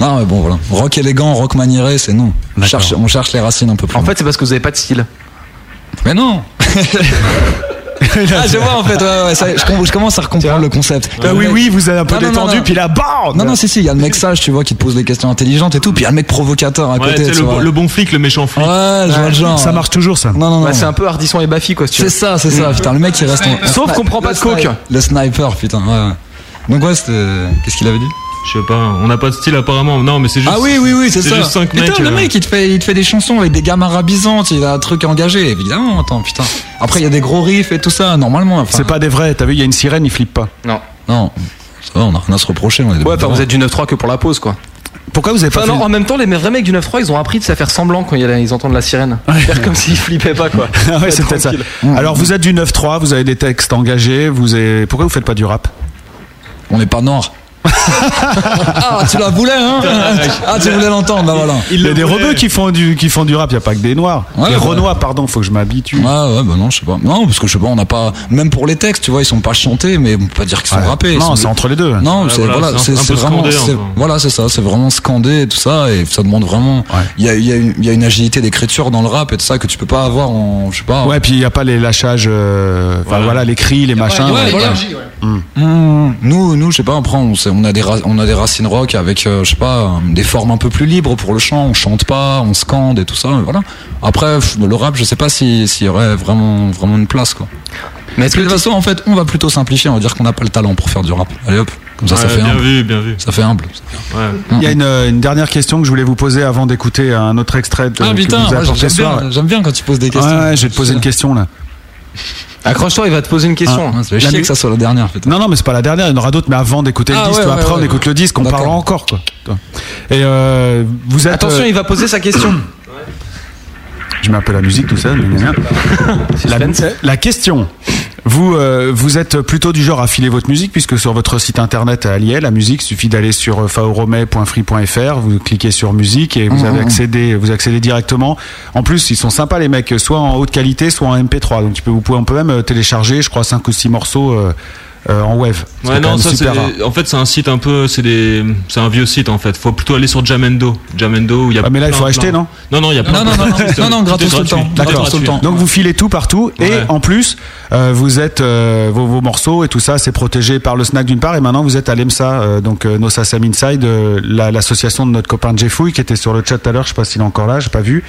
Non, mais bon, voilà. Rock élégant, rock maniéré, c'est non. On cherche, on cherche les racines un peu plus. En fait, c'est parce que vous avez pas de style. Mais non <laughs> <laughs> Ah, je vois en fait, ouais, ouais, ça, je, com- je commence à comprendre le concept. Ah oui, oui, vous êtes un peu Non, détendu, non, non. puis là, bam Non, non, si, si, il y a le mec sage, tu vois, qui te pose des questions intelligentes et tout, puis il y a le mec provocateur à Ouais, côté. le, bon- le bon flic, le méchant flic. Ouais, je vois le genre. Ça marche toujours, ça. Non, non, non. Bah, c'est un peu Ardisson et Baffy, quoi, si tu veux. C'est ça, c'est ça, putain, le mec il reste en. Sauf qu'on prend pas de coke. Le sniper, putain, ouais. ouais. Donc, ouais, c'était. Qu'est-ce qu'il avait dit? Je sais pas, on n'a pas de style apparemment. Non, mais c'est juste. Ah oui, oui, oui, c'est ça. juste 5 putain, mecs. le euh, mec, il te, fait, il te fait des chansons avec des gammes arabisantes, il a un truc engagé, évidemment, attends, putain. Après, il y a des gros riffs et tout ça, normalement. enfin. C'est pas des vrais. T'as vu, il y a une sirène, il flippe pas. Non. Non, ça va, on a rien à se reprocher, on est des Ouais, enfin, vous êtes du 9-3 que pour la pause, quoi. Pourquoi vous avez pas Enfin, non, fait- en même temps, les vrais mecs du 9-3, ils ont appris de se faire semblant quand ils entendent la sirène. Faire comme s'ils flippaient pas, quoi. <laughs> Ah ouais, c'est peut-être ça. Alors, vous êtes du 9-3, vous avez des textes engagés, vous avez... Pourquoi vous faites pas du rap? On n'est pas noirs. Ah, tu la voulais, hein Ah, tu voulais l'entendre, bah voilà. Il y a des rebeux qui font du, qui font du rap, il y a pas que des noirs. Ouais, des ouais. renois, pardon, faut que je m'habitue. Ouais, ouais, bah non, je sais pas. Non, parce que je sais pas, on n'a pas. Même pour les textes, tu vois, ils sont pas chantés, mais on peut pas dire qu'ils sont Ouais. rappés. Non, sont- c'est entre les deux. Non, Ouais, c'est voilà, vraiment. scandé. Voilà, c'est ça, c'est vraiment scandé et tout ça, et ça demande vraiment. Il y, a, il y, a une- il y a une agilité d'écriture dans le rap et tout ça que tu peux pas avoir en. Je sais pas. Ouais, puis il y a pas les lâchages, euh, enfin voilà, les cris, les machins. ouais, voilà. Mmh. Nous, nous, je sais pas, après, on, a des on a des racines rock avec, euh, je sais pas, des formes un peu plus libres pour le chant. On chante pas, on scande et tout ça. Voilà. Après, le rap, je sais pas si- s'il y aurait vraiment, vraiment une place, quoi. Mais est-ce de toute façon, en fait, on va plutôt simplifier. On va dire qu'on n'a pas le talent pour faire du rap. Allez hop, comme ça, ça fait bien humble. vu, bien vu. Ça fait humble. Ouais. Il y a une, euh, une dernière question que je voulais vous poser avant d'écouter un autre extrait de, Ah putain, j'aime bien, j'aime bien quand tu poses des questions. Ouais, ouais, je vais te poser une question là. Accroche-toi, il va te poser une question. Ah, ça fait La chier que ça soit la dernière, putain. Non, non, mais c'est pas la dernière, il y en aura d'autres, mais avant d'écouter Ah, le disque, ouais, toi, ouais, après on ouais. écoute le disque, on parlera encore, quoi. Et euh, vous êtes. Attention, euh, il va poser sa question. Je mets un peu la musique, tout ça. <laughs> la, la question. Vous, euh, vous êtes plutôt du genre à filer votre musique, puisque sur votre site internet à Liel, la musique, il suffit d'aller sur euh, faoromé.free.fr, vous cliquez sur musique et vous Mhm, avez mhm. accédé, vous accédez directement. En plus, ils sont sympas les mecs, soit en haute qualité, soit en MP3. Donc tu peux, vous pouvez, on peut même euh, télécharger, je crois, 5 ou 6 morceaux euh, euh, en Ouais, non, ça c'est. En fait, c'est un site un peu. C'est des. C'est un vieux site en fait. Faut plutôt aller sur Jamendo. Jamendo où il y a. Ah, mais là, il plein, faut acheter, non Non, non, il y a plein. Non, non, non, non, de- non, gratos tout le temps. D'accord. Donc vous filez tout partout et Ouais. en plus euh, vous êtes euh, vos, vos morceaux et tout ça c'est protégé par le snack d'une part et maintenant vous êtes à l'EMSA donc No Sassam Inside la- l'association de notre copain Jeffouille qui était sur le chat tout à l'heure je sais pas s'il est encore là j'ai pas vu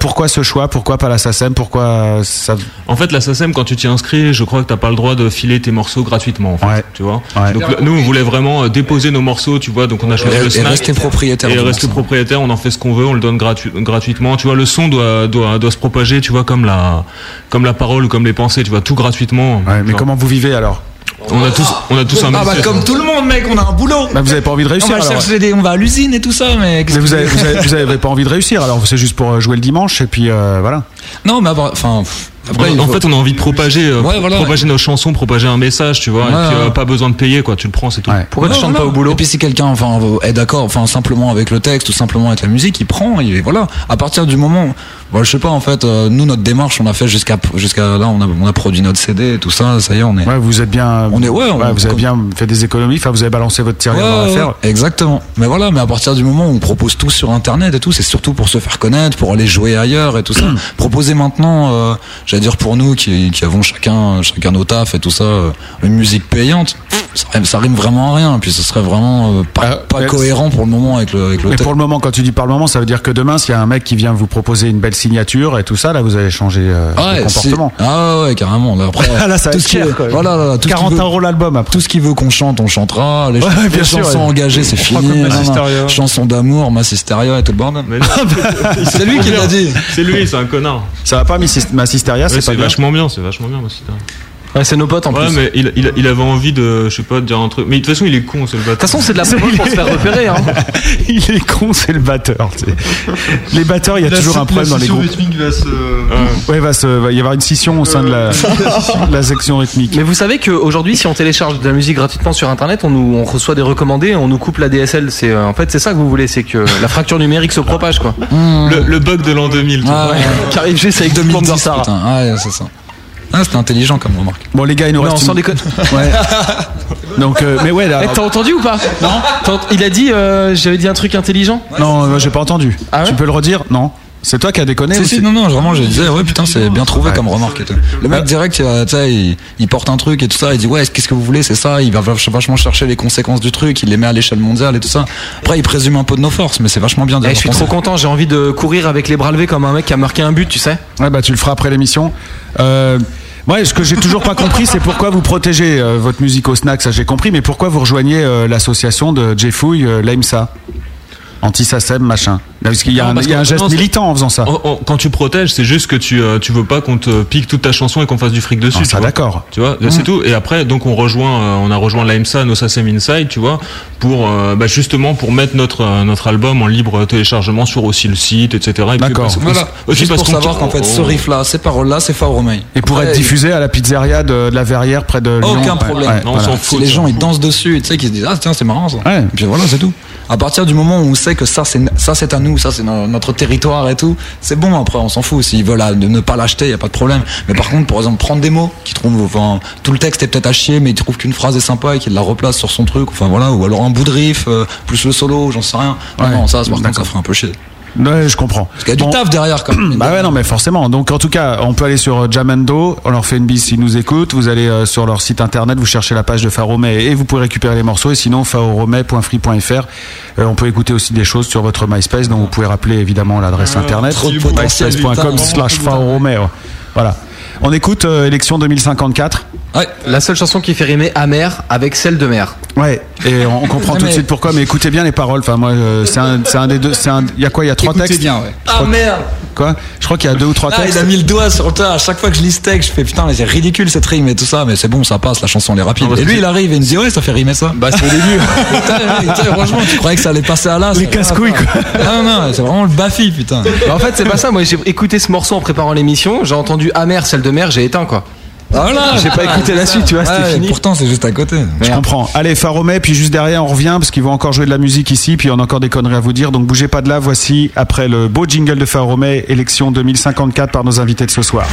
pourquoi ce choix? Pourquoi pas la Sassam pourquoi ça En fait, la SACEM, quand tu t'y inscris, je crois que t'as pas le droit de filer tes morceaux gratuitement. En fait, tu vois. Ouais. Donc le- nous, on voulait vraiment euh, déposer nos morceaux, tu vois. Donc on a choisi Et- le et snack. rester propriétaire Et rester propriétaire. On en fait ce qu'on veut. On le donne gratu- gratuitement. Tu vois, le son doit, doit doit se propager. Tu vois, comme la comme la parole ou comme les pensées. Tu vois, tout gratuitement. Ouais, mais Genre, comment vous vivez alors? On a tous on a tous un. Ah bah comme tout le monde mec, on a un boulot. bah, vous avez pas envie de On réussir va alors chercher des, on va à l'usine et tout ça, mais. qu'est-ce mais vous que- avez, vous, avez, vous avez pas envie de réussir alors c'est juste pour euh, jouer le dimanche et puis euh, voilà Non, mais enfin. Après, en faut- fait, on a envie de propager, euh, Ouais, voilà. propager nos chansons, propager un message, tu vois. Ouais, et puis, euh, pas besoin de payer, quoi. Tu le prends, c'est tout. Ouais, voilà. Et puis si quelqu'un enfin est d'accord enfin simplement avec le texte ou simplement avec la musique, il prend et voilà. À partir du moment bon, je sais pas en fait euh, nous notre démarche on a fait jusqu'à jusqu'à là on a on a produit notre CD et tout ça, ça y est, on est Ouais, vous êtes bien. On est- ouais, on- vous avez bien fait des économies. Enfin, vous avez balancé votre tirage Ouais, dans ouais, l'affaire. ouais, exactement. Mais voilà, mais à partir du moment où on propose tout sur internet et tout, c'est surtout pour se faire connaître, pour aller jouer ailleurs et tout ça. <clears throat> Proposer maintenant, euh, j'allais dire pour nous qui, qui avons chacun chacun nos tafs et tout ça, euh, une musique payante, ça rime, ça rime vraiment à rien. Puis ce serait vraiment euh, pas, cohérent pour le moment avec le avec le Mais pour le moment, quand tu dis par le moment, ça veut dire que demain, s'il y a un mec qui vient vous proposer une belle signature et tout ça, là, vous allez changer euh, Ouais, de comportement. Ah ouais, carrément. Là, après, <laughs> Là, ça va tout être cher, quoi. Voilà, là, tout ce 40 qui veut- euros l'album après. Tout ce qui veut qu'on chante, on chantera. Les, <laughs> Ouais, ch- bien les sûr, chansons ouais. engagées, c'est fini. Chansons d'amour, Massisteria et tout le bordel. <laughs> c'est lui qui l'a dit. C'est lui, c'est un connard. Ça va pas, Massisteria, Ouais, c'est pas vachement bien, c'est vachement bien, Massisteria. Ouais, c'est nos potes en Ouais, plus. mais il, il, il avait envie de, je sais pas, de dire un truc. Mais de toute façon, il est con, c'est le bâtard. De toute façon, c'est de la promo pour se faire repérer. Hein. <laughs> il est con, c'est le batteur. Les batteurs, il y a La- toujours un problème dans les groupes. rythmique va se. Ouais, va, se, va y avoir une scission au sein de la, la section rythmique. Mais vous savez qu'aujourd'hui, si on télécharge de la musique gratuitement sur Internet, on, nous, on reçoit des recommandés, on nous coupe la DSL. C'est euh, en fait c'est ça que vous voulez, c'est que la fracture numérique se propage quoi. Le, le bug de l'an 2000. tu vois. Ouais. Qui arrive juste avec 2010 2010, putain. Ouais, c'est ça. Ah, c'était intelligent comme remarque. Bon, les gars, il nous Non, reste. sans une- déconner. <laughs> Ouais. Donc, euh, mais ouais, là. T'as entendu ou pas Non. Il a dit, euh, j'avais dit un truc intelligent. Non, euh, j'ai pas entendu. Ah ouais tu peux le redire Non. C'est toi qui as déconné Si, ou si, c'est- non, non, vraiment, je disais, ouais, putain, c'est bien trouvé Ouais. comme remarque et tout. Le mec direct, euh, tu sais, il, il porte un truc et tout ça, il dit, ouais, qu'est-ce que vous voulez, c'est ça, il va vach- vachement chercher les conséquences du truc, il les met à l'échelle mondiale et tout ça. Après, il présume un peu de nos forces, mais c'est vachement bien Eh, dit. je suis trop content, j'ai envie de courir avec les bras levés comme un mec qui a marqué un but, tu sais. Ouais, bah tu le feras après l'émission. Euh, ouais, ce que j'ai toujours pas compris, c'est pourquoi vous protégez euh, votre musique au snack, ça j'ai compris, mais pourquoi vous rejoignez euh, l'association de Jeffouille, euh, l'AIMSA? Anti-SACEM, machin. Là, Parce qu'il y a Non, un, y a un qu'en- geste non, c'est- militant en faisant ça. En- en- quand tu protèges, c'est juste que tu, euh, tu veux pas qu'on te pique toute ta chanson et qu'on fasse du fric dessus. Ah, tu ça, d'accord. Tu vois, c'est tout. Et après, donc on rejoint, euh, on a rejoint l'AMSA, NoSACEM Inside, tu vois, pour euh, bah, justement pour mettre notre euh, notre album en libre téléchargement sur aussi le site, etc. Et puis, D'accord. parce- Voilà. Aussi Juste parce pour savoir qu'en fait, ce oh. riff-là, ces paroles-là, ces Fauromei. Et pour être diffusé à la pizzeria de, de la Verrière près de Lyon. Aucun problème. ouais, Non, on s'en Si fout. les gens ils dansent dessus, tu sais, qu'ils se disent ah tiens c'est marrant ça. Ouais. Et puis voilà c'est tout. À partir du moment où on sait que ça c'est ça c'est à nous, ça c'est no- notre territoire et tout, c'est bon après on s'en fout. S'ils veulent euh, ne pas l'acheter, y a pas de problème. Mais par contre par exemple prendre des mots qui trouvent, enfin tout le texte est peut-être à chier, mais ils trouvent qu'une phrase est sympa et qu'il la replace sur son truc, enfin voilà, ou alors un bout de riff euh, plus le solo, j'en sais rien. Ouais. non ça par contre ça ferait un peu chier. Ouais, je comprends. Parce qu'il y a du taf derrière quand même. <clears throat> Bah ouais, non, mais forcément. Donc, en tout cas, on peut aller sur euh, Jamendo. On leur fait une bise s'ils nous écoutent. Vous allez euh, sur leur site internet, vous cherchez la page de Faromé et vous pouvez récupérer les morceaux. Et sinon, faromé.free.fr. Euh, on peut écouter aussi des choses sur votre MySpace, dont vous pouvez rappeler évidemment l'adresse internet. de potentiel, MySpace.com slash Faromé. ouais. Voilà. On écoute euh, élection 2054. Ouais. La seule chanson qui fait rimer amer avec celle de mer. Ouais, et on on comprend Ouais, <laughs> tout de suite pourquoi, mais écoutez bien les paroles. Enfin, moi, euh, c'est un, c'est un des deux. C'est un. Il y a quoi Il y a trois Écoutez textes. bien ouais. Ah merde Quoi? Je crois qu'il y a deux ou trois Ah, textes. il a mis le doigt sur le tas. À chaque fois que je lis ce texte, je fais putain, mais c'est ridicule cette rime et tout ça, mais c'est bon, ça passe, la chanson elle est rapide. Et lui, il arrive et il me dit ouais, ça fait rimer ça. Bah c'est au début. <laughs> Putain, putain, franchement, tu croyais que ça allait passer à l'as Les casse-couilles, quoi. Non, non, c'est vraiment le bafi, putain. Bah, en fait c'est pas ça, moi j'ai écouté ce morceau en préparant l'émission, j'ai entendu amer celle de mer, j'ai éteint quoi. Voilà. J'ai pas écouté la suite, tu vois, c'était fini. Pourtant, c'est juste à côté. Je comprends. Allez, Faromé, puis juste derrière, on revient parce qu'ils vont encore jouer de la musique ici, puis on a encore des conneries à vous dire. Donc bougez pas de là. Voici, après le beau jingle de Faromé, élection 2054 par nos invités de ce soir.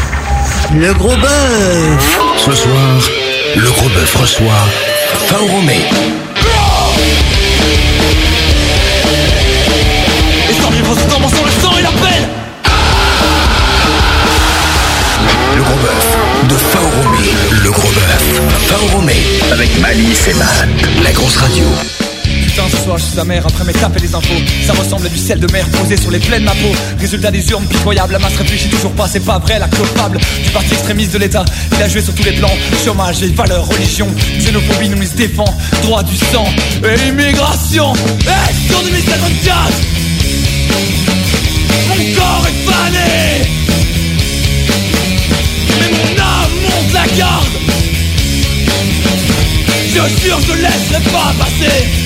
Le gros bœuf. Ce soir, le gros bœuf reçoit Faoromé. Et gros bœuf de Faoromé. Le gros bœuf. Faoromé. Avec Malice et Matt. La grosse radio. Putain, ce soir je suis amer après mes tapes et les infos. Ça ressemble à du sel de mer posé sur les plaies de ma peau. Résultat des urnes pitoyables, la masse réfléchit toujours pas, c'est pas vrai, la coupable du parti extrémiste de l'État. Il a joué sur tous les plans, chômage, vieilles valeurs, religion, xénophobie, nous se défend, droit du sang et immigration. Élection 2054 Mon corps est fané garde Je pas passer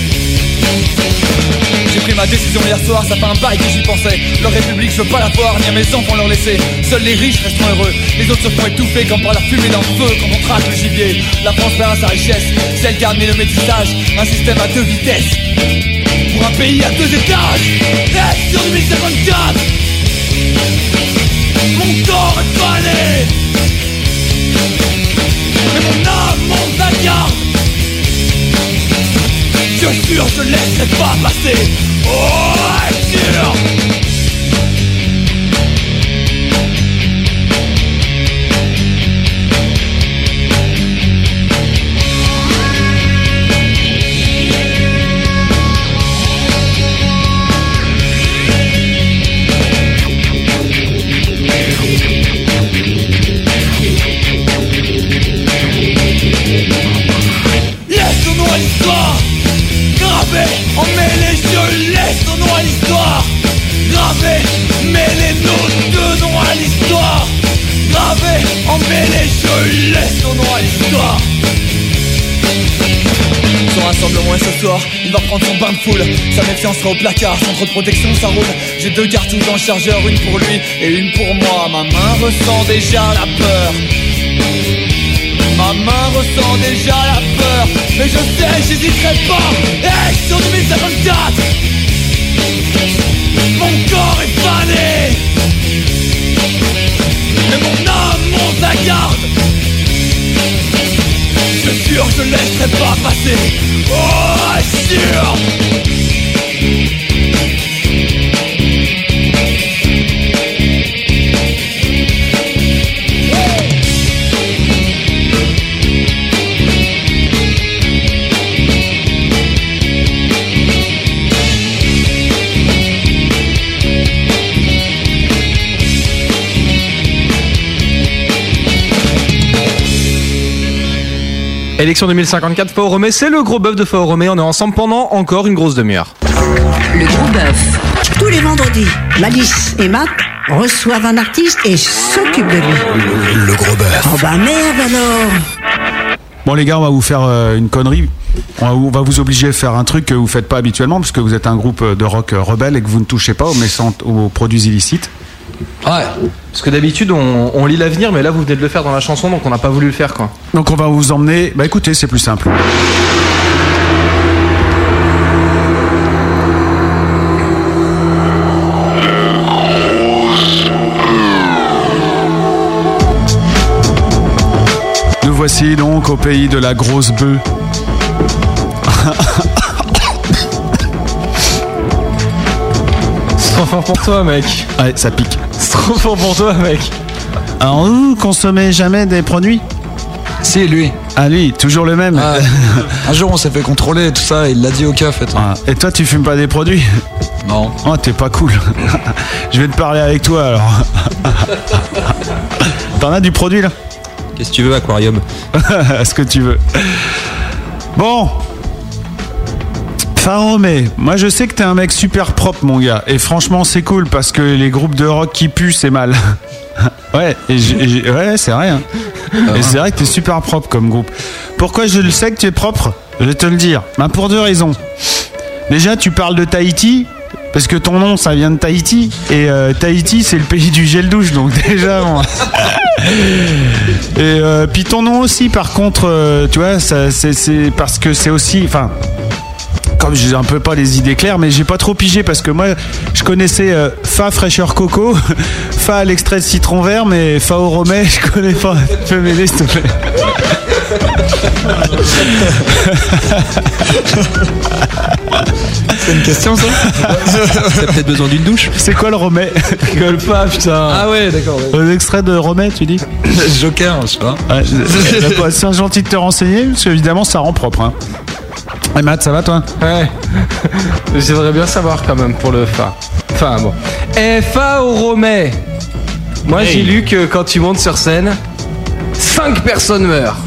j'ai pris ma décision hier soir, ça fait un bail que j'y pensais. Leur république, je veux pas la voir, ni à mes enfants leur laisser. Seuls les riches resteront heureux, les autres se font étouffer comme par la fumée d'un feu quand on traque le gibier. La France perd sa richesse, celle garde le métissage, un système à deux vitesses. Pour un pays à deux étages, est sur 2054 Mon corps est fané Mais mon âme la garde Je jure, je laisserai pas passer. Oh, sûr Méfiance sera au placard, trop de protection ça roule. J'ai deux cartouches dans le chargeur, une pour lui et une pour moi. Ma main ressent déjà la peur. Ma main ressent déjà la peur. Mais je sais, j'hésiterai pas. Action 2054 Mon corps est fané. Mais mon âme monte la garde Je jure, je laisserai pas passer. Oh, sûr Élection 2054, Fao Romé, c'est le gros bœuf de Fao Romé. On est ensemble pendant encore une grosse demi-heure. Le gros bœuf. Tous les vendredis, Malice et Matt reçoivent un artiste et s'occupent de lui. Le gros bœuf. Oh bah merde alors Bon les gars, on va vous faire euh, une connerie. On va, vous obliger à faire un truc que vous faites pas habituellement parce que vous êtes un groupe de rock euh, rebelle et que vous ne touchez pas aux, aux produits illicites. Ouais. Parce que d'habitude, on, on lit l'avenir, mais là, vous venez de le faire dans la chanson, donc on n'a pas voulu le faire, quoi. Donc on va vous emmener. Bah écoutez, c'est plus simple. Nous voici donc au pays de la grosse bœuf. C'est trop fort pour toi, mec. Ouais, ça pique. C'est trop fort pour toi, mec. Alors vous consommez jamais des produits? Si, lui. Ah lui, toujours le même. Ah, <laughs> un jour, on s'est fait contrôler et tout ça, il l'a dit au cas, en fait. Ah, Et toi, tu fumes pas des produits? Non. Oh, t'es pas cool. <laughs> Je vais te parler avec toi alors. <laughs> T'en as du produit là? Qu'est-ce que tu veux, aquarium? Ce que tu veux. Bon. Faromé, moi je sais que t'es un mec super propre mon gars. Et franchement c'est cool parce que les groupes de rock qui puent c'est mal. <laughs> ouais, et et ouais c'est vrai. hein. Et c'est vrai que t'es super propre comme groupe. Pourquoi je le sais que tu es propre? Je vais te le dire. Ben, pour deux raisons. Déjà tu parles de Tahiti. Parce que ton nom, ça vient de Tahiti. Et euh, Tahiti, c'est le pays du gel douche. Donc <laughs> déjà, bon. Et euh, puis ton nom aussi, par contre, euh, tu vois, ça, c'est, c'est parce que c'est aussi, enfin, comme j'ai un peu pas les idées claires, mais j'ai pas trop pigé parce que moi, je connaissais euh, Fa fraîcheur coco, <laughs> Fa l'extrait de citron vert, mais Fa au romet, je connais pas. Tu peux m'aider, s'il te plaît? <laughs> C'est une question, ça? T'as peut-être besoin d'une douche C'est quoi le romet? Rigole pas, putain. Ah ouais, d'accord. ouais. Un extrait de romet, tu dis? <laughs> Joker, je sais pas. Ouais, c'est- c'est gentil de te renseigner, parce qu'évidemment, ça rend propre. Hein. Et Matt, ça va toi Ouais. <laughs> J'aimerais bien savoir quand même pour le Fa. Enfin bon. Fa au. Moi Hey. j'ai lu que quand tu montes sur scène, 5 personnes meurent.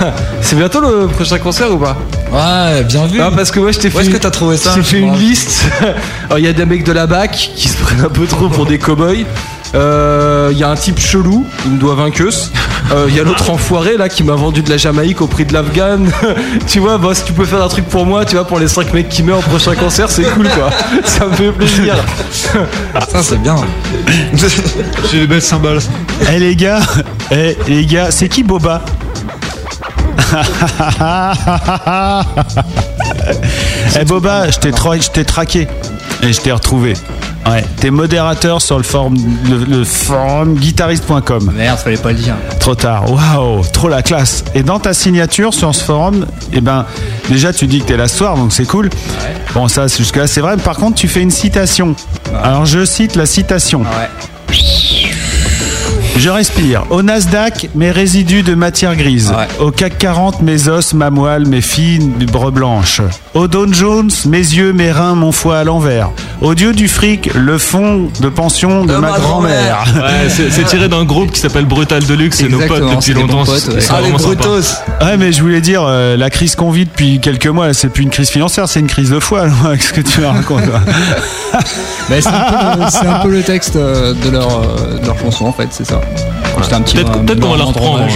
<laughs> C'est bientôt le prochain concert ou pas Ouais, bien vu. Non, parce que moi je t'ai fait, Où est-ce que t'as trouvé ça <laughs> J'ai fait une liste. Alors, Il y a des mecs de la BAC qui se prennent un peu trop pour des cow-boys. Euh, Il y a un type chelou, il me doit vainqueuse. Euh, Il y a l'autre enfoiré là qui m'a vendu de la Jamaïque au prix de l'Afghan. <laughs> tu vois, bah, si tu peux faire un truc pour moi, tu vois, pour les 5 mecs qui meurent au prochain concert, c'est cool quoi. <laughs> Ça me fait plaisir. Ça, c'est bien. <laughs> J'ai des belles cymbales. Eh les gars, eh les gars, c'est qui Boba? Eh Boba, je t'ai tra- je t'ai traqué et je t'ai retrouvé. Ouais, t'es modérateur sur le forum, le, le forum guitariste.com. Merde, fallait pas le dire. Trop tard. Waouh, trop la classe. Et dans ta signature sur ce forum, eh ben, déjà tu dis que t'es la soir, donc c'est cool. Bon, ça, c'est- jusque-là, c'est vrai. Mais par contre, tu fais une citation. Alors, je cite la citation. Je respire. Au Nasdaq, mes résidus de matière grise. Au CAC 40, mes os, ma moelle, mes fines bres blanches. Au Dow Jones, mes yeux, mes reins, mon foie à l'envers. Au dieu du fric, le fond de pension de, ma, grand-mère. Ouais, c'est tiré d'un groupe qui s'appelle Brutal Deluxe, c'est nos potes depuis longtemps. potes, c'est- ouais. Ah, les sympa. Brutos. Ouais, mais je voulais dire, euh, la crise qu'on vit depuis quelques mois, c'est plus une crise financière, c'est une crise de foi, là, avec ce que tu racontes. <laughs> Bah, c'est un, peu le- c'est un peu le texte euh, de leur, euh, de leur chanson en fait, c'est ça. C'était un petit Peut-être qu'on va la rendre reprendre. hein.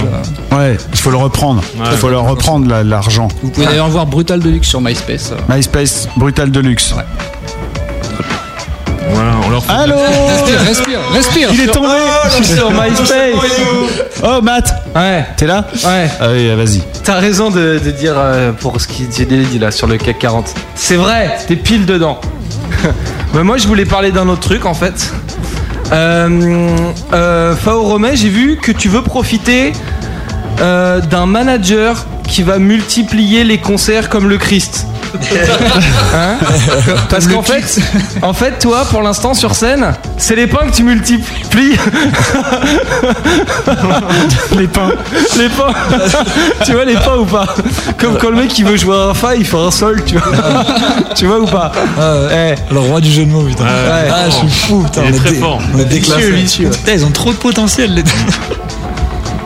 euh. Ouais, il faut le reprendre. Il Ouais. faut leur reprendre la- l'argent. Vous pouvez d'ailleurs <laughs> voir Brutal Deluxe sur MySpace. euh. MySpace, Brutal Deluxe. Leur fait Allô Respire, respire, respire. Il est tombé Je suis sur MySpace. <laughs> Oh, Matt Ouais. T'es là Ouais. Ah oui, vas-y. T'as raison de, de dire euh, pour ce qui j'ai dit là sur le CAC 40. C'est vrai, t'es pile dedans. <laughs> Mais moi je voulais parler d'un autre truc en fait. Euh, euh, Fao Romet, j'ai vu que tu veux profiter euh, d'un manager qui va multiplier les concerts comme le Christ. <laughs> Hein Parce qu'en fait, en fait, toi, pour l'instant sur scène, c'est les pains que tu multiplies. <laughs> les pains. Les pains. tu vois les pains ou pas Comme quand le mec il veut jouer un fa, il fait un sol, tu vois. tu vois ou pas Eh. Le roi du jeu de mots, putain. Ouais. Ah, je suis fou, putain. Il est on très dé- fort. On est déclassé. Vicieux, vicieux. Putain, ils ont trop de potentiel, les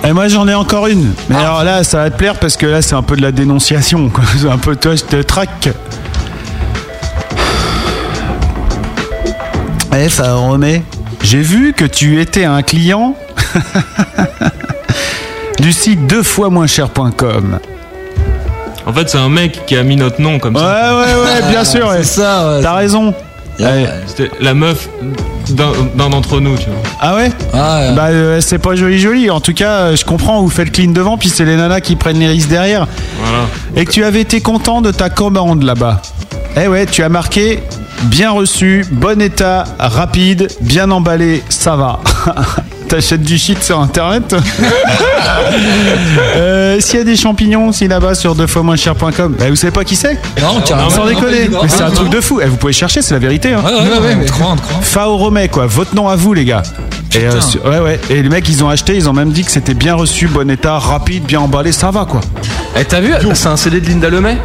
Et moi j'en ai encore une. Mais alors là, ça va te plaire parce que là, c'est un peu de la dénonciation. quoi. <laughs> C'est un peu toi, je te traque. Eh, ça remet. J'ai vu que tu étais un client <laughs> du site deux fois moins cher.com. En fait, c'est un mec qui a mis notre nom comme <laughs> Ouais, ça. ouais, ouais, bien sûr. ouais. C'est ça, ouais. T'as raison. Ouais. C'était la meuf d'un d'entre nous, tu vois. Ah ouais Ah, ouais. Bah euh, c'est pas joli joli. En tout cas, euh, je comprends. Vous faites clean devant, puis c'est les nanas qui prennent les risques derrière. Voilà. Et que tu avais été content de ta commande là-bas. Eh ouais, tu as marqué bien reçu, bon état, rapide, bien emballé, ça va. <laughs> T'achètes du shit sur internet <laughs> euh, S'il y a des champignons aussi là-bas sur deux fois moins cher.com, bah, vous savez pas qui c'est Non, carrément. Sans déconner, mais c'est un non. truc de fou. Eh, vous pouvez chercher, c'est la vérité. Hein. Ouais, ouais. Fao quoi. Votre nom à vous, les gars. Et, euh, ouais, ouais. Et les mecs, ils ont acheté, ils ont même dit que c'était bien reçu, bon état, rapide, bien emballé, ça va, quoi. Eh, t'as vu? C'est un CD de Linda Lemay?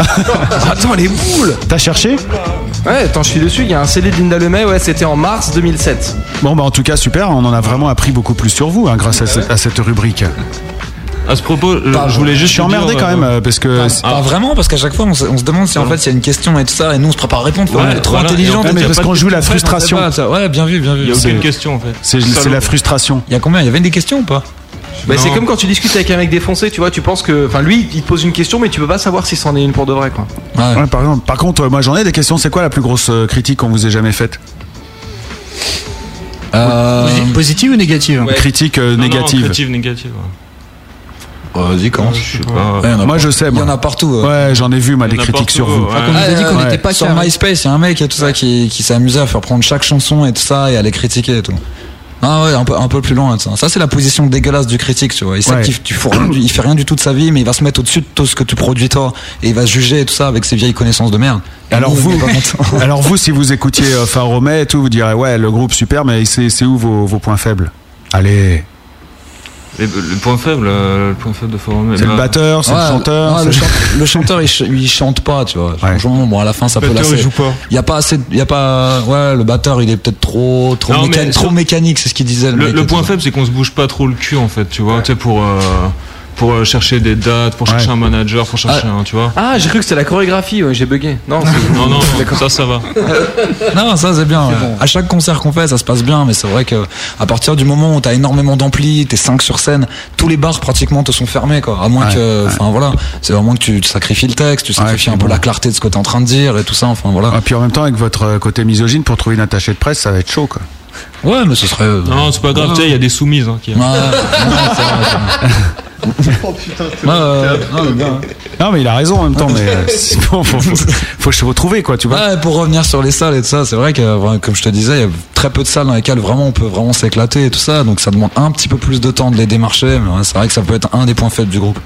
<laughs> Attends, les boules T'as cherché? Ouais, je suis dessus. Il y a un CD de Linda Lemay, ouais, c'était en mars 2007. Bon, bah, en tout cas, super. On en a vraiment appris beaucoup plus sur vous, hein, grâce à, ce- à cette rubrique. À ce propos, je- Pas- je voulais Je juste. suis vous emmerdé dire, quand euh, même, euh, parce que. Pas vraiment, parce qu'à chaque fois, on se, on se demande si en fait il y a une question et tout ça, et nous on se prépare à répondre. Ouais, on est trop voilà, intelligent. en fait, mais parce qu'on joue la frustration. pas. Ouais, bien vu, bien vu. Il y a aucune question en fait. C'est c'est la frustration. Il y a combien? Il y avait des questions ou pas? Bah, c'est Non. comme quand tu discutes avec un mec défoncé, tu vois, tu penses que. Enfin, lui, il te pose une question, mais tu peux pas savoir si c'en est une pour de vrai, quoi. Ouais. Ouais, par, exemple, par contre, euh, moi j'en ai des questions. C'est quoi la plus grosse euh, critique qu'on vous ait jamais faite? Euh, Posi- Positive ou négative? Critique euh, Non, non, négative. Critique négative. ouais. Vas-y, commence. Je sais pas. Ouais, il y en a Moi je sais. Il y en a partout. euh. Ouais, j'en ai vu, moi, Il y des critiques partout, sur vous. ouais. On nous a dit qu'on Ouais, n'était pas Sur. MySpace, il y a un mec et tout ça qui, qui s'est amusé à faire prendre chaque chanson et tout ça et à les critiquer et tout. Ah ouais, un peu, un peu plus loin ça. Ça, c'est la position dégueulasse du critique, tu vois. Il sait Ouais. qu'il tu fous rien du- il fait rien du tout de sa vie, mais il va se mettre au-dessus de tout ce que tu produis toi et il va se juger et tout ça avec ses vieilles connaissances de merde. Et Alors nous, vous, <laughs> alors vous, si vous écoutiez euh, Phare Romet et tout, vous direz ouais, le groupe super, mais c'est c'est où vos, vos points faibles? Allez, Les- Le point faible, euh, le point faible de Forum. c'est le batteur, c'est Ouais, le chanteur. ouais, le, le chanteur, il, ch- il chante pas, tu vois. Franchement, bon, à la fin, ça peut batteur, lasser. il joue pas. Il y a pas assez, il y a pas, ouais, le batteur, il est peut-être trop, trop, Non, méca- mais trop mécanique, c'est ce qu'il disait. Le, Le, mec le point faible, c'est qu'on se bouge pas trop le cul en fait, tu vois, tu sais, pour, euh, pour euh, chercher des dates, pour chercher un manager, pour chercher un, tu vois. Ah, j'ai cru que c'était la chorégraphie, ouais, j'ai bugué. Non, <laughs> Non, non, ça, ça va. <laughs> Non, ça c'est bien. ouais. À chaque concert qu'on fait, ça se passe bien, mais c'est vrai que à partir du moment où t'as énormément d'ampli, t'es 5 sur scène, tous les bars pratiquement te sont fermés, quoi. À moins Ouais, que, enfin voilà, c'est vraiment que tu, tu sacrifies le texte, tu sacrifies un peu la clarté de ce que t'es en train de dire et tout ça. Enfin voilà. Et Ah, puis en même temps, avec votre euh, côté misogyne, pour trouver une attachée de presse, ça va être chaud, quoi. Ouais, mais ce serait. euh, Non, c'est pas grave, tu sais, il y a des soumises. Hein, qui... <laughs> Oh putain, ouais, bien. Non, mais il a raison en même temps, mais euh, <laughs> bon, faut, faut, faut se retrouver, quoi, tu vois. Ouais, pour revenir sur les salles et tout ça, c'est vrai que, comme je te disais, il y a très peu de salles dans lesquelles vraiment on peut vraiment s'éclater et tout ça, donc ça demande un petit peu plus de temps de les démarcher, mais ouais, c'est vrai que ça peut être un des points faibles du groupe.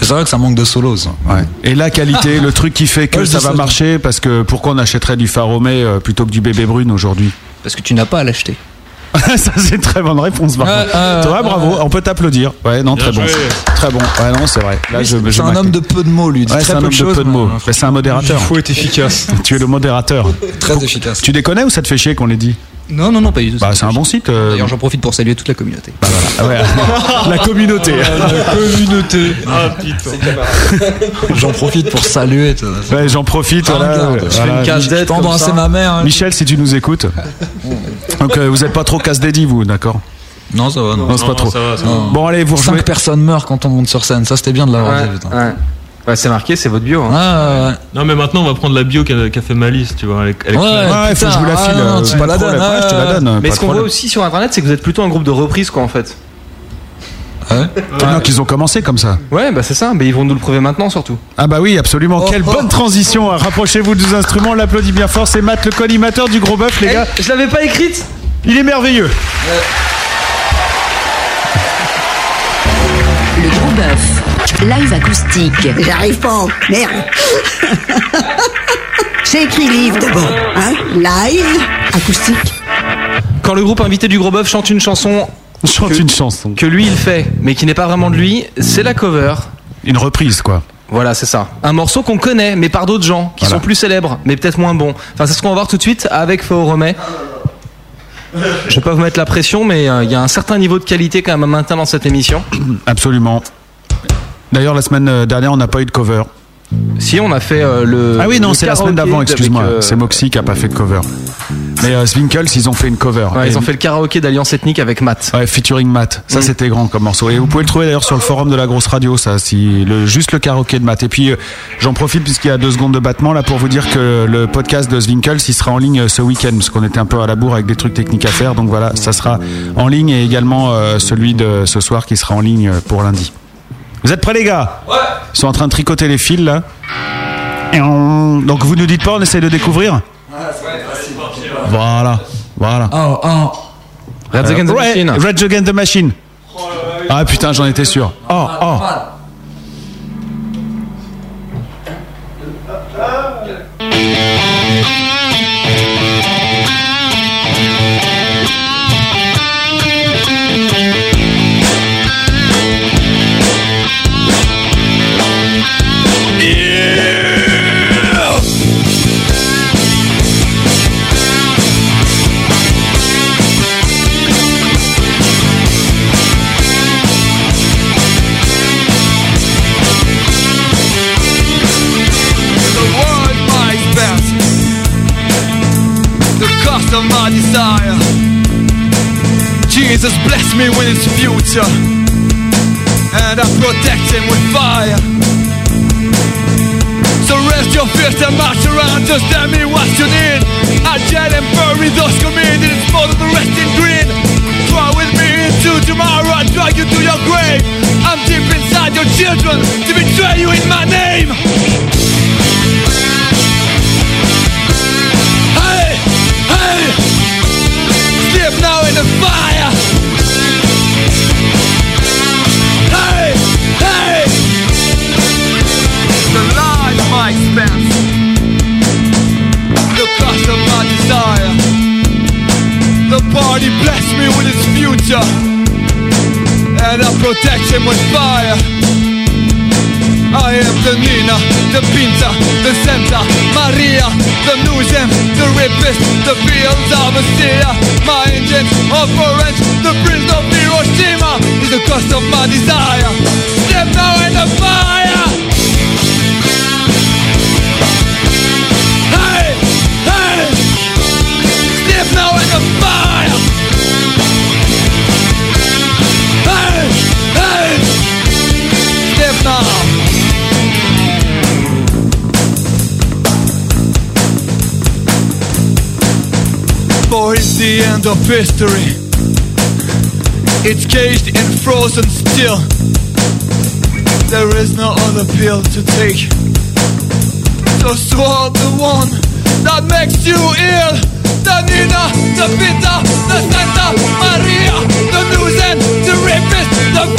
C'est vrai que ça manque de solos. Ouais. Et la qualité, le truc qui fait que Ouais, ça va ça, marcher, parce que pourquoi on achèterait du Faromé euh, plutôt que du bébé brune aujourd'hui? Parce que tu n'as pas à l'acheter. <laughs> Ça, c'est une très bonne réponse, par Ouais, contre. euh, Toi, bravo, on peut t'applaudir. Ouais, non, très bon. joué. Très bon. Ouais, non, c'est vrai. Là, Oui, je, c'est- je un homme de peu de mots, lui. Ouais, c'est un homme de peu de mots. Mais c'est un modérateur. Il faut être efficace. <laughs> Tu es le modérateur. Très efficace. Tu déconnais ou ça te fait chier qu'on l'ait dit? Non, non, non, pas du tout. Bah, c'est un bon site. euh, D'ailleurs, j'en profite pour saluer toute la communauté. ah ouais. La communauté. La communauté. Ah putain. J'en profite pour saluer. Ouais, j'en profite. Voilà. Je fais voilà. une peux comme embrasser ça. ma mère, hein. Michel, si tu nous écoutes. Donc, euh, vous êtes pas trop casse-dédi, vous, d'accord? Non, ça va. Non, Non, c'est pas trop. Bon, allez, vous Cinq rejouez. personnes meurent quand on monte sur scène. Ça, c'était bien de l'avoir Ouais, dit. putain. ouais. Ouais, c'est marqué, c'est votre bio. hein. Ah, ouais. Non, mais maintenant, on va prendre la bio qu'a qu'a fait Malice, tu vois. avec- avec Ouais, faut que je vous la putain, file. ah, non, euh, tu pas me la problème. donnes, Ouais, je te la donne. Mais pas ce de qu'on voit problème. aussi sur internet, c'est que vous êtes plutôt un groupe de reprises, quoi, en fait. Ouais. Non, qu'ils ont commencé comme ça. Ouais, bah c'est ça, mais ils vont nous le prouver maintenant surtout. Ah bah oui, absolument. Quelle bonne transition. Rapprochez-vous des instruments. On l'applaudit bien fort. C'est Matt, le collimateur du gros bœuf, les Eh, gars. je l'avais pas écrite Il est merveilleux. Le gros bœuf. Live acoustique. J'arrive pas. Merde. C'est écrit livre d'abord. Hein Live, acoustique. Quand le groupe invité du gros bœuf chante une chanson Chante que, une chanson. que lui il fait, mais qui n'est pas vraiment de lui, c'est la cover. Une reprise, quoi. Voilà, c'est ça. Un morceau qu'on connaît, mais par d'autres gens, qui Voilà. sont plus célèbres, mais peut-être moins bons. Enfin, c'est ce qu'on va voir tout de suite avec Faux Remet. Je vais pas vous mettre la pression, mais euh, il y a un certain niveau de qualité quand même à maintenir dans cette émission. Absolument. D'ailleurs, la semaine euh, dernière, on n'a pas eu de cover. Si on a fait euh, le. Ah oui, non, c'est la semaine d'avant, excuse-moi. euh, C'est Moxie qui a pas fait de cover. Mais euh, Swinkles, ils ont fait une cover. ouais, ils ont fait le karaoké d'Alliance Ethnique avec Matt. Ouais, featuring Matt. Ça, Mm. c'était grand comme morceau. Et vous pouvez le trouver d'ailleurs sur le forum de la grosse radio, ça, si le, juste le karaoké de Matt. Et puis, j'en profite puisqu'il y a deux secondes de battement là pour vous dire que le podcast de Swinkles, il sera en ligne ce week-end parce qu'on était un peu à la bourre avec des trucs techniques à faire. Donc voilà, ça sera en ligne et également celui de ce soir qui sera en ligne pour lundi. Vous êtes prêts, les gars Ouais. Ils sont en train de tricoter les fils là. Et on- Donc vous nous dites pas, on essaye de découvrir Voilà, voilà. Oh, oh. Red Against the ouais, Machine. Rage Against the Machine. Ah putain, j'en étais sûr. Oh, oh. Me with his future. And I protect him with fire. So rest your fears and march around. Just tell me what you need. I jet and bury those committed It's more than the rest in green. Try with me into tomorrow. I'll drag you to your grave. I'm deep inside your children future, and I protect him with fire. I am the Nina, the Pinta, the Santa, Maria, the Nuzem, the Rapist, the fields of Assyria, my engines of orange, the prince of Hiroshima is the cost of my desire. Step is the For it's the end of history. It's caged and frozen still. There is no other pill to take. So swallow the one that makes you ill. The Nina, the Vita, the Santa Maria, the news and the rapist, the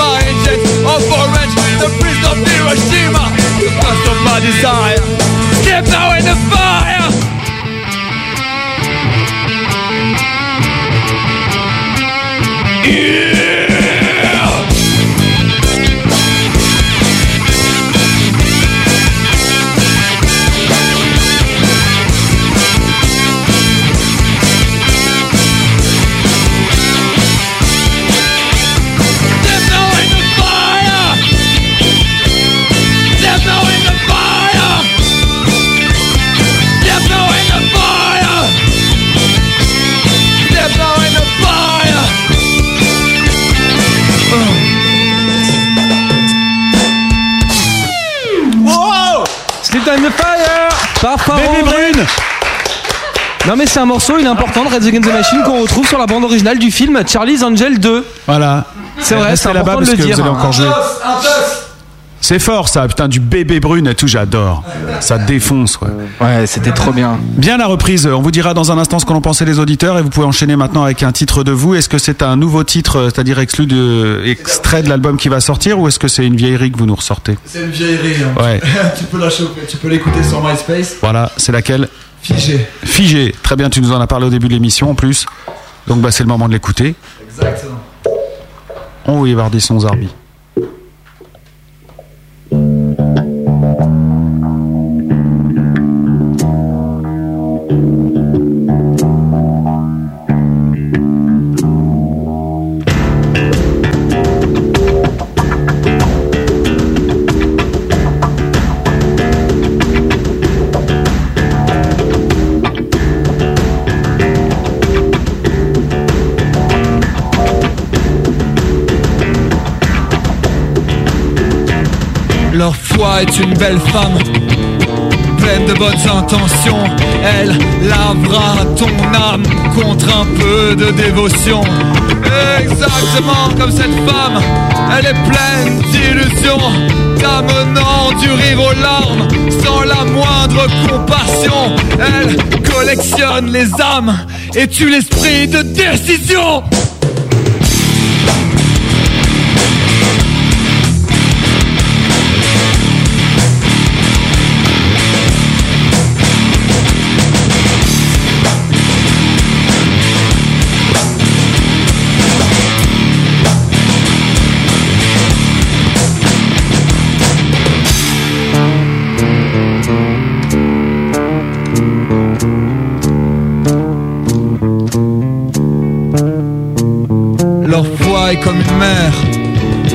my jets of orange, the priest of Hiroshima. The Because of my desire, keep in the fire. Yeah. Non mais c'est un morceau, il est important de Red Against the Machine qu'on retrouve sur la bande originale du film Charlie's Angel 2. Voilà. C'est vrai, c'est là-bas important de parce le que dire. vous allez encore jouer. C'est fort ça, putain, du bébé brune et tout, j'adore. Ça défonce, quoi. Ouais, c'était trop bien. Bien la reprise, on vous dira dans un instant ce qu'en ont pensé les auditeurs et vous pouvez enchaîner maintenant avec un titre de vous. Est-ce que c'est un nouveau titre, c'est-à-dire exclu de, extrait de l'album qui va sortir ou est-ce que c'est une vieillerie que vous nous ressortez? C'est une vieillerie. hein. Ouais. <laughs> tu peux la choper, tu peux l'écouter sur MySpace. Voilà, c'est laquelle? Figé. Figé. Très bien, tu nous en as parlé au début de l'émission en plus. Donc bah, c'est le moment de l'écouter. Exactement. On va y avoir des sons. Leur foi est une belle femme, pleine de bonnes intentions. Elle lavera ton âme contre un peu de dévotion. Exactement comme cette femme, elle est pleine d'illusions, t'amenant du rire aux larmes, sans la moindre compassion. Elle collectionne les âmes et tue l'esprit de décision.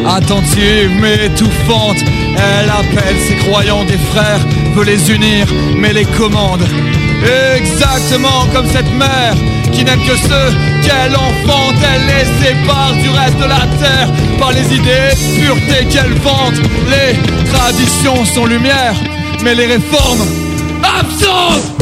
Attentive mais étouffante. Elle appelle ses croyants des frères, veut les unir mais les commande. Exactement comme cette mère qui n'aime que ceux qu'elle enfante. Elle les sépare du reste de la terre par les idées pureté qu'elle vante. Les traditions sont lumière, mais les réformes absentes.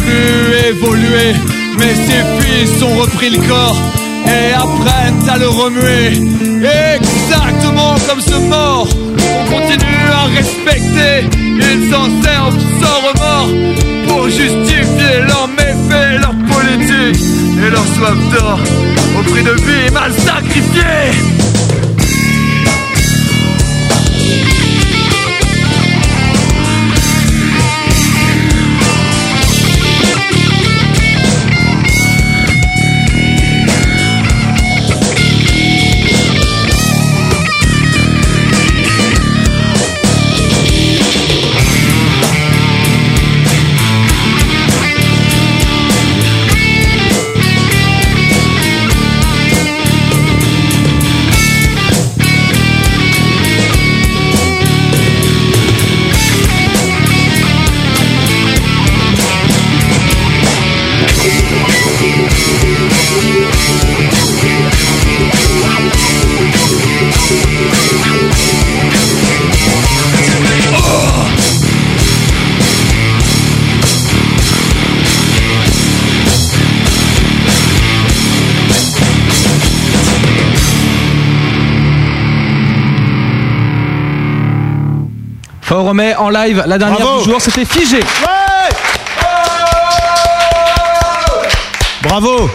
Plus évoluer. Mais ses fils ont repris le corps et apprennent à le remuer. Exactement comme ce mort qu'on continue à respecter. Ils s'en servent sans remords pour justifier leurs méfaits, leur politique et leur soif d'or au prix de vie mal sacrifiée. Remet en live la dernière Bravo. du jour, c'était figé. Bravo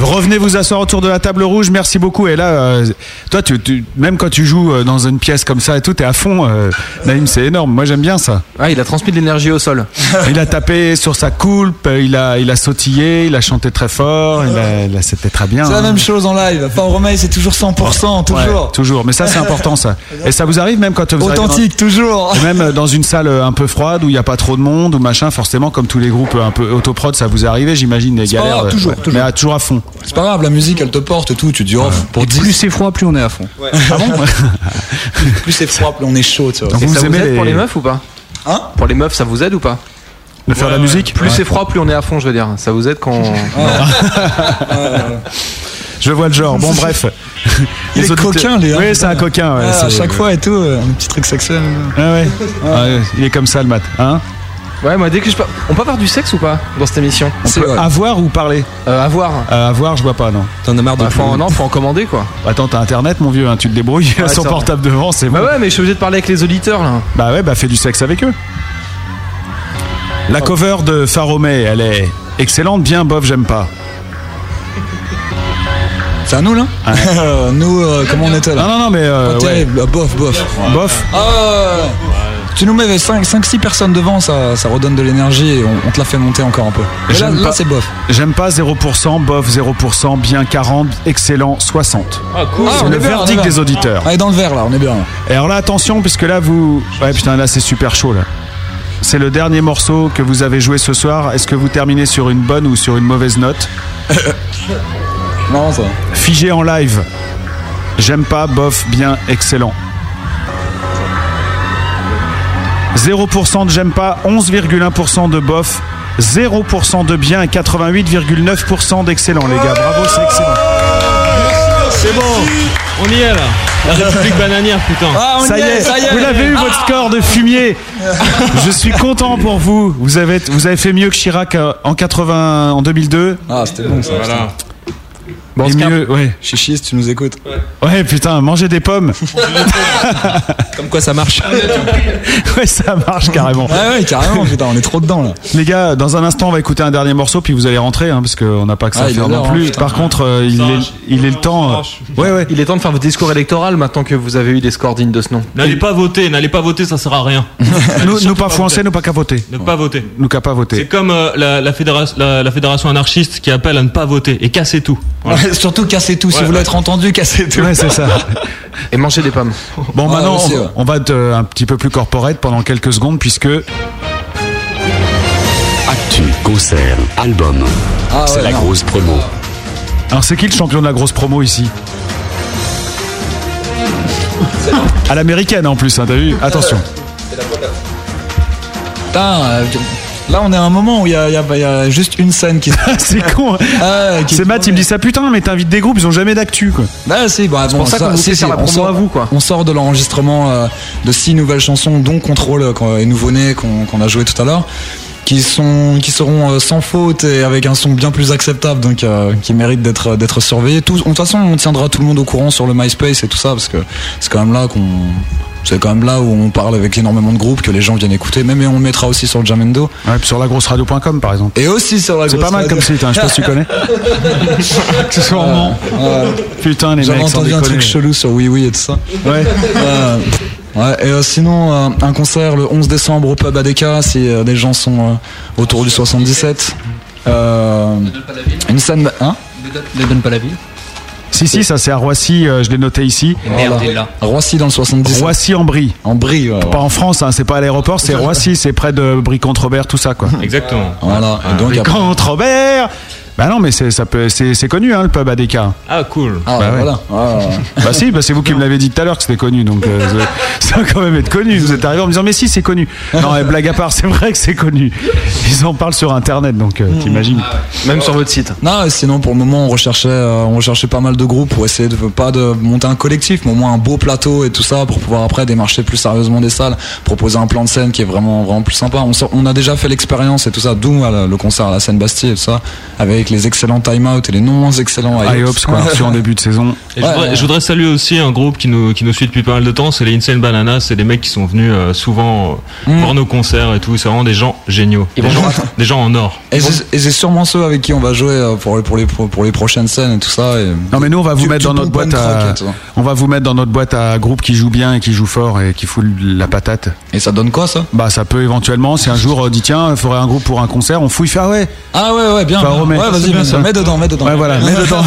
Revenez vous asseoir autour de la table rouge, merci beaucoup. Et là, euh, toi, tu, tu- même quand tu joues euh, dans une pièce comme ça et tout, t'es à fond. euh, Naïm, c'est énorme. Moi, j'aime bien ça. Ah, il a transmis de l'énergie au sol. <laughs> il a tapé sur sa coulpe, il a, il a sautillé, il a chanté très fort. Il a, il a- c'était très bien. C'est la hein. même chose en live. Enfin, Romain, c'est toujours 100%, toujours. Ouais, toujours. Mais ça, c'est important, ça. <laughs> Et ça vous arrive même quand vous dans- Authentique, toujours. Et même dans une salle un peu froide où il n'y a pas trop de monde ou machin, forcément, comme tous les groupes un peu autoprod, ça vous est arrivé, j'imagine, des C'est pas galères. toujours, ouais. toujours. Mais à- toujours à fond. C'est pas grave, la musique, elle te porte et tout. Tu te dis, oh, pour 10. Plus c'est froid, plus on est à fond. Ah bon <laughs> <laughs> plus c'est froid, plus on est chaud, tu vois. Donc Et vous ça vous aimez aide les- pour les meufs ou pas? Hein? Pour les meufs, ça vous aide ou pas? De faire de la musique? Plus Ouais. c'est froid, plus on est à fond, je veux dire. Ça vous aide quand. <laughs> Je vois le genre. Bon, bref. Il Les est auditeurs- coquin, Léa. Oui, c'est un coquin. ouais, Ah, à chaque fois et tout, un petit truc sexuel. Ah ouais. Ah ouais, Il est comme ça, le mat. Hein? Ouais, moi dès que je par- On peut avoir du sexe ou pas dans cette émission On peut avoir ou parler euh, Avoir. Euh, avoir, je vois pas, non. T'en as marre de faut, Non, faut en commander quoi. Attends, t'as internet, mon vieux, hein, tu te débrouilles. Ouais, <laughs> son portable devant, c'est bon. Bah ouais, mais je suis obligé de parler avec les auditeurs là. Bah ouais, bah fais du sexe avec eux. La cover de Faromé, elle est excellente, bien bof, j'aime pas. C'est à nous là <laughs> Nous, euh, comment on était là Non, non, non, mais. euh, ouais. terrible, bof, bof. Bof. Ah. Tu nous mets 5-6 personnes devant, ça, ça redonne de l'énergie et on, on te la fait monter encore un peu. Mais là, J'aime là, pas- c'est bof. J'aime pas 0%, bof 0%, bien 40, excellent 60. Ah, cool. Ah, c'est le bien, verdict bien. des auditeurs. On est dans le vert là, on est bien. Et alors là, attention, puisque là, vous. Ouais, putain, là, c'est super chaud, là. C'est le dernier morceau que vous avez joué ce soir. Est-ce que vous terminez sur une bonne ou sur une mauvaise note <laughs> Non, ça. Figé en live. J'aime pas, bof, bien, excellent. 0% de j'aime pas, 11,1% de bof, 0% de bien et 88,9% d'excellent, les gars. Bravo, c'est excellent. C'est bon, on y est là. La République <laughs> bananière, putain. Ah, ça y est, vous l'avez eu votre score de fumier. <laughs> Je suis content pour vous. Vous avez, vous avez fait mieux que Chirac euh, en 80, en 2002. Ah, c'était bon ça. Voilà. Et mieux, ouais. Chichi, si tu nous écoutes. Ouais, putain, manger des pommes. <laughs> Comme quoi ça marche. ouais, ça marche carrément. Ouais, ouais, carrément, putain, on est trop dedans là. Les gars, dans un instant, on va écouter un dernier morceau, puis vous allez rentrer, hein, parce qu'on n'a pas que ça Ah, à faire non plus. hein, putain. Par contre, euh, il, est, il est le temps. euh, Ouais, ouais. Il est temps de faire votre discours électoral maintenant que vous avez eu des scores dignes de ce nom. N'allez pas voter, n'allez pas voter, ça sert à rien. <laughs> nous, nous pas foncés, nous pas qu'à voter. Ne pas voter. Nous qu'à pas voter. C'est comme euh, la, la, fédération, la, la fédération anarchiste qui appelle à ne pas voter et casser tout. Voilà. Surtout cassez tout, si vous voulez être entendu, cassez tout. Ouais, c'est ça. Et manger des pommes. Bon, Ouais, maintenant, aussi, on, ouais. on va être euh, un petit peu plus corporate pendant quelques secondes, puisque Actu, concert, album. Ah c'est ouais, la non. grosse promo. Alors, c'est qui le champion de la grosse promo ici À l'américaine en plus, hein, t'as vu? Attention. Putain, euh, là on est à un moment où il y a, y y juste une scène qui. <laughs> c'est con. hein. Ah, C'est Matt, il me dit ça, putain, mais t'invites des groupes, ils ont jamais d'actu, quoi. Ah si, bah, bon, pour ça qu'on la on promo sort, à vous, quoi. On sort de l'enregistrement euh, de six nouvelles chansons, dont Contrôle euh, et Nouveau-né qu'on qu'on a joué tout à l'heure, qui sont qui seront euh, sans faute et avec un son bien plus acceptable, donc euh, qui méritent d'être d'être surveillés. Tout- De toute façon, on tiendra tout le monde au courant sur le MySpace et tout ça, parce que c'est quand même là qu'on c'est quand même là où on parle avec énormément de groupes que les gens viennent écouter. Même et on le mettra aussi sur le Jamendo. Ouais, puis sur lagrosseradio.com par exemple. Et aussi sur la C'est grosse pas mal radio. comme site, hein, je sais pas si tu connais. <laughs> Accessoirement. Putain, les J'avais mecs, entendu un truc chelou sur Oui Oui et tout ça. Ouais. Euh, ouais, et euh, sinon, euh, un concert le 11 décembre au pub ADK si euh, des gens sont euh, autour du 77. Euh, une scène. Hein? Ne donne pas la ville. Si, si, ça c'est à Roissy, euh, je l'ai noté ici. Merde, il est là. Roissy dans le 77. Roissy en Brie. En Brie, ouais, ouais. Pas en France, hein, c'est pas à l'aéroport, c'est Roissy, c'est près de Brie-contre-Robert, tout ça, quoi. Exactement. Voilà. Et donc, après- Brie-contre-Robert Bah non, mais c'est ça peut- c'est c'est connu, hein, le pub ADK. Ah, cool. Ah, Bah ouais. voilà. Ouais. <laughs> Bah si, bah c'est vous qui me l'avez dit tout à l'heure que c'était connu, donc euh, <laughs> ça va quand même être connu. Vous êtes arrivé en me disant mais si c'est connu. Non, mais blague à part, c'est vrai que c'est connu. Ils en parlent sur internet, donc euh, t'imagines. Même sur votre site. Non, sinon pour le moment on recherchait, euh, on recherchait pas mal de groupes pour essayer de pas de monter un collectif, mais au moins un beau plateau et tout ça pour pouvoir après démarcher plus sérieusement des salles, proposer un plan de scène qui est vraiment vraiment plus sympa. On, sort- on a déjà fait l'expérience et tout ça, d'où le concert à la scène Bastille et tout ça, avec les excellents time out et les non moins excellents IOPS quoi, reçu en début de saison. Et je, voudrais, ouais. je voudrais saluer aussi un groupe qui nous, qui nous suit depuis pas mal de temps, c'est les Insane Bananas. C'est des mecs qui sont venus euh, souvent euh, Mm. voir nos concerts et tout. C'est vraiment des gens géniaux. Des gens, des gens en or. Et c'est sûrement ceux avec qui on va jouer euh, pour, pour, les, pour, pour les prochaines scènes et tout ça. Et Non mais nous on va vous mettre dans notre boîte à on va vous mettre dans notre boîte à groupe qui joue bien et qui joue fort et qui fout la patate. Et ça donne quoi ça? Bah ça peut éventuellement si un jour on dit tiens, il faudrait un groupe pour un concert, on fouille fait ah ouais. Ah ouais ouais bien. Bah, bien. Vas-y mets, mets dedans mets dedans. Ouais voilà, mets <laughs> dedans.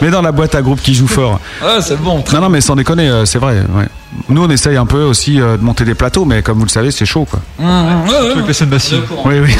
mets dans la boîte à groupe qui joue fort. Ouais c'est bon. Non non mais sans déconner, euh, c'est vrai, ouais. Nous on essaye un peu aussi euh, de monter des plateaux mais comme vous le savez, c'est chaud quoi. Mmh, ouais, ouais. Bastille. Oui, oui.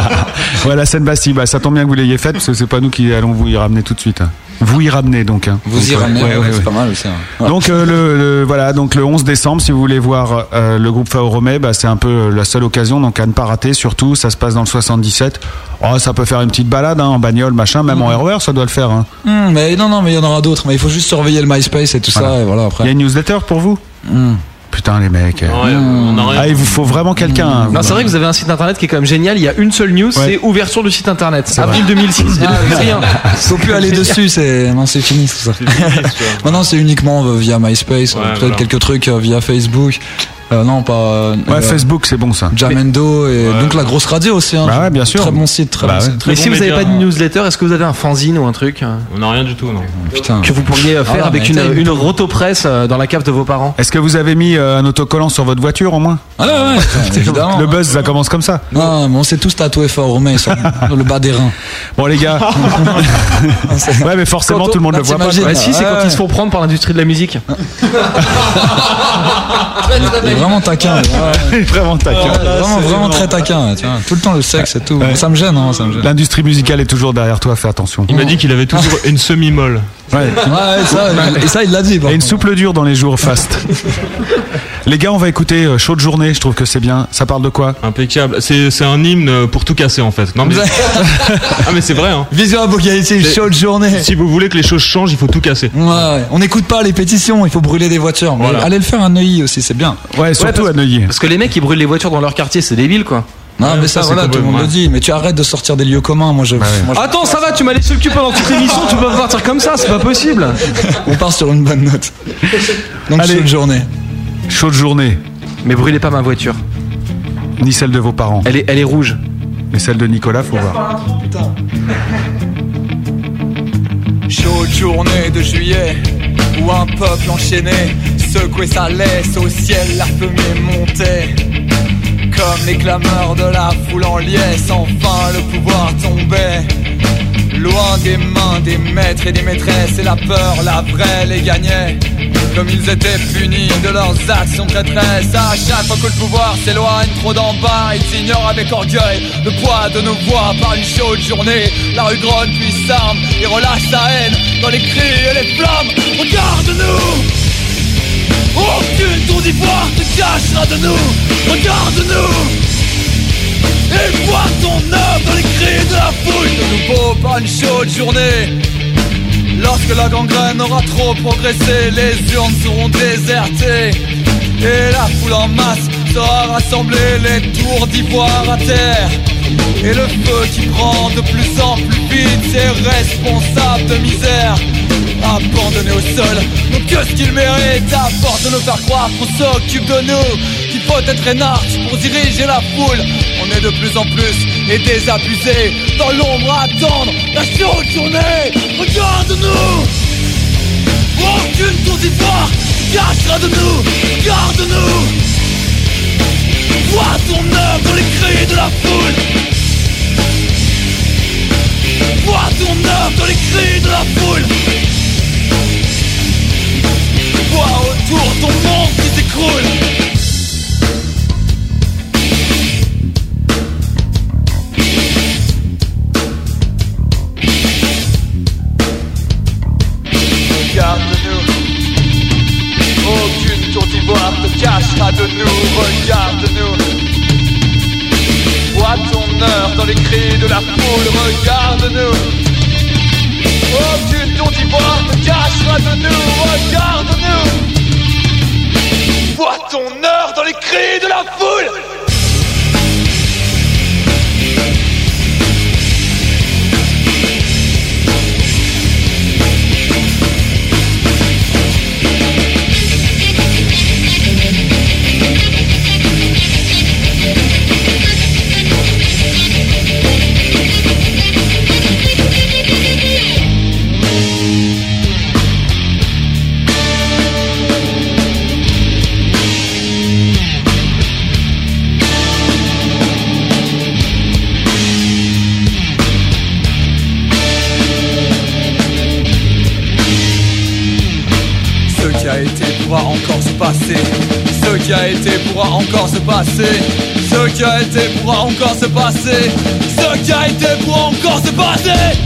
<laughs> ouais, la scène Bastille, bah, ça tombe bien que vous l'ayez faite parce que c'est pas nous qui allons vous y ramener tout de suite. Vous y ramenez donc. hein. Vous Donc, y ouais, ramenez, ouais, ouais, ouais, c'est pas mal aussi. hein. Donc euh, le, le- voilà donc le 11 décembre si vous voulez voir euh, le groupe Faoromé bah, c'est un peu euh, la seule occasion donc à ne pas rater surtout ça se passe dans le 77 oh, ça peut faire une petite balade hein, en bagnole machin même en RER ça doit le faire hein. Mmh, mais non, non, mais il y en aura d'autres. Mais il faut juste surveiller le MySpace et tout Voilà. ça. Et voilà il y a une newsletter pour vous? Mmh. Putain les mecs Ouais, on ah il vous faut vraiment quelqu'un hein, Non, c'est vrai que vous avez un site internet qui est quand même génial. Il y a une seule news, c'est ouverture du site internet. Avril 2006. Et depuis, rien. Faut plus aller dessus. C'est non, c'est fini tout ça. Maintenant, c'est uniquement euh, via MySpace. Ouais, euh, Peut-être voilà. quelques trucs euh, via Facebook. Euh, non, pas. euh, ouais euh, Facebook c'est bon ça Jamendo et donc la grosse radio aussi. Hein. Bah ouais, bien sûr. Très bon site, très Bah bon ouais. site. Très Mais bon si vous n'avez pas de newsletter, est-ce que vous avez un fanzine ou un truc On n'a rien du tout, non. Putain. que vous pourriez faire Ah, avec une, une- rotopresse dans la cave de vos parents? Est-ce que vous avez mis un autocollant sur votre voiture au moins? Ah ouais, <laughs> ouais, évidemment. le buzz ça commence comme ça Non, mais on s'est tous tatoués fort romain sur le bas des reins. bon les gars <laughs> ouais mais forcément tout le monde on- le voit pas t'imagines, Bah si, c'est quand ils se font prendre par l'industrie de la musique. <laughs> <laughs> Il est vraiment taquin. ouais. vraiment taquin vraiment, vraiment très taquin. Tu vois. Tout le temps le sexe et tout. Ça me gêne, hein, ça me gêne. L'industrie musicale est toujours derrière toi, fais attention. Il m'a dit qu'il avait toujours une semi-molle. Ouais. Ouais, ouais, ça, et ça, il l'a dit. Et une souple dure dans les jours fast. <laughs> les gars, on va écouter euh, Chaude Journée, je trouve que c'est bien. Ça parle de quoi? Impeccable. C'est c'est un hymne pour tout casser en fait. Non mais, <laughs> ah, mais c'est vrai. Hein. Vision apocalyptique, chaude journée. Si vous voulez que les choses changent, il faut tout casser. Ouais, ouais. On n'écoute pas les pétitions, il faut brûler des voitures. Voilà. allez le faire à Neuilly aussi, c'est bien. Ouais, surtout parce- à Neuilly. Parce que les mecs, ils brûlent les voitures dans leur quartier, c'est débile quoi. Non, mais ça, voilà, tout le monde le dit. Mais tu arrêtes de sortir des lieux communs. Moi, je. moi, je- Attends, ça va, tu m'as laissé le cul pendant toute l'émission, tu peux pas partir comme ça, c'est pas possible. On part sur une bonne note. Donc, Allez. chaude journée. Chaude journée. Mais brûlez pas ma voiture. Ni celle de vos parents. Elle est, elle est rouge. Mais celle de Nicolas, faut voir. Chaude journée de juillet où un peuple enchaîné secouait sa laisse au ciel, la fumée montait. Comme les clameurs de la foule en liesse, enfin le pouvoir tombait. Loin des mains des maîtres et des maîtresses, et la peur, la vraie, les gagnait. Comme ils étaient punis de leurs actions traîtresses. À chaque fois que le pouvoir s'éloigne trop d'en bas, ils ignorent avec orgueil le poids de nos voix par une chaude journée. La rue gronne puis s'arme et relâche sa haine dans les cris et les flammes. Regarde-nous! Aucune tour d'ivoire te cachera de nous! Regarde-nous! Et vois ton œuvre dans les cris de la foule De nouveau par une chaude journée Lorsque la gangrène aura trop progressé Les urnes seront désertées Et la foule en masse sera rassemblée Les tours d'ivoire à terre. Et le feu qui prend de plus en plus vite Ces responsables de misère. Abandonnés au sol Donc qu'est-ce qu'ils méritent À force de nous faire croire qu'on s'occupe de nous Qu'il faut être énarque pour diriger la foule. On est de plus en plus et désabusés Dans l'ombre à attendre la chaude journée Regarde-nous! Aucune tour d'ivoire cachera de nous. Regarde-nous Vois ton œuvre dans les cris de la foule. Vois ton œuvre dans les cris de la foule. Vois autour ton monde qui s'écroule te cachera de nous Regarde-nous. Vois ton heure dans les cris de la foule Regarde-nous. Aucune tour d'ivoire te cachera de nous Regarde-nous. Vois ton heure dans les cris de la foule Ce qui a été pourra encore se passer. Ce qui a été pourra encore se passer. Ce qui a été pourra encore se passer.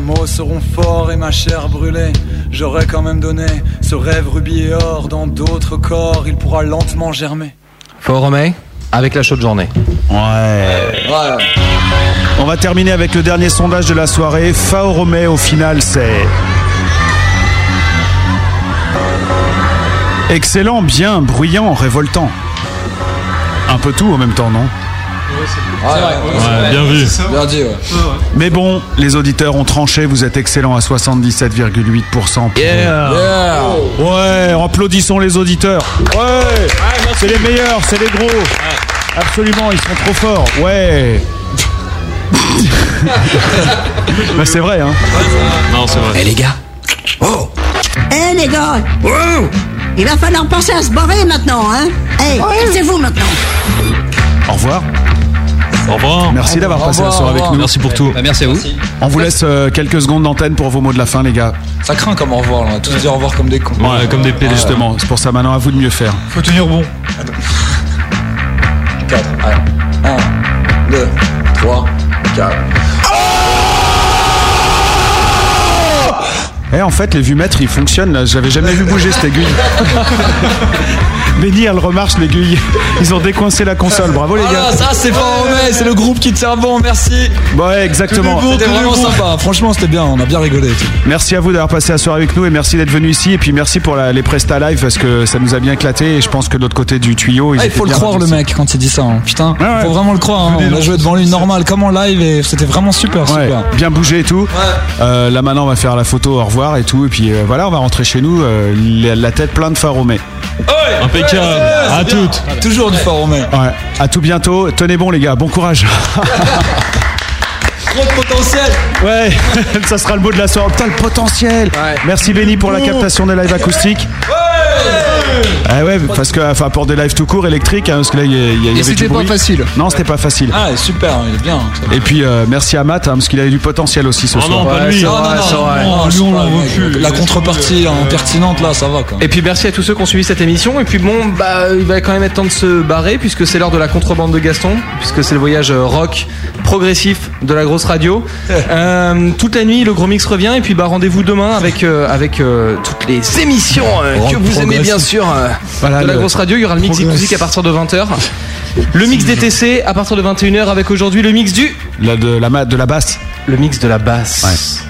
Mots seront forts et ma chair brûlée. J'aurais quand même donné ce rêve rubis et or dans d'autres corps. Il pourra lentement germer. Fort avec la chaude journée. Ouais. On va terminer avec le dernier sondage de la soirée. Fao Romé, au final, c'est. Excellent, bien, bruyant, révoltant. Un peu tout en même temps, non? Bien vu. Bien dit, ouais. Mais bon, les auditeurs ont tranché, vous êtes excellents à 77,8%. Yeah. Ouais, applaudissons les auditeurs. Ouais, c'est les meilleurs, c'est les gros. Absolument, ils sont trop forts. Ouais. <laughs> bah c'est vrai, hein. Non, c'est vrai. Eh les gars Oh Eh les gars Il va falloir penser à se barrer maintenant, hein Eh, c'est vous maintenant Au revoir. Au revoir. Merci d'avoir passé la soirée avec nous. Merci pour tout. Bah, merci à vous. On vous laisse euh, quelques secondes d'antenne pour vos mots de la fin, les gars. Ça craint comme au revoir, là. on va tous dire au revoir comme des cons. Ouais, comme des PD. Justement, c'est pour ça maintenant à vous de mieux faire. Faut tenir bon. 4, allez. 1, 2, 3, 4. Eh, en fait, les vumètres, ils fonctionnent. là. J'avais jamais vu bouger cette aiguille. <laughs> Benny, elle remarche l'aiguille. <laughs> Ils ont décoincé la console. Bravo les gars. Ah, ça c'est pas Romé, c'est le groupe qui tient bon, merci. Ouais, exactement. C'était vraiment sympa, franchement c'était bien, on a bien rigolé. Merci à vous d'avoir passé la soirée avec nous et merci d'être venu ici. Et puis merci pour la- les prestats live parce que ça nous a bien éclaté. Et je pense que de l'autre côté du tuyau, ils Ah, il faut le croire le mec quand il dit ça, hein. putain. ouais. Faut vraiment le croire, hein. on a joué devant lui normal comme en live et c'était vraiment super, Ouais, super. bien bougé et tout. Euh, là maintenant on va faire la photo, au revoir et tout. Et puis euh, voilà, on va rentrer chez nous, euh, la, la tête pleine de faromé. Impeccable. À toutes. Toujours du fort Romé. Ouais. À tout bientôt. Tenez bon les gars, bon courage. <laughs> Trop de potentiel. Ouais, <laughs> ça sera le mot de la soirée. Putain, le potentiel. Merci Benny pour la captation des lives acoustiques. Ah ouais, parce que enfin pour des lives tout court électriques, hein, parce que là il y, a- il y avait c'était du pas bruit. facile. Non, c'était pas facile. Ah super, il est bien. ça. Et puis euh, merci à Matt hein, parce qu'il avait du potentiel aussi ce Oh soir. non, pas lui. Non, non, non. La contrepartie hein, pertinente là, ça va quoi. Et puis merci à tous ceux qui ont suivi cette émission. Et puis bon, bah, il va quand même être temps de se barrer puisque c'est l'heure de la contrebande de Gaston, puisque c'est le voyage euh, rock progressif de la grosse radio. <laughs> Euh, toute la nuit, le gros mix revient. Et puis bah rendez-vous demain avec euh, avec euh, toutes les émissions que vous aimez bien sûr Voilà, de la grosse radio. Il y aura le mix musique à partir de 20h. Le mix DTC à partir de 21h avec aujourd'hui le mix du La, de, la, ma- de la basse. le mix de la basse.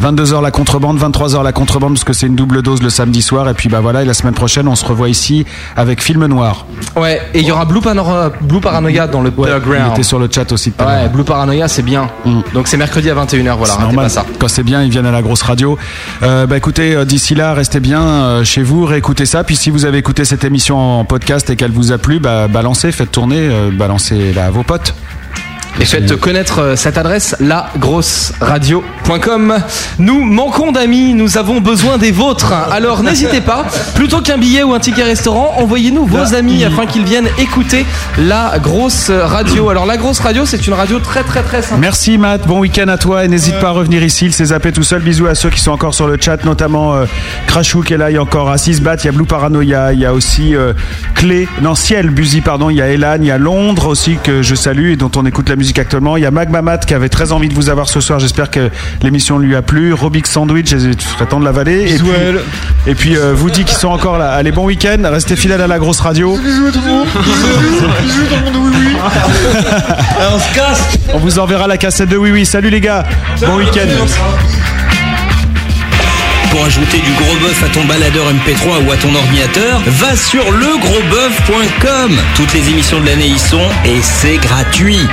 22h la contrebande, 23h la contrebande parce que c'est une double dose le samedi soir. Et puis bah voilà, et la semaine prochaine on se revoit ici avec Film Noir. Ouais, et il y aura Blue, Panora- Blue Paranoia dans le Il background. était sur le chat aussi. à Ouais. Blue Paranoia, c'est bien. Mm. Donc c'est mercredi à 21h, voilà, ratez normal. pas ça. Quand c'est bien, ils viennent à la grosse radio. Euh, bah écoutez, euh, d'ici là, restez bien euh, chez vous, réécoutez ça. Puis si vous avez écouté cette émission en podcast et qu'elle vous a plu, bah balancez, faites tourner, euh, balancez-la à vos potes. Et faites connaître euh, cette adresse, lagrosseradio.com. Nous manquons d'amis, nous avons besoin des vôtres. Alors n'hésitez pas, plutôt qu'un billet ou un ticket restaurant, envoyez-nous vos amis afin qu'ils viennent écouter la grosse radio. Alors la grosse radio, c'est une radio très très très sympa. Merci Matt, bon week-end à toi et n'hésite pas à revenir ici, il s'est zappé tout seul. Bisous à ceux qui sont encore sur le chat, notamment euh, Crashou qui est là, il y a encore Assis Bat, il y a Blue Paranoia, il y a aussi euh, Clé, non Ciel, Buzy pardon, il y a Elan, il y a Londres aussi que je salue et dont on écoute la musique actuellement. Il y a Magmamat qui avait très envie de vous avoir ce soir, j'espère que l'émission lui a plu. Robix Sandwich, je serais temps de l'avaler. Et puis, et puis euh, vous dit qui sont encore là. Allez, bon week-end, restez fidèles à la grosse radio. Bisous tout le monde. Bisous, bisous tout le monde, oui, oui. on se casse. On vous enverra la cassette de Oui Oui. Salut les gars, bon week-end. Pour ajouter du gros bœuf à ton baladeur MP3 ou à ton ordinateur, va sur legrosboeuf.com. Toutes les émissions de l'année y sont et c'est gratuit.